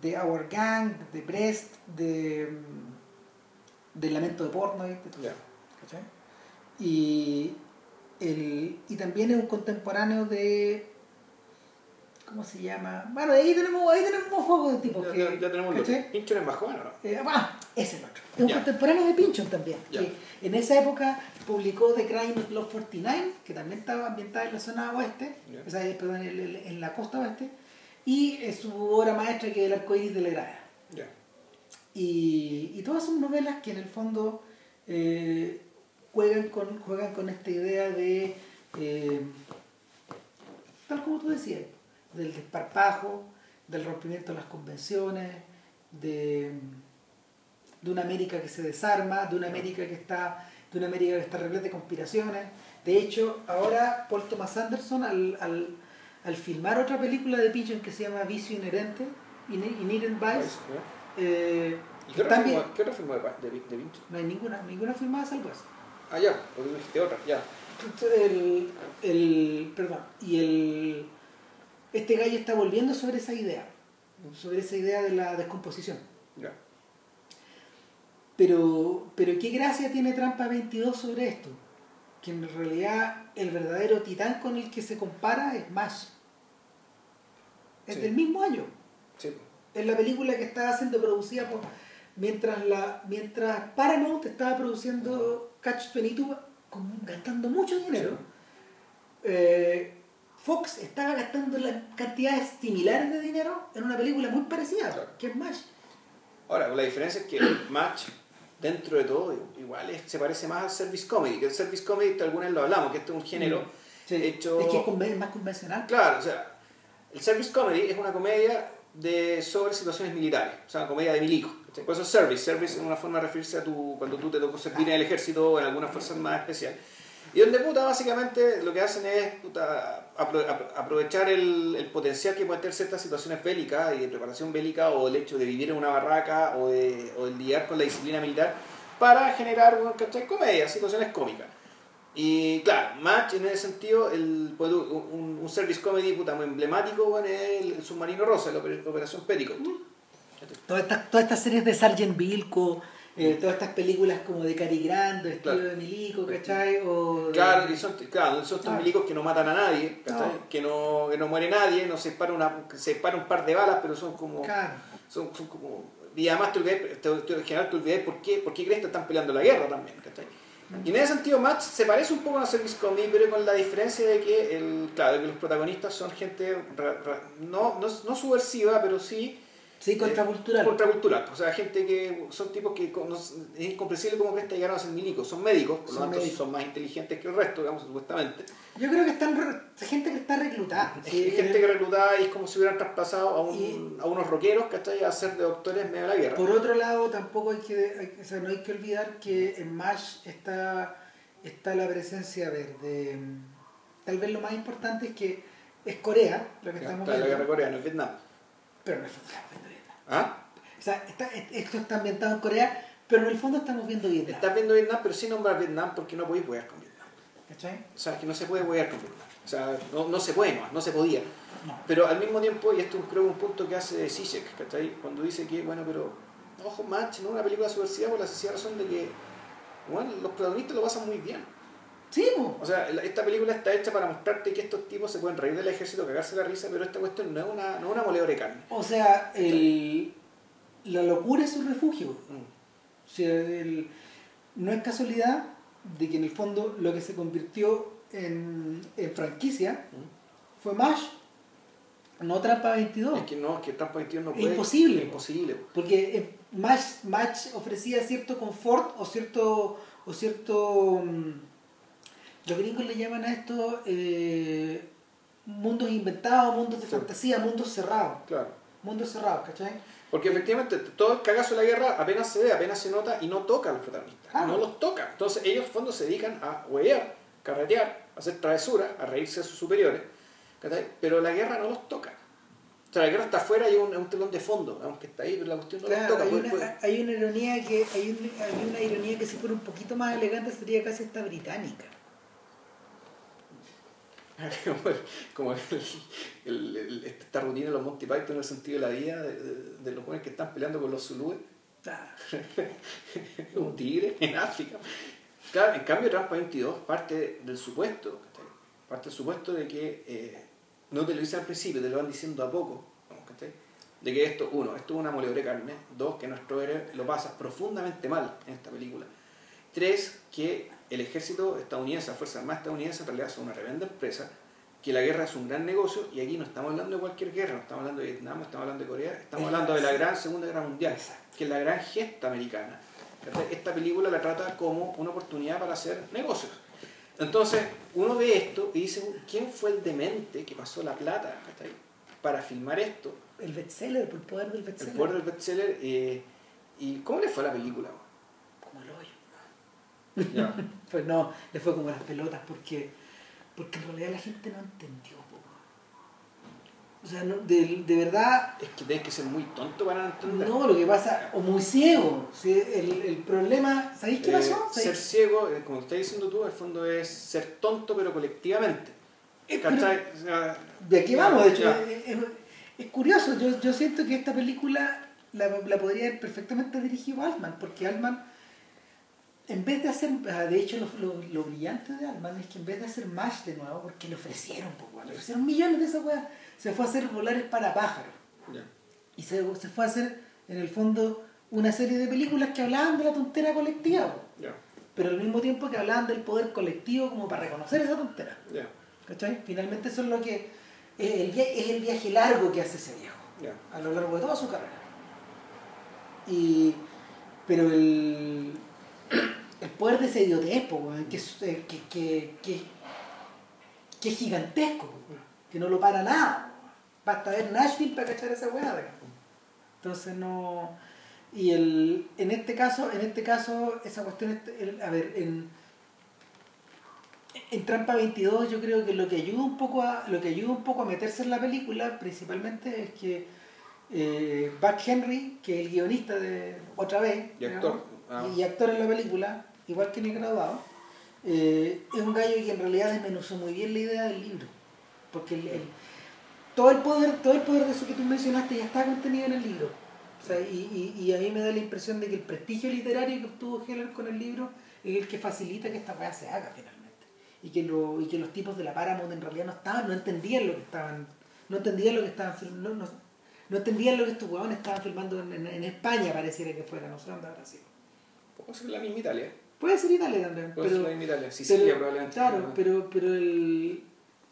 de Our Gang, de Brest, de, del Lamento de Portnoy, de todo. Ya. ¿cachai? Y, el, y también es un contemporáneo de. ¿Cómo se llama? Bueno, ahí tenemos, ahí tenemos un juego de tipos Ya, que. ya, ya tenemos lo ¿cachai? Pincho en Embajón, ¿o no? Eh, ah, ese es el otro. Es un Ya. contemporáneo de Pinchon también. Que en esa época publicó The Crime of Love 49, que también estaba ambientada en la zona oeste, o sea, eh, perdón, en, en- en la costa oeste. Y su obra maestra que es El arcoíris de Legrada. Y, y todas son novelas que en el fondo eh, juegan, con, juegan con esta idea de, eh, tal como tú decías, del desparpajo, del rompimiento de las convenciones, de, de una América que se desarma, de una América que está, de una América que está repleta de conspiraciones. De hecho, ahora Paul Thomas Anderson, al, al, al filmar otra película de Pynchon que se llama Vicio Inherente, In- Inherent Vice, eh, ¿Y qué otra también, firma, qué otra firma de, de, de no hay ninguna, ninguna filmada salvo esa. Ah, ya, porque dijiste otra, ya. El, el, perdón, y el, este gallo está volviendo sobre esa idea, sobre esa idea de la descomposición. Pero, pero qué gracia tiene Trampa 22 sobre esto, que en realidad el verdadero titán con el que se compara es Mash. Es Sí. del mismo año. Sí. Es la película que estaba siendo producida por. Mientras, la, mientras Paramount estaba produciendo Catch 22 con- gastando mucho dinero, eh, Fox estaba gastando las cantidades similares de dinero en una película muy parecida, Claro. que es MASH. Ahora, la diferencia es que match, dentro de todo, igual es- se parece más al service comedy. Que el service comedy, alguna vez lo hablamos, que este es un género Sí. hecho. Es que es más convencional. Claro, o sea, el service comedy es una comedia de sobre situaciones militares, o sea, una comedia de milico. ¿cachai? Por eso service, service es una forma de referirse a tu, cuando tú te tocó servir en el ejército o en alguna fuerza armada especial. Y donde puta básicamente lo que hacen es puta, apro- apro- aprovechar el, el potencial que pueden tener ciertas situaciones bélicas y de preparación bélica o el hecho de vivir en una barraca o de, o de lidiar con la disciplina militar para generar bueno, comedia, situaciones cómicas. Y claro, Match en ese sentido, el, pues, un, un service comedy puta, muy emblemático bueno, es el, Submarino Rosa, la oper- Operación Petticoat. Todas estas, todas estas series de Sargent Bilko, eh, todas estas películas como de Cary Grant, de estilo Claro. de Milico, ¿cachai? O de- Claro, y son, claro, son estos Ah. milicos que no matan a nadie. Que, no, que no muere nadie, no se dispara, una, se dispara un par de balas, pero son como... Claro. Son, son como y además te olvidas, en general te olvidas por qué, por qué crees que están peleando la guerra también, ¿cachai? Y en ese sentido Match se parece un poco a service comedy, pero con la diferencia de que, el, claro, de que los protagonistas son gente ra- ra- no, no, no subversiva, pero sí Sí, contracultural. contracultural. O sea, gente que son tipos que no- es incomprensible cómo que llegaron a ser milicos. Son médicos, por lo Son tanto médicos. son más inteligentes que el resto, digamos, supuestamente. Yo creo que están gente que está reclutada. Es Sí, gente que reclutada y es como si hubieran traspasado a, un- Y- a unos rockeros, ¿cachai? A ser de doctores en medio de la guerra. Por otro lado, tampoco hay que, hay o sea, no hay que olvidar que en MASH está, está la presencia a ver, de... Tal vez lo más importante es que es Corea, lo que estamos está la viendo, guerra coreana, en Vietnam. pero estamos viendo Vietnam. ¿Ah? O sea, está- esto está ambientado en Corea, pero en el fondo estamos viendo Vietnam. Estás viendo Vietnam, pero sin nombrar Vietnam porque no podéis huear con Vietnam. ¿Cachai? O sea, que no se puede huear con Vietnam. O sea, no, no se puede más, no se podía. No. Pero al mismo tiempo, y esto es creo un punto que hace Zizek, ¿cachai? Cuando dice que, bueno, pero, ojo, match, no es una película subversiva por la sencilla razón de que, bueno, los protagonistas lo pasan muy bien. Sí, po. O sea, esta película está hecha para mostrarte que estos tipos se pueden reír del ejército, cagarse la risa, pero esta cuestión no es una, no es una moledora de carne. O sea, el, la locura es un refugio. Mm. O sea, el- no es casualidad de que en el fondo lo que se convirtió en, en franquicia Mm. fue MASH, no Trampa 22. Es que no, es que Trampa 21 no Es puede. imposible. Es imposible. Porque eh, MASH, MASH ofrecía cierto confort o cierto. O cierto mm, los gringos le llaman a esto eh, mundos inventados, mundos de Sí. fantasía, mundos cerrados. Claro. Mundos cerrados, ¿cachai? Porque efectivamente todo el cagazo de la guerra apenas se ve, apenas se nota y no toca a los protagonistas. No los toca. Entonces ellos en fondo se dedican a huevear, carretear, a hacer travesuras, a reírse de sus superiores. ¿cachai? Pero la guerra no los toca. O sea, la guerra está afuera y es un, telón de fondo, aunque está ahí, pero la cuestión no Claro, los toca. hay, una, puede- hay una ironía que hay, un- hay una ironía que si fuera un poquito más elegante sería casi esta británica. como el- el- el- esta rutina de los Monty Python en el sentido de la vida, de, de- de los jóvenes que están peleando con los zulúes. Ah, un tigre en África. Claro, en cambio, Trampa 22 parte del supuesto, parte del supuesto de que eh, no te lo dicen al principio, te lo van diciendo a poco, de que esto, uno, esto es una moledora de carne, dos, que nuestro héroe lo pasa profundamente mal en esta película, tres, que el ejército estadounidense, la Fuerza Armada estadounidense en realidad son una tremenda empresa, que la guerra es un gran negocio y aquí no estamos hablando de cualquier guerra, no estamos hablando de Vietnam, no estamos hablando de Corea, estamos hablando de la gran Segunda Guerra Mundial, que es la gran gesta americana. Esta película la trata como una oportunidad para hacer negocios. Entonces, uno ve esto y dice, ¿quién fue el demente que pasó la plata ¿cachai? para filmar esto? el bestseller, por el poder del El bestseller. poder del bestseller. eh, ¿Y cómo le fue a la película? Como el hoyo. Ya. Pues no, le fue como las pelotas porque, porque en realidad la gente no entendió. po. O sea, no- de, de verdad, Es que tienes que ser muy tonto para entender. no, lo que pasa, o muy ciego. ¿sí? El, el problema, ¿sabéis qué Eh, pasó? ser ¿Sabéis? ciego, eh, como estás diciendo tú, en el fondo es ser tonto, pero colectivamente. Eh, De aquí vamos, de hecho, ya. es, es- es curioso, yo, yo siento que esta película la, la podría haber perfectamente dirigido Altman, porque Altman, en vez de hacer, ah, de hecho lo, lo, lo brillante de Altman es que en vez de hacer MASH de nuevo, porque le ofrecieron, le ofrecieron millones de esas weas, se fue a hacer volares para pájaros. Y se, se fue a hacer, en el fondo, una serie de películas que hablaban de la tontera colectiva, pero al mismo tiempo que hablaban del poder colectivo como para reconocer esa tontera. ¿Cachai? Finalmente eso es lo que es el, es el viaje largo que hace ese viejo a lo largo de toda su carrera. Y, pero el, el poder de esa idiotez, que, es, eh, que, que, que, que es gigantesco, que no lo para nada. Basta ver Nashville para cachar esa weá. Entonces no. Y el, en este caso, en este caso, esa cuestión, es- el- a ver, en, en Trampa 22 yo creo que lo que ayuda un poco a lo que ayuda un poco a meterse en la película principalmente es que eh, Buck Henry que es el guionista de otra vez Y actor. Ah. y, actor en la película igual que en el graduado eh, es un gallo que en realidad desmenuzó muy bien la idea del libro porque el- todo el poder todo el poder de eso que tú mencionaste ya está contenido en el libro o sea, y, y, y a mí me da la impresión de que el prestigio literario que obtuvo Heller con el libro es el que facilita que esta weá se haga finalmente. Y que, lo, y que los tipos de la Paramount en realidad no estaban, no entendían lo que estaban, no entendían lo que estaban no, no, no entendían lo que estos huevones estaban filmando en, en- en España, pareciera que fuera, no sé dónde habrá sido. Puede ser la misma Italia. Puede ser Italia también, Puede ser la misma Italia. Sicilia pero- probablemente. claro, pero, pero el,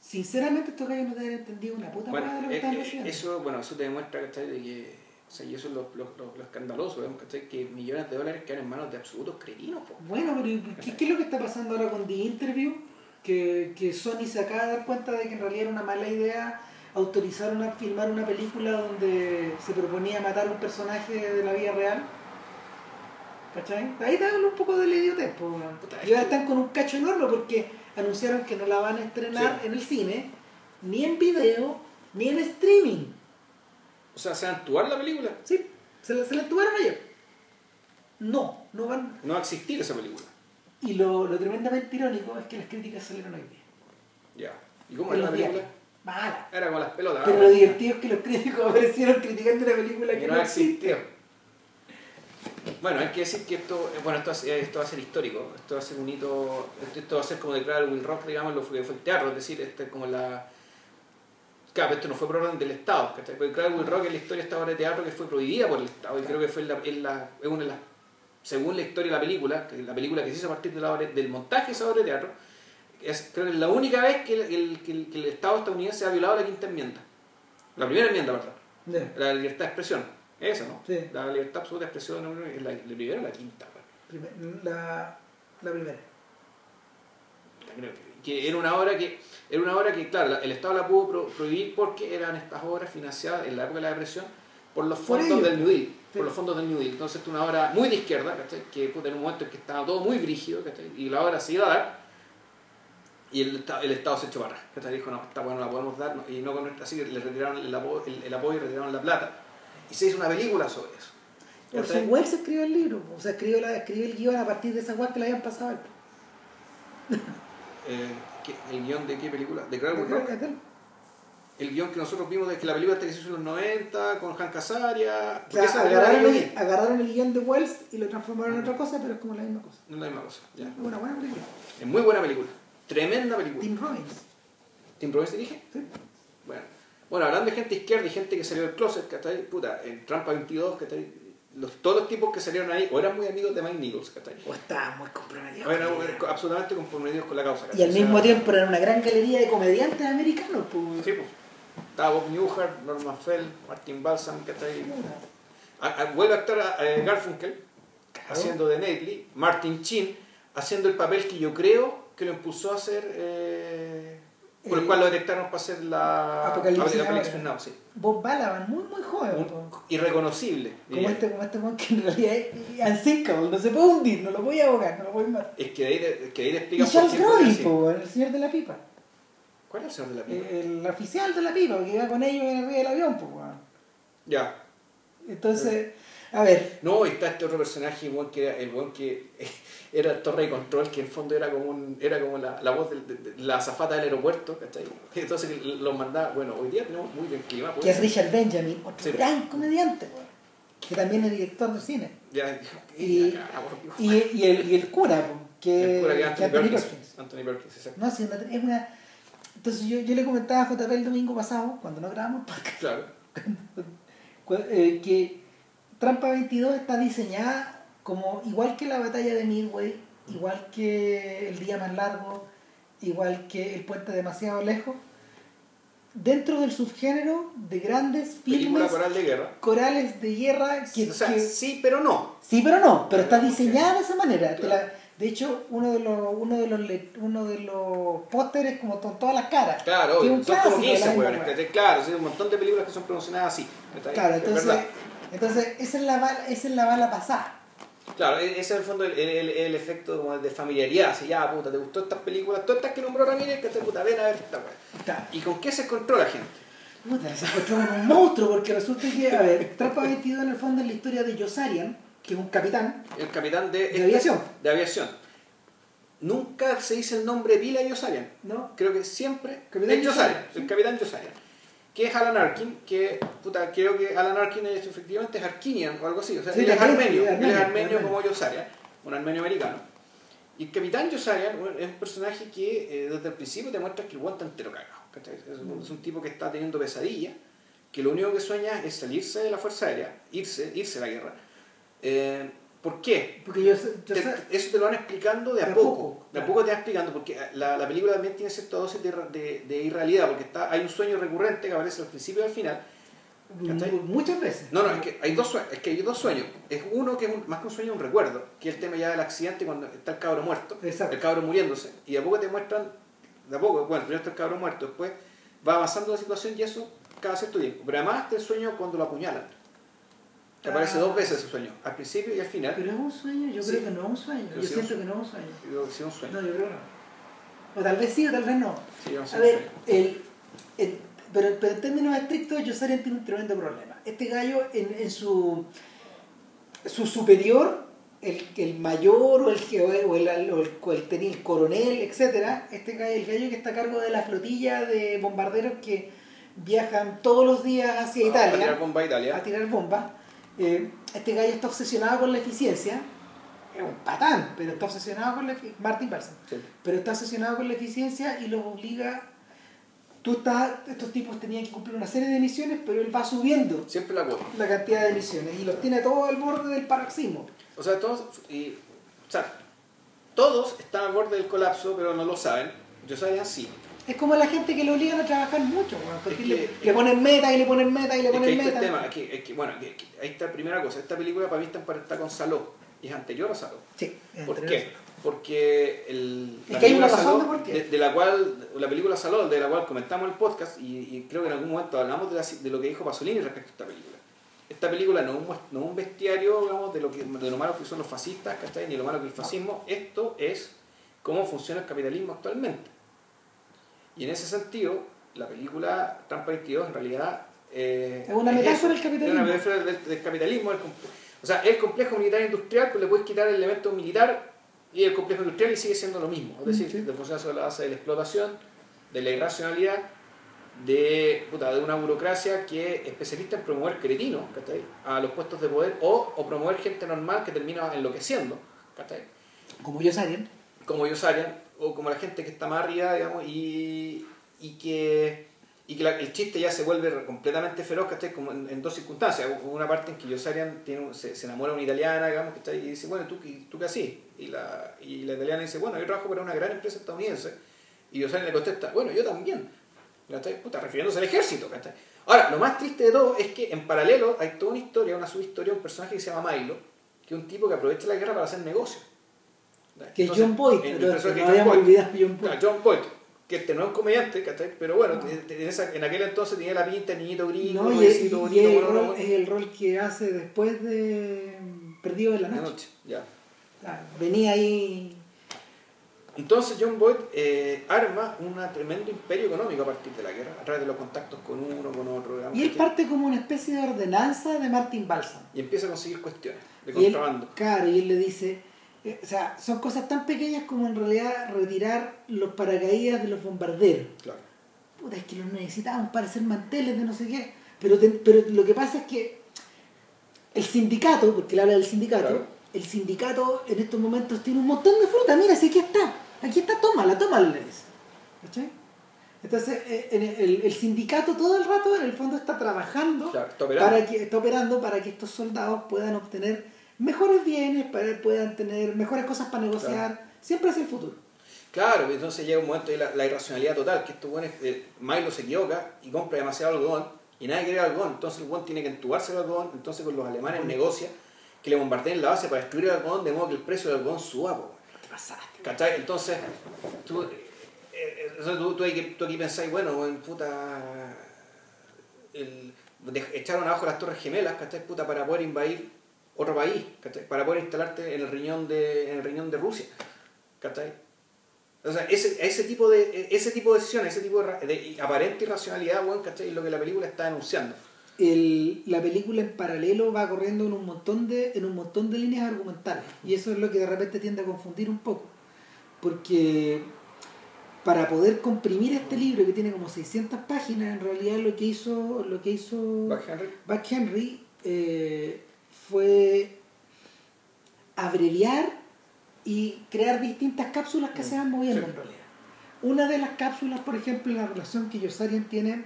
sinceramente estos gallos no deben entendido una puta Bueno, hueá de lo que eh, haciendo. eso, bueno, eso te demuestra ¿cachai? de que, o sea, y eso es lo, lo, lo- lo escandaloso, ¿vemos? ¿cachai? que millones de dólares quedan en manos de absolutos cretinos. po. Bueno, pero ¿y ¿qué, qué es lo que está pasando ahora con The Interview? Que, que Sony se acaba de dar cuenta de que en realidad era una mala idea autorizar a filmar una película donde se proponía matar a un personaje de la vida real. ¿Cachai? Ahí te hablo un poco de la idiotez. Puta, y ahora están con un cacho enorme porque anunciaron que no la van a estrenar Sí. en el cine, ni en video, ni en streaming. O sea, ¿se va a actuar la película? ¿Sí? Se la, se la tuvieron ayer. No, no van. No va a existir esa película. Y lo, lo tremendamente irónico es que las críticas salieron hoy día. Ya. ¿Y cómo era la película? diarios. Mala. Era como las pelotas. Pero lo divertido es que los críticos aparecieron criticando una película que que no, no existe. existió. Bueno, hay que decir que esto, eh, bueno, esto, va a ser- esto va a ser histórico, esto va a ser un hito, esto, va a ser como declarar Will Rock, digamos, lo que fue el teatro, es decir, este es como la... Claro, esto no fue por orden del Estado, ¿cachai? Porque claro, Will Rock es la historia de esta obra de teatro que fue prohibida por el Estado y creo que fue la, es la, es una de las, según la historia de la película, la película que se hizo a partir de la obra- del montaje de esa obra de teatro, es creo que es la única vez que el, el- que el- que el Estado estadounidense ha violado la quinta enmienda. La primera enmienda, perdón. Ya. La libertad de expresión. Eso, ¿no? Sí. La libertad absoluta de expresión es la, la primera o la quinta. Primer- La, la primera. Que- era una obra que, era una obra que claro, la- el Estado la pudo pro- prohibir porque eran estas obras financiadas en la época de la depresión por los fondos del New Deal. Sí. Por los fondos del New Deal. Entonces, es una obra muy de izquierda, ¿cachai? que en un momento en que estaba todo muy brígido, ¿cachai? y la obra se iba a dar, y el, el Estado se echó atrás. ¿cachai? Dijo, no, esta bueno, la podemos dar, y no con así que le retiraron el, apo- el- el apoyo y retiraron la plata. Y se hizo una película sobre eso. Orson ¿cachai? Welles escribió el libro. O sea, escribió, la, escribió el guion a partir de esa guay que le habían pasado él. Eh, ¿qué- ¿El guion de qué película? ¿De él. El guion que nosotros vimos de que la película que se hizo en los 90 con. O sea, era la agarraron, el, agarraron el guion de Wells y lo transformaron en otra cosa, pero es como la misma cosa. No es la misma cosa. ya. Es una buena película. Es muy buena película. Tremenda película. Tim Robbins. ¿Tim Robbins dirige? ¿sí? Bueno. Hablando de gente izquierda y gente que salió del closet, ¿cachai? Puta, en Trampa 22, ¿cachai? Los, todos los tipos que salieron ahí o eran muy amigos de Mike Nichols, ¿cachai? O estaba muy comprometido. O eran con eh, absolutamente comprometidos con la causa. Y al O sea, mismo tiempo era una gran galería de comediantes americanos. Pues. Sí, pues. Estaba Bob Newhart, Norman Fell, Martin Balsam, ¿cachai? A- a- vuelve a actuar a, eh, Garfunkel haciendo de Nately, Martin Chin haciendo el papel que yo creo que lo impulsó a hacer, eh, por el Eh, cual lo detectaron para hacer la Apocalipsis Apocalipsis Now. Sí. Bob Balaban, muy muy joven. Un- po. irreconocible. Como este, como este que en realidad es unsinkable, no se puede hundir, no lo voy a ahogar, no lo voy a matar. Es que de ahí, de- que de ahí te Y explican Charles weón, el señor de la pipa. ¿Cuál es el señor de la pipa? El, el oficial de la pipa, que iba con ellos en arriba del avión, pues. Ya. Entonces, a ver, No, está este otro personaje, el buen que era, el buen que era torre de control, que en el fondo era como un, era como la, la voz de, de- de la azafata del aeropuerto, ¿cachai? Entonces los mandaba, bueno, hoy día tenemos muy bien clima, pues. que es Richard Benjamin, otro Sí. gran comediante, que también es director de cine. Ya, Y- cara. Y, y, el, y el cura, que, El cura que que Anthony Anthony Perkins. Perkins. Anthony Perkins, exacto. No, sí, una- es una... Entonces yo, yo le comentaba a JP el domingo pasado, cuando no grabamos podcast, Claro. Eh, que Trampa 22 está diseñada como igual que la batalla de Midway, igual que el día más largo, igual que el puente demasiado lejos, dentro del subgénero de grandes filmes coral de guerra. corales de guerra que, o sea, que- sí, pero no. Sí, pero no, pero está diseñada de esa manera. La- de hecho, uno de los, uno de los, uno de los pósteres como con todas las caras. Claro, que obvio, un son clásico como de la 15 misma hueones, weá. ¿cachai? Claro, sí, un montón de películas que son promocionadas así. Claro, Es entonces. Entonces esa es la bala, esa es la bala pasada. Claro, e- ese es el fondo el, el, el efecto como de familiaridad. Así, ya, puta, ¿te gustó estas películas? Todas estas que nombró Ramírez, que te puta, ven a ver esta. Claro. ¿Y con qué se encontró la gente? Puta, se encontró con un monstruo porque resulta que, a ver, Trampa 22 en el fondo es la historia de Yosarian, que es un capitán. El capitán de, De aviación. De aviación. Nunca se dice el nombre Vila Yosarian. ¿no? Creo que siempre Capitán es Yosarian, sí. el capitán Yosarian. Que es Alan Arkin, que, puta, creo que Alan Arkin es, efectivamente es Arquinian o algo así. O sea, Sí, él es armenio, sí, él armenio, es armenio armenio. como Yosarian, un armenio americano. Y el capitán Yosarian es un personaje que eh, desde el principio te muestra que el guante entero cagado. Es, un- es un tipo que está teniendo pesadillas, que lo único que sueña es salirse de la Fuerza Aérea, irse, irse a la guerra. Eh, ¿Por qué? Porque yo, Te- eso te lo van explicando de a, De a poco. poco, De a poco te van explicando, porque la, la película también tiene cierta dosis de, de, de irrealidad, porque está, hay un sueño recurrente que aparece al principio y al final. mu- muchas veces. No, no, es que hay dos sueños, es que hay dos sueños. Es uno que es un- más que un sueño, un recuerdo, que es el tema ya del accidente cuando está el cabro muerto, Exacto. el cabro muriéndose, y de a poco te muestran, de a poco, bueno, primero está el cabro muerto, después va avanzando la situación y eso cada cierto tiempo. Pero además está el sueño cuando lo apuñalan, que aparece dos veces ese sueño, al principio y al final. Pero es un sueño, yo Sí. creo que no es un sueño. Pero Yo siento es- que no es un sueño. Y luego sí, un sueño. No, yo creo que no. O tal vez sí, o tal vez no. Sí, yo no sé, A ver, el, el- pero, pero en términos estrictos, Josarian tiene un tremendo problema. Este gallo, en, en su, su superior, el, el mayor o el, que- o el, o el, el, coronel, etcétera, este gallo, el gallo que está a cargo de la flotilla de bombarderos que viajan todos los días hacia Ah, Italia para tirar bomba a Italia. a tirar bombas. Eh, este gallo está obsesionado con la eficiencia. Es un patán, pero está obsesionado con la eficiencia. Martin Balsam. Sí. Pero está obsesionado con la eficiencia y los obliga. Tú estás, estos tipos tenían que cumplir una serie de misiones, pero él va subiendo Siempre la cuota. la cantidad de misiones y los tiene todos al borde del paroxismo. O sea, todos, y, o sea, todos están al borde del colapso, pero no lo saben. Yo sabía sí. Es como la gente que lo obligan a trabajar mucho, weón, porque Es le, que- le ponen meta y le ponen meta y le Es que ponen ahí está meta. el tema. es que- es que, bueno, que- que ahí está la primera cosa. Esta película para mí está emparejada con Saló. Y es anterior a Saló. Sí, ¿Por qué? Porque el, Es que hay una razón Saló, de por qué. de, de la cual, la película Saló, de la cual comentamos el podcast, y, y creo que en algún momento hablamos de, la- de lo que dijo Pasolini respecto a esta película. Esta película no es no es un bestiario digamos, de, lo que, de lo malo que son los fascistas, ¿cachai? ni lo malo que es el fascismo. Esto es cómo funciona el capitalismo actualmente. Y en ese sentido, la película Trampa 22 en realidad... eh, Es una metáfora del capitalismo. Es una metáfora del, del capitalismo. el o sea, el complejo militar industrial, pues le puedes quitar el elemento militar y el complejo industrial y sigue siendo lo mismo. Es decir, Mm, sí. de funciona sobre la base de la explotación, de la irracionalidad, de, puta, de una burocracia que es especialista en promover cretinos a los puestos de poder o, o promover gente normal que termina enloqueciendo. ¿cachai? Como ellos como Yosarian, o como la gente que está más arriba, digamos, y, y que, y que el chiste ya se vuelve completamente feroz, ¿cachai? Como en, dos circunstancias. Una parte en que Yosarian tiene, se, se enamora de una italiana, digamos, ¿cachai? Y dice, bueno, ¿tú, tú qué haces? Y la, y la italiana dice, bueno, yo trabajo para una gran empresa estadounidense. Y Yosarian le contesta, bueno, yo también. refiriéndose al ejército, ¿cachai? Ahora, lo más triste de todo es que en paralelo hay toda una historia, una subhistoria, un personaje que se llama Milo, que es un tipo que aprovecha la guerra para hacer negocio. Que es Entonces, John Boyd, pero no John habíamos Boyd. olvidado John Boyd. Claro, John Boyd, que este no es un comediante, ¿cachai? Pero bueno, No. en, esa- en aquel entonces tenía la pinta de niñito gringo, No, y, noviecito y- y bonito, el bueno, rol, bueno, es el rol que hace después de mm, Perdido en la de Noche. noche, ya. Ah, venía ahí. Entonces John Boyd eh, arma un tremendo imperio económico a partir de la guerra, a través de los contactos con uno, con otro, digamos, Y él ¿cachai? parte como una especie de ordenanza de Martin Balsam. y empieza a conseguir cuestiones de Y él, contrabando. claro, y él le dice, o sea, son cosas tan pequeñas como en realidad retirar los paracaídas de los bombarderos. Claro. Puta, es que los necesitaban para hacer manteles de no sé qué. Pero, te- pero lo que pasa es que el sindicato, porque él habla del sindicato, Claro. el sindicato en estos momentos tiene un montón de fruta. Mira, si aquí está, aquí está, tómala, tómala. ¿Cachai? Entonces, eh, en el, el sindicato todo el rato en el fondo está trabajando Claro, está operando. para que está operando para que estos soldados puedan obtener mejores bienes, para puedan tener mejores cosas para negociar, siempre hacia el futuro. Claro, entonces llega un momento de la, la irracionalidad total, que estos buenos, eh, Milo se equivoca y compra demasiado algodón y nadie quiere algodón, entonces el buen tiene que entubarse el algodón, entonces con los alemanes negocia que le bombardeen la base para destruir el algodón de modo que el precio del algodón suba. po. ¿Qué pasaste? ¿Cachai? Entonces, tú, eh, eh, tú, tú aquí, tú aquí pensáis, bueno, bueno, puta, el, de- echaron abajo las torres gemelas, ¿cachai? Puta, para poder invadir otro país, ¿cachai? Para poder instalarte en el riñón de, en el riñón de Rusia, ¿cachai? O sea, ese, ese, tipo de, ese tipo de decisiones, ese tipo de, de aparente irracionalidad, bueno, ¿cachai? Es lo que la película está denunciando. el- la película en paralelo va corriendo en un montón de en un montón de líneas argumentales y eso es lo que de repente tiende a confundir un poco porque para poder comprimir este libro que tiene como 600 páginas en realidad lo que hizo lo que hizo Buck Henry. Henry eh, fue abreviar y crear distintas cápsulas que se van moviendo sí. en realidad una de las cápsulas por ejemplo es la relación que Yossarian tiene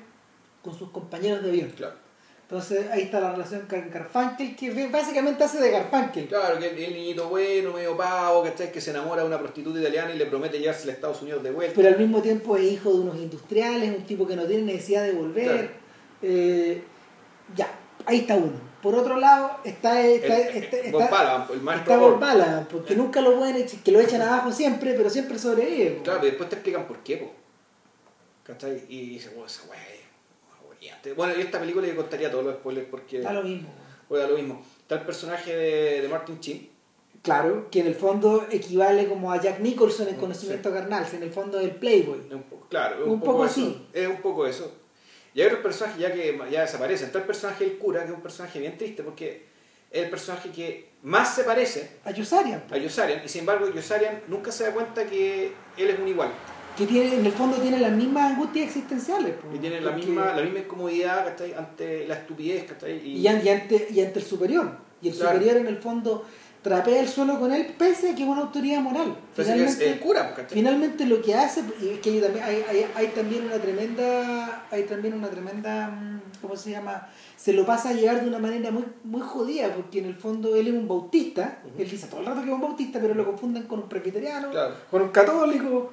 con sus compañeros de avión Claro. entonces ahí está la relación con Garfunkel, que básicamente hace de Garfunkel. Claro, que el, el niñito bueno, medio pavo, ¿cachai? Que se enamora de una prostituta italiana y le promete llevarse a Estados Unidos de vuelta. Pero al mismo tiempo es hijo de unos industriales, un tipo que no tiene necesidad de volver. Claro. Eh, ya, ahí está uno. Por otro lado está, está, El- está, el- está- Balaban, el está porque nunca lo pueden echar, que lo echan abajo siempre, pero siempre sobrevive. Claro, pero después te explican por qué, po. ¿Cachai? Y dices, bueno, esa weá es. Bueno, y esta película yo contaría todos los spoilers porque Da lo mismo. juega lo mismo. Está el personaje de, de Martin Chin. Claro, que en el fondo equivale como a Jack Nicholson en Sí. conocimiento carnal, en el fondo del Playboy. Es un poco, claro, un, Un poco así. Es un poco eso. Y hay otros personajes ya que ya desaparecen. Está el personaje del cura, que es un personaje bien triste porque es el personaje que más se parece A Yossarian, a Yossarian. Y sin embargo, Yossarian nunca se da cuenta que él es un igual. que tiene, en el fondo tiene las mismas angustias existenciales. po. Y tiene la misma, la misma incomodidad ¿cachai? ante la estupidez. ¿cachai? y, an- y ante, y ante el superior. Y el Claro. superior en el fondo trapea el suelo con él pese a que es una autoridad moral. Es el cura, pues, finalmente lo que hace, y es que hay también, hay, hay, también una tremenda, hay también una tremenda, mm, ¿cómo se llama? Se lo pasa a llevar de una manera muy, muy jodida, porque en el fondo él es un bautista, él dice todo el rato que es un bautista, pero lo confunden con un presbiteriano, Claro. con un católico,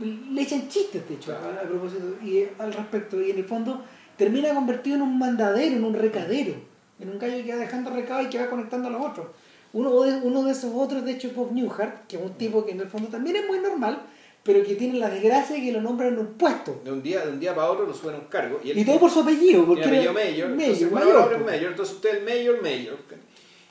le echan chistes de hecho Claro. a, a propósito y eh, al respecto y en el fondo termina convertido en un mandadero en un recadero en un gallo que va dejando recado y que va conectando a los otros uno de, uno de esos otros de hecho es Bob Newhart que es un tipo que en el fondo también es muy normal pero que tiene la desgracia de que lo nombran en un puesto De un día, de un día para otro lo suben a un cargo. Y, él y todo por su apellido porque apellido Mayor. Mayor, entonces, bueno, mayor, ahora es po. Mayor. Entonces usted es el Mayor Mayor.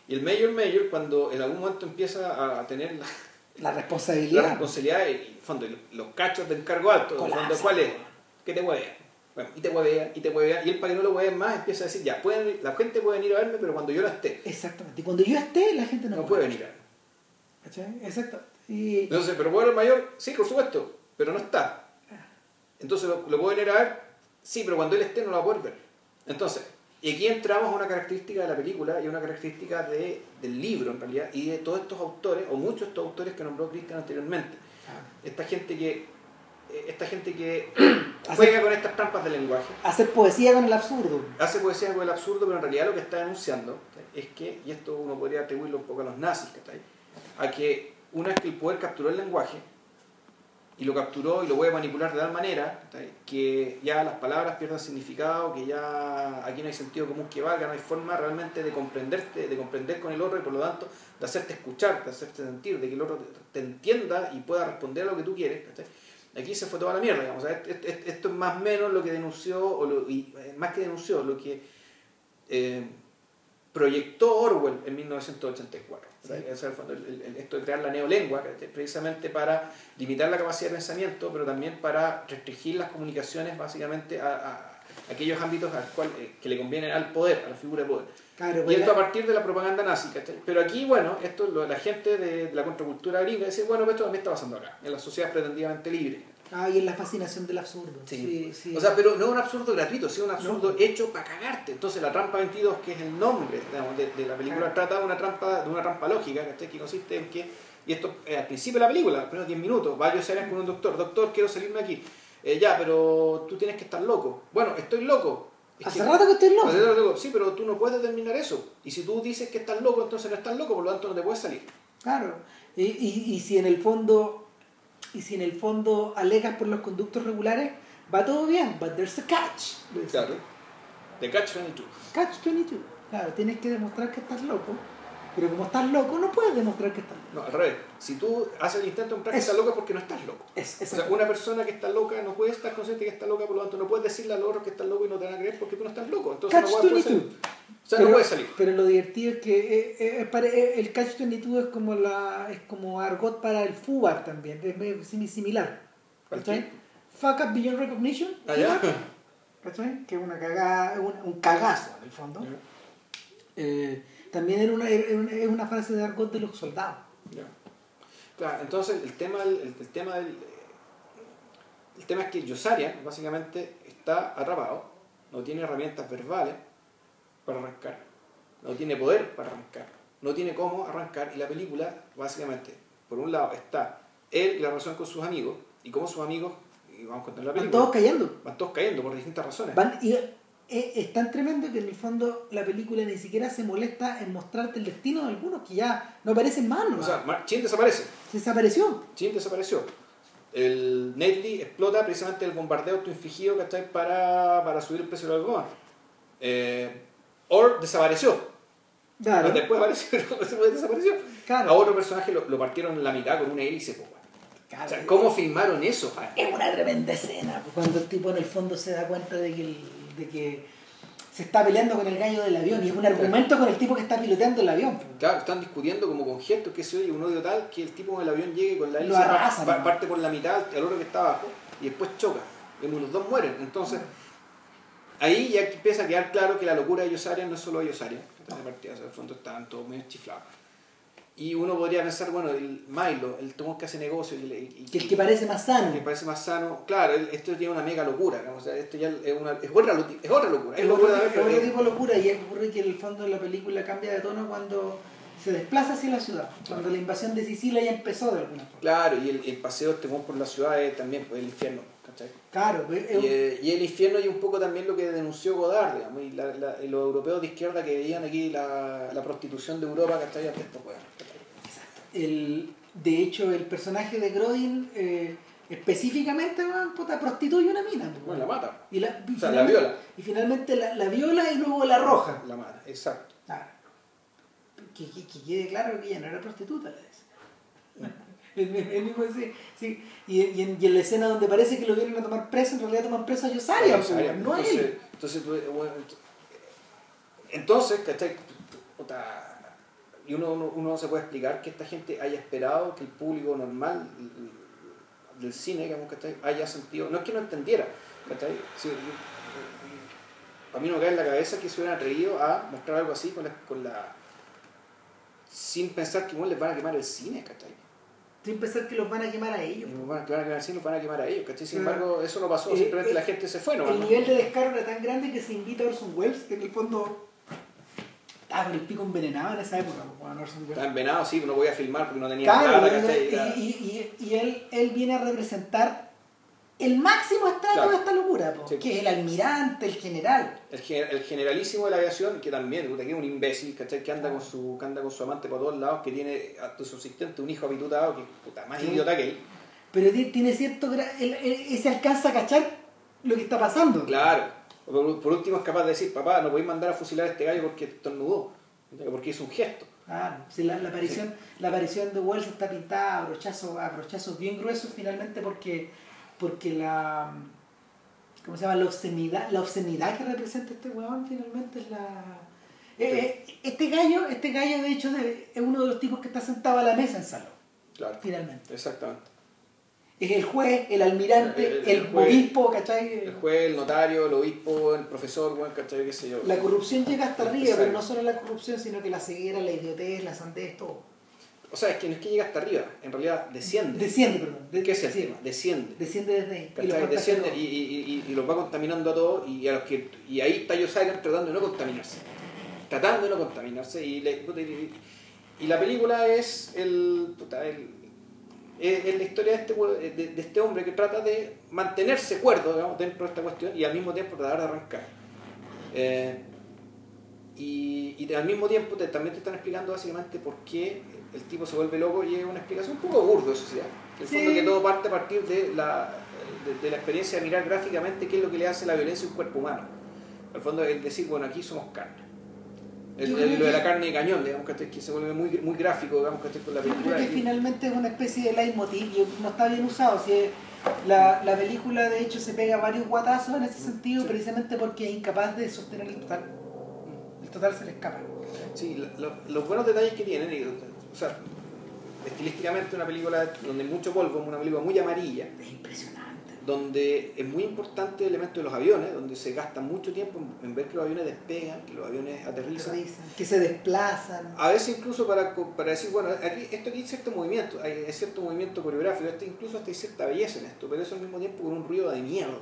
Y el Mayor Mayor cuando en algún momento empieza a tener la, la la responsabilidad responsabilidad y en fondo los cachos de encargo alto, fondo, ¿cuál es? po. Que te huevean. Bueno, y te huevean, y te huevean, y él para que no lo hueven más empieza a decir, ya, pueden, la gente puede venir a verme, pero cuando yo no esté, exactamente y cuando yo esté la gente no, no puede venir a verme. ¿Cachai? exacto y Entonces, pero puedo ver al mayor, sí, por supuesto, pero no está. Entonces, ¿lo, lo puedo venir a ver? Sí, pero cuando él esté no lo va a poder ver. Entonces, y aquí entramos a una característica de la película y una característica de, del libro, en realidad, y de todos estos autores, o muchos de estos autores que nombró Cristian anteriormente. Esta gente que, esta gente que juega con estas trampas de lenguaje, hacer poesía con el absurdo hace poesía con el absurdo, pero en realidad lo que está denunciando es que, y esto uno podría atribuirlo un poco a los nazis, ¿cachai? a que una vez que el poder capturó el lenguaje y lo capturó y lo puede manipular de tal manera que ya las palabras pierden significado, que ya aquí no hay sentido común que valga, no hay forma realmente de comprenderte, de comprender con el otro y por lo tanto de hacerte escuchar, de hacerte sentir, de que el otro te, entienda y pueda responder a lo que tú quieres. ¿cachai? Aquí se fue toda la mierda, digamos. o sea, esto, es más o menos lo que denunció, o lo- y, eh, más que denunció, lo que eh, proyectó Orwell en 1984. Sí. O sea, el esto de crear la neolengua, precisamente para limitar la capacidad de pensamiento, pero también para restringir las comunicaciones básicamente a, a aquellos ámbitos al cual, eh, que le convienen al poder, a la figura de poder. claro Y pues esto a partir de la propaganda nazi, ¿cachai? Pero aquí, bueno, esto lo- la gente de, de la contracultura gringa dice, bueno, pues esto también está pasando acá, en la sociedad pretendidamente libre. Ah, y en la fascinación del absurdo Sí. sí, sí. O sea, pero no un absurdo gratuito, sino un absurdo hecho para cagarte. Entonces la trampa 22, que es el nombre digamos, de, de la película, Claro. trata de una trampa, de una trampa lógica, ¿cachai? que consiste en que, y esto eh, al principio de la película, los primeros 10 minutos, va Joe Sarian con un doctor, doctor, quiero salirme aquí. Eh, ya, pero tú tienes que estar loco. Bueno, estoy loco. Es Hace que- rato que estoy loco. Hace rato que loco. Sí, pero tú no puedes determinar eso. Y si tú dices que estás loco, entonces no estás loco, por lo tanto no te puedes salir. Claro. Y, y, y si en el fondo, y si en el fondo alegas por los conductos regulares, va todo bien, but there's a catch. Claro. The catch 22. Catch 22. Claro, tienes que demostrar que estás loco. Pero como estás loco, no puedes demostrar que estás loco. No, al revés. Si tú haces el intento que Eso. estás loco es porque no estás loco. Es, O sea, una persona que está loca no puede estar consciente que está loca, por lo tanto no puedes decirle a los otros que estás loco y no te van a creer porque tú no estás loco. Entonces Catch no puedes 22. salir. O sea, no puedes salir. Pero lo divertido es que eh, eh, es pare- eh, el Catch 22 es como la es como argot para el FUBAR también, es similar. ¿Cuál ¿Cachai? Fuck up beyond recognition. Ah, ya. ¿Cachai? Que es una cagada, es un, un cagazo en el fondo. Eh, también era una, era una- es una frase de argot de los soldados. Ya. Claro, entonces el tema el, el tema del el tema es que Yosarian básicamente está atrapado, no tiene herramientas verbales para arrancar, no tiene poder para arrancar, no tiene cómo arrancar y la película básicamente, por un lado está él y la relación con sus amigos y cómo sus amigos, y vamos a contar la Van todos cayendo. van todos cayendo por distintas razones. Van, y eh, es tan tremendo que en el fondo la película ni siquiera se molesta en mostrarte el destino de algunos que ya no aparecen más. O nomás. sea, Chin desaparece. Desapareció. Chin desapareció. El Netly explota precisamente el bombardeo autoinfligido ¿cachai? Para, para subir el precio del algodón. Eh, Or desapareció. Claro. Después apareció, después desapareció. Claro. A otro personaje lo, lo partieron en la mitad con una hélice. po, weón. Claro. O sea, ¿cómo filmaron eso? Es una tremenda escena, cuando el tipo en el fondo se da cuenta de que, el- de que se está peleando con el gallo del avión y es un argumento con el tipo que está piloteando el avión. Claro, están discutiendo como con gestos que se oye un odio tal que el tipo del avión llegue con la Lo hélice, pa- arrasan, pa- ¿no? parte por la mitad al otro que está abajo y después choca. Y los dos mueren. Entonces, ahí ya empieza a quedar claro que la locura de Yosarian no es solo de Yosarian. de partida, o sea, el fondo estaban todos medio chiflados. Y uno podría pensar, bueno, el Milo, el tomón que hace negocio y, y- Que el que parece más sano. que parece más sano, claro, esto tiene una mega locura, ¿no? o sea, esto ya es, una, es, otra, es otra locura, es Es locura otro, es otro es- tipo de locura y ocurre que en el fondo de la película cambia de tono cuando se desplaza hacia la ciudad, cuando la invasión de Sicilia ya empezó de alguna forma. Claro, y el, el paseo este por la ciudad es también pues, el infierno, ¿cachai? Claro, pues, Y, eh, y el infierno y un poco también lo que denunció Godard, digamos, y, la- la- y los europeos de izquierda que veían aquí la, la prostitución de Europa, ¿cachai? Ante estos el, de hecho, el personaje de Grodin eh, específicamente puta, prostituye una mina. pues, Bueno, la mata, Y, la, y O sea, la finalmente- viola. Y finalmente la, la viola y luego la roja. la mata, exacto. Que, que- que quede claro que ella no era prostituta, la el mismo sí, sí. Y, y en, y en la escena donde parece que lo vienen a tomar preso, en realidad toman preso a Yosaria, pues, Yosaria, no a él. entonces, eh, bueno, ent- entonces, ¿cachai? Y uno, uno, uno no se puede explicar que esta gente haya esperado que el público normal del cine, digamos, ¿cachai? haya sentido, no es que no entendiera, ¿cachai? Sí, a mí no cae en la cabeza que se hubieran atrevido a mostrar algo así con la, con la sin pensar que igual les van a quemar el cine, ¿cachai? Sin pensar que los van a quemar a ellos. Los van a, a quemar cine, los van a quemar a ellos, ¿cachai? Sin Claro. embargo, eso no pasó, Eh, simplemente eh, la gente se fue, ¿no? El nivel de descaro era tan grande que se invita a Orson Welles, que en el fondo estaba con el pico envenenado en esa época, bueno. Estaba envenenado, sí, pero no podía filmar porque no tenía Era- y- y- y él, él viene a representar el máximo estrato Claro. de esta locura, po, Sí. que es el almirante, el general. El, gen- el generalísimo de la aviación, que también, puta, que es un imbécil, ¿cachai? Que anda con su, que anda con su amante por todos lados, que tiene a tu subsistente un hijo habitutado, que puta, más Sí. idiota que él. Pero ti- tiene cierto. gra- él, él- él se alcanza a cachar lo que está pasando. Claro. Por, por último es capaz de decir, papá, no podéis mandar a fusilar a este gallo porque estornudó, porque hizo un gesto. Sí, la, la aparición, la aparición de Wells está pintada a brochazos, a brochazos bien gruesos finalmente porque, porque la ¿cómo se llama? la obscenidad, la obscenidad que representa este huevón finalmente es la eh, eh, este gallo, este gallo de hecho de- es uno de los tipos que está sentado a la mesa en salón, Claro. finalmente. Exactamente. Es el juez, el almirante, El- el, el- el juez. obispo, ¿cachai? El juez, el notario, el obispo, el profesor, bueno, ¿cachai? ¿Qué sé yo? La corrupción llega hasta arriba, pero no solo la corrupción, sino que la ceguera, la idiotez, la sandez, todo. O sea, es que no es que llega hasta arriba, en realidad desciende. Desciende, perdón. de- ¿Qué es el desciende. tema? Desciende. Desciende desde ahí. y Desciende y, y, y, y los va contaminando a todos y a los que y ahí está Yosayan tratando de no contaminarse tratando de no contaminarse y, le- y- la película es el, el es, la historia de este, de, de este hombre que trata de mantenerse cuerdo digamos, dentro de esta cuestión y al mismo tiempo tratar de arrancar. Eh, y, y al mismo tiempo te- también te están explicando básicamente por qué el tipo se vuelve loco y es una explicación un poco burdo, sí. En el fondo Sí. que todo parte a partir de la, de, de la experiencia de mirar gráficamente qué es lo que le hace la violencia a un cuerpo humano. Al fondo es decir, bueno, aquí somos carne. El, el- lo de la carne de cañón, digamos, que, que se vuelve muy, muy gráfico, digamos, que con la Yo película. creo que finalmente es una especie de leitmotiv y no está bien usado. Si es- la, la película de hecho se pega varios guatazos en ese sentido Sí. precisamente porque es incapaz de sostener el total. El total se le escapa. Sí, lo- lo- los buenos detalles que tienen, y, sea, estilísticamente una película donde hay mucho polvo, una película muy amarilla, Es impresionante. donde es muy importante el elemento de los aviones, donde se gasta mucho tiempo en, ver que los aviones despegan, que los aviones Que aterrizan. que se desplazan. A veces incluso para, para decir, bueno, aquí, esto aquí hay cierto movimiento, hay, cierto movimiento coreográfico, este, incluso hasta hay cierta belleza en esto, pero eso al mismo tiempo con un ruido de mierda.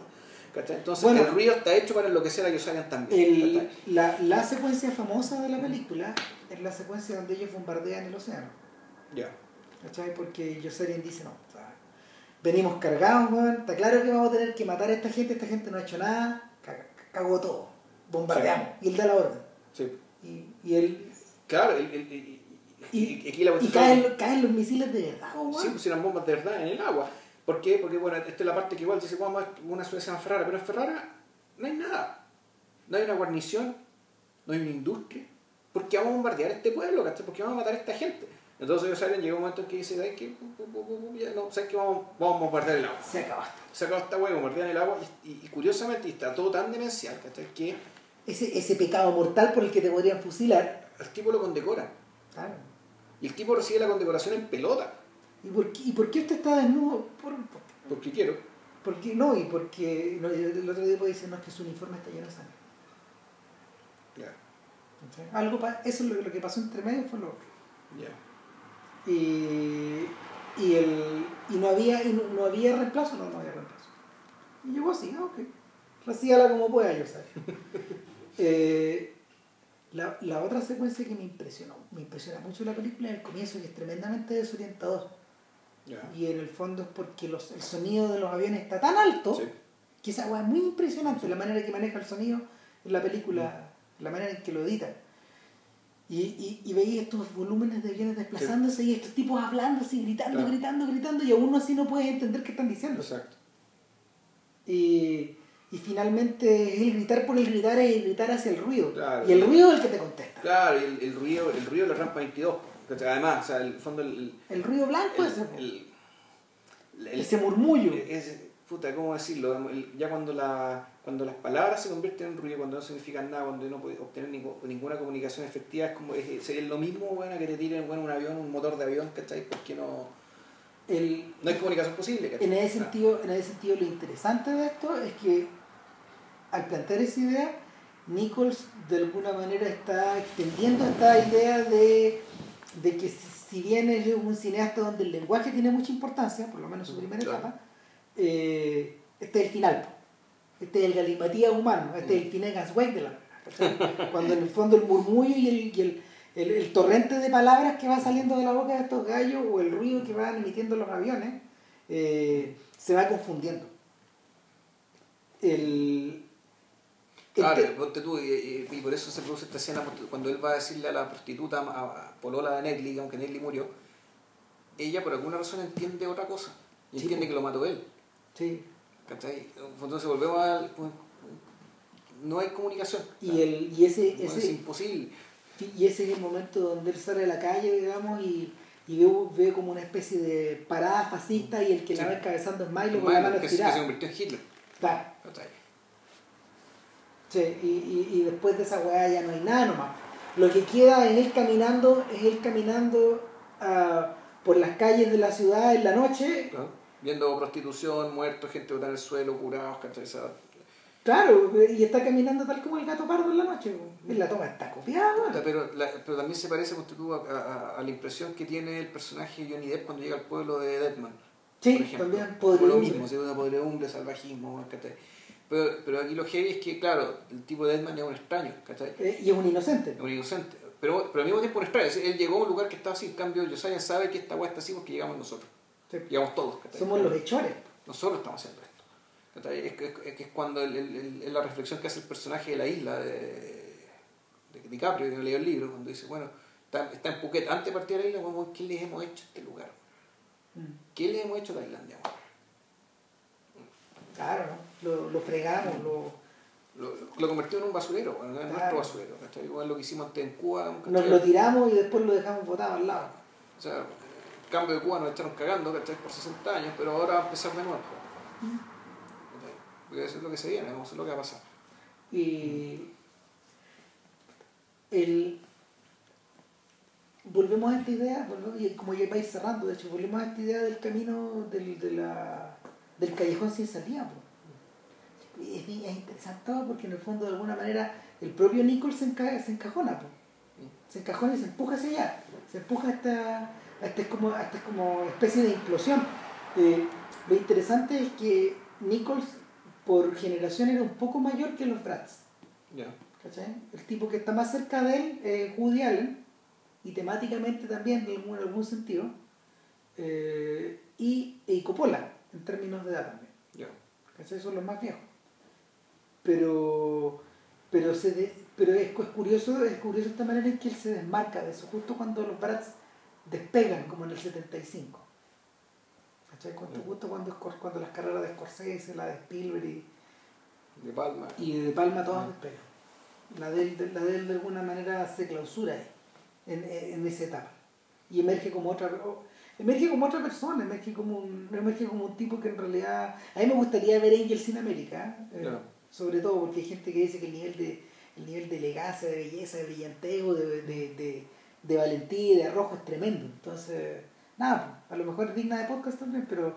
Entonces Bueno. el ruido está hecho para enloquecer a Yosayan también. El- ¿cachai? la, la secuencia famosa de la película es la secuencia donde ellos bombardean el océano. Ya. ¿Cachai? Porque Yossarian dice, no, o sea, venimos cargados, weón, está claro que vamos a tener que matar a esta gente, esta gente no ha hecho nada, cagó todo, bombardeamos, y él da la orden. Sí. Y, y él Claro, y, y- y, y aquí la y cuestión- caen, caen los misiles de verdad, weón. Sí, pusieron bombas de verdad en el agua. ¿Por qué? Porque, bueno, esta es la parte que igual dice, vamos a una ciudad se llama Ferrara, pero en Ferrara no hay nada. No hay una guarnición, no hay una industria. ¿Por qué vamos a bombardear este pueblo? ¿cachai? ¿Por qué vamos a matar a esta gente? Entonces ellos salen, llega un momento en que dicen, ¿sabes qué? Ya no, ¿sabes qué? Vamos, vamos a bombardear el agua. Se acabó esto. Se acabó esta hueá, bombardean el agua y, y- y curiosamente está todo tan demencial, ¿cachai? Que Ese, ese pecado mortal por el que te podrían fusilar. al tipo lo condecoran. Claro. Y el tipo recibe la condecoración en pelota, ¿Y por qué, y por qué usted está desnudo? Por, por- porque quiero. porque no, y porque el otro día dice, no, es que su uniforme está lleno de sangre. Ya, ¿cachai? Algo pa- eso es lo, lo que pasó entre medio fue lo otro. ya. y, y, el, y no había y no, no había reemplazo, no, no había reemplazo. Y llegó así, ah, ok. Recígala como pueda, yo sabía. Eh, la, la otra secuencia que me impresionó, me impresiona mucho la película es el comienzo, que es tremendamente desorientador. Y en el fondo es porque los, el sonido de los aviones está tan alto Sí. que esa weá es muy impresionante la manera que maneja el sonido en la película, la manera en que lo edita. Y, y, y veía estos volúmenes de aviones desplazándose y estos tipos hablando así, gritando, Claro. gritando, gritando, y aún así no puedes entender qué están diciendo. Exacto. Y, y finalmente es el gritar por el gritar es el gritar hacia el ruido. Claro. Y el ruido es el que te contesta. Claro, el, el ruido, el ruido de la rampa 22. ¿cachai? Además, o sea, el fondo, el, El ruido blanco el, po. el- ese murmullo. es- puta, ¿cómo decirlo? Ya cuando, la, cuando las palabras se convierten en ruido, cuando no significan nada, cuando no puedes obtener ninguna comunicación efectiva, es como es, sería lo mismo bueno, que te tiren bueno, un avión, un motor de avión, ¿cachai? Porque no, El, no hay comunicación posible, ¿cachai? En ese, Ah, sentido, en ese sentido, lo interesante de esto es que al plantear esa idea, Nichols de alguna manera está extendiendo esta idea de, de que si, si bien es un cineasta donde el lenguaje tiene mucha importancia, por lo menos en su primera Claro. etapa, eh, este es el final. Este es el galimatías humano, este es el Finnegan's Wake de la ¿cachai? Cuando en el fondo el murmullo y el, y el, el- el torrente de palabras que va saliendo de la boca de estos gallos o el ruido que van emitiendo los aviones eh, se va confundiendo. El, el Claro, te- ponte tú, y, y- por eso se produce esta escena cuando él va a decirle a la prostituta, a, Polola de Nedley, aunque Nedley murió, ella por alguna razón entiende otra cosa. Y Sí, entiende que lo mató él. sí. ¿Cachai? Entonces volvemos al. pues, No hay comunicación. y, el, y ese, No, es ese, imposible. y ese es el momento donde él sale a la calle, digamos, y, y ve, ve como una especie de parada fascista y el que la va encabezando es Milo con la mano que, se- que se estirada. convirtió en Hitler. Claro. ¿cachai? Sí, y, y, y después de esa weá ya no hay nada nomás. Lo que queda en él caminando es él caminando ah, por las calles de la ciudad en la noche. Claro. Viendo prostitución, muertos, gente botada en el suelo, curados, ¿cachai? Claro, y está caminando tal como el gato pardo en la noche. En la toma está copiada. Pero, la- pero también se parece a, a- a la impresión que tiene el personaje Johnny Depp cuando llega al pueblo de Deadman. Sí, por también Como lo mismo, ¿sí? una podredumbre, salvajismo, ¿cachai? Pero, pero aquí lo heavy es que, claro, el tipo de Deadman es un extraño, ¿cachai? Eh, y es un inocente. Es un inocente. Pero, pero al mismo tiempo un extraño. Él llegó a un lugar que estaba así, en cambio, Josiah sabe que esta weá está así porque llegamos nosotros. Sí. Digamos todos. Somos los hechores. Nosotros estamos haciendo esto. Es, que- es que es cuando el- el- el- es la reflexión que hace el personaje de la isla de, de DiCaprio, que no leyó el libro, cuando dice, bueno, está, está en Phuket, antes de partir a la isla, bueno, ¿qué les hemos hecho a este lugar? Mm. ¿Qué le hemos hecho a Tailandia? Claro, ¿no? Lo, lo fregamos, lo, Lo, lo convirtió en un basurero, es Claro. nuestro basurero. Igual lo que hicimos antes en Cuba. nos lo tiramos y después lo dejamos botado al lado. O sea, cambio de Cuba nos echaron cagando ¿cachai? por 60 años, pero ahora va a empezar de nuevo. Porque eso es lo que se viene, vamos a ver lo que va a pasar. Y el, volvemos a esta idea, volvemos- como ya vais cerrando, de hecho, volvemos a esta idea del camino del, de la, del callejón sin salida. Es, es interesante todo porque en el fondo, de alguna manera, el propio Nichols se, enca- se encajona. Se encajona y se empuja hacia allá. Se empuja a esta, esta, como, esta como especie de implosión. Eh, lo interesante es que Nichols, por generación, era un poco mayor que los Bratz. ¿cachai? El tipo que está más cerca de él es Woody Allen, y temáticamente también, en algún, en algún sentido, eh, y, y Coppola, en términos de edad también. ¿cachai? Son los más viejos. Pero, pero, se de- pero es, es curioso es curioso esta manera en que él se desmarca de eso, justo cuando los Bratz despegan, como en el 75. ¿cachai? Cuando, justo cuando, Scor- cuando las carreras de Scorsese, la de Spielberg y, De Palma. y de Palma todas despegan. La de él, de- la de él de alguna manera se clausura ahí, en, en esa etapa. Y emerge como otra emerge como otra persona, emerge como un, emerge como un tipo que en realidad. A mí me gustaría ver Angels in America, ¿eh? Claro. sobre todo porque hay gente que dice que el nivel de, el nivel de elegancia, de belleza, de brillanteo, de, de, de, de valentía y de arrojo es tremendo. Entonces, nada, pues, a lo mejor es digna de podcast también, pero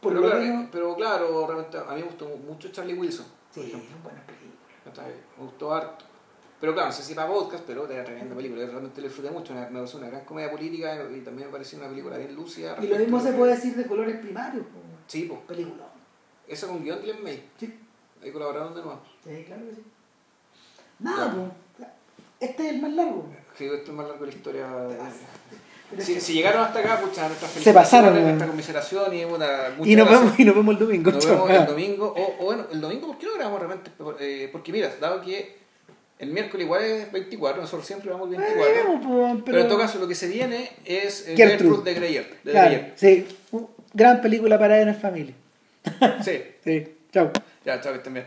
por pero, lo claro, menos. pero claro, realmente a mí me gustó mucho Charlie Wilson. Sí, por es ejemplo. buena película. ¿cachai? Me gustó harto. Pero claro, no sé si para podcast, pero era tremenda película. Yo realmente le disfruté mucho. Me pareció una gran comedia política y también me pareció una película bien lúcida. Y lo mismo se puede decir de colores primarios. Sí, pues. Película. Esa con guion de Glenn May. Sí, Ahí colaboraron de nuevo. sí, claro que sí. Nada, pues. Este es el más largo. Sí, esto es más largo de la historia. Si, llegaron hasta acá, pucha, nuestra Se pasaron, nuestra conmiseración y una, y, nos vemos, y nos vemos el domingo. Nos vemos el domingo. O, o bueno, el domingo, ¿por qué no grabamos de repente? Eh, porque mira, dado que el miércoles igual es 24, nosotros siempre Eh, 24. vemos, pues, pero... pero- en todo caso, lo que se viene es eh, Gertrude. De Greyer. De Claro, Dreyer. sí. Gran película para ver en familia. Sí, Sí, chao. ya, chao, que estén bien.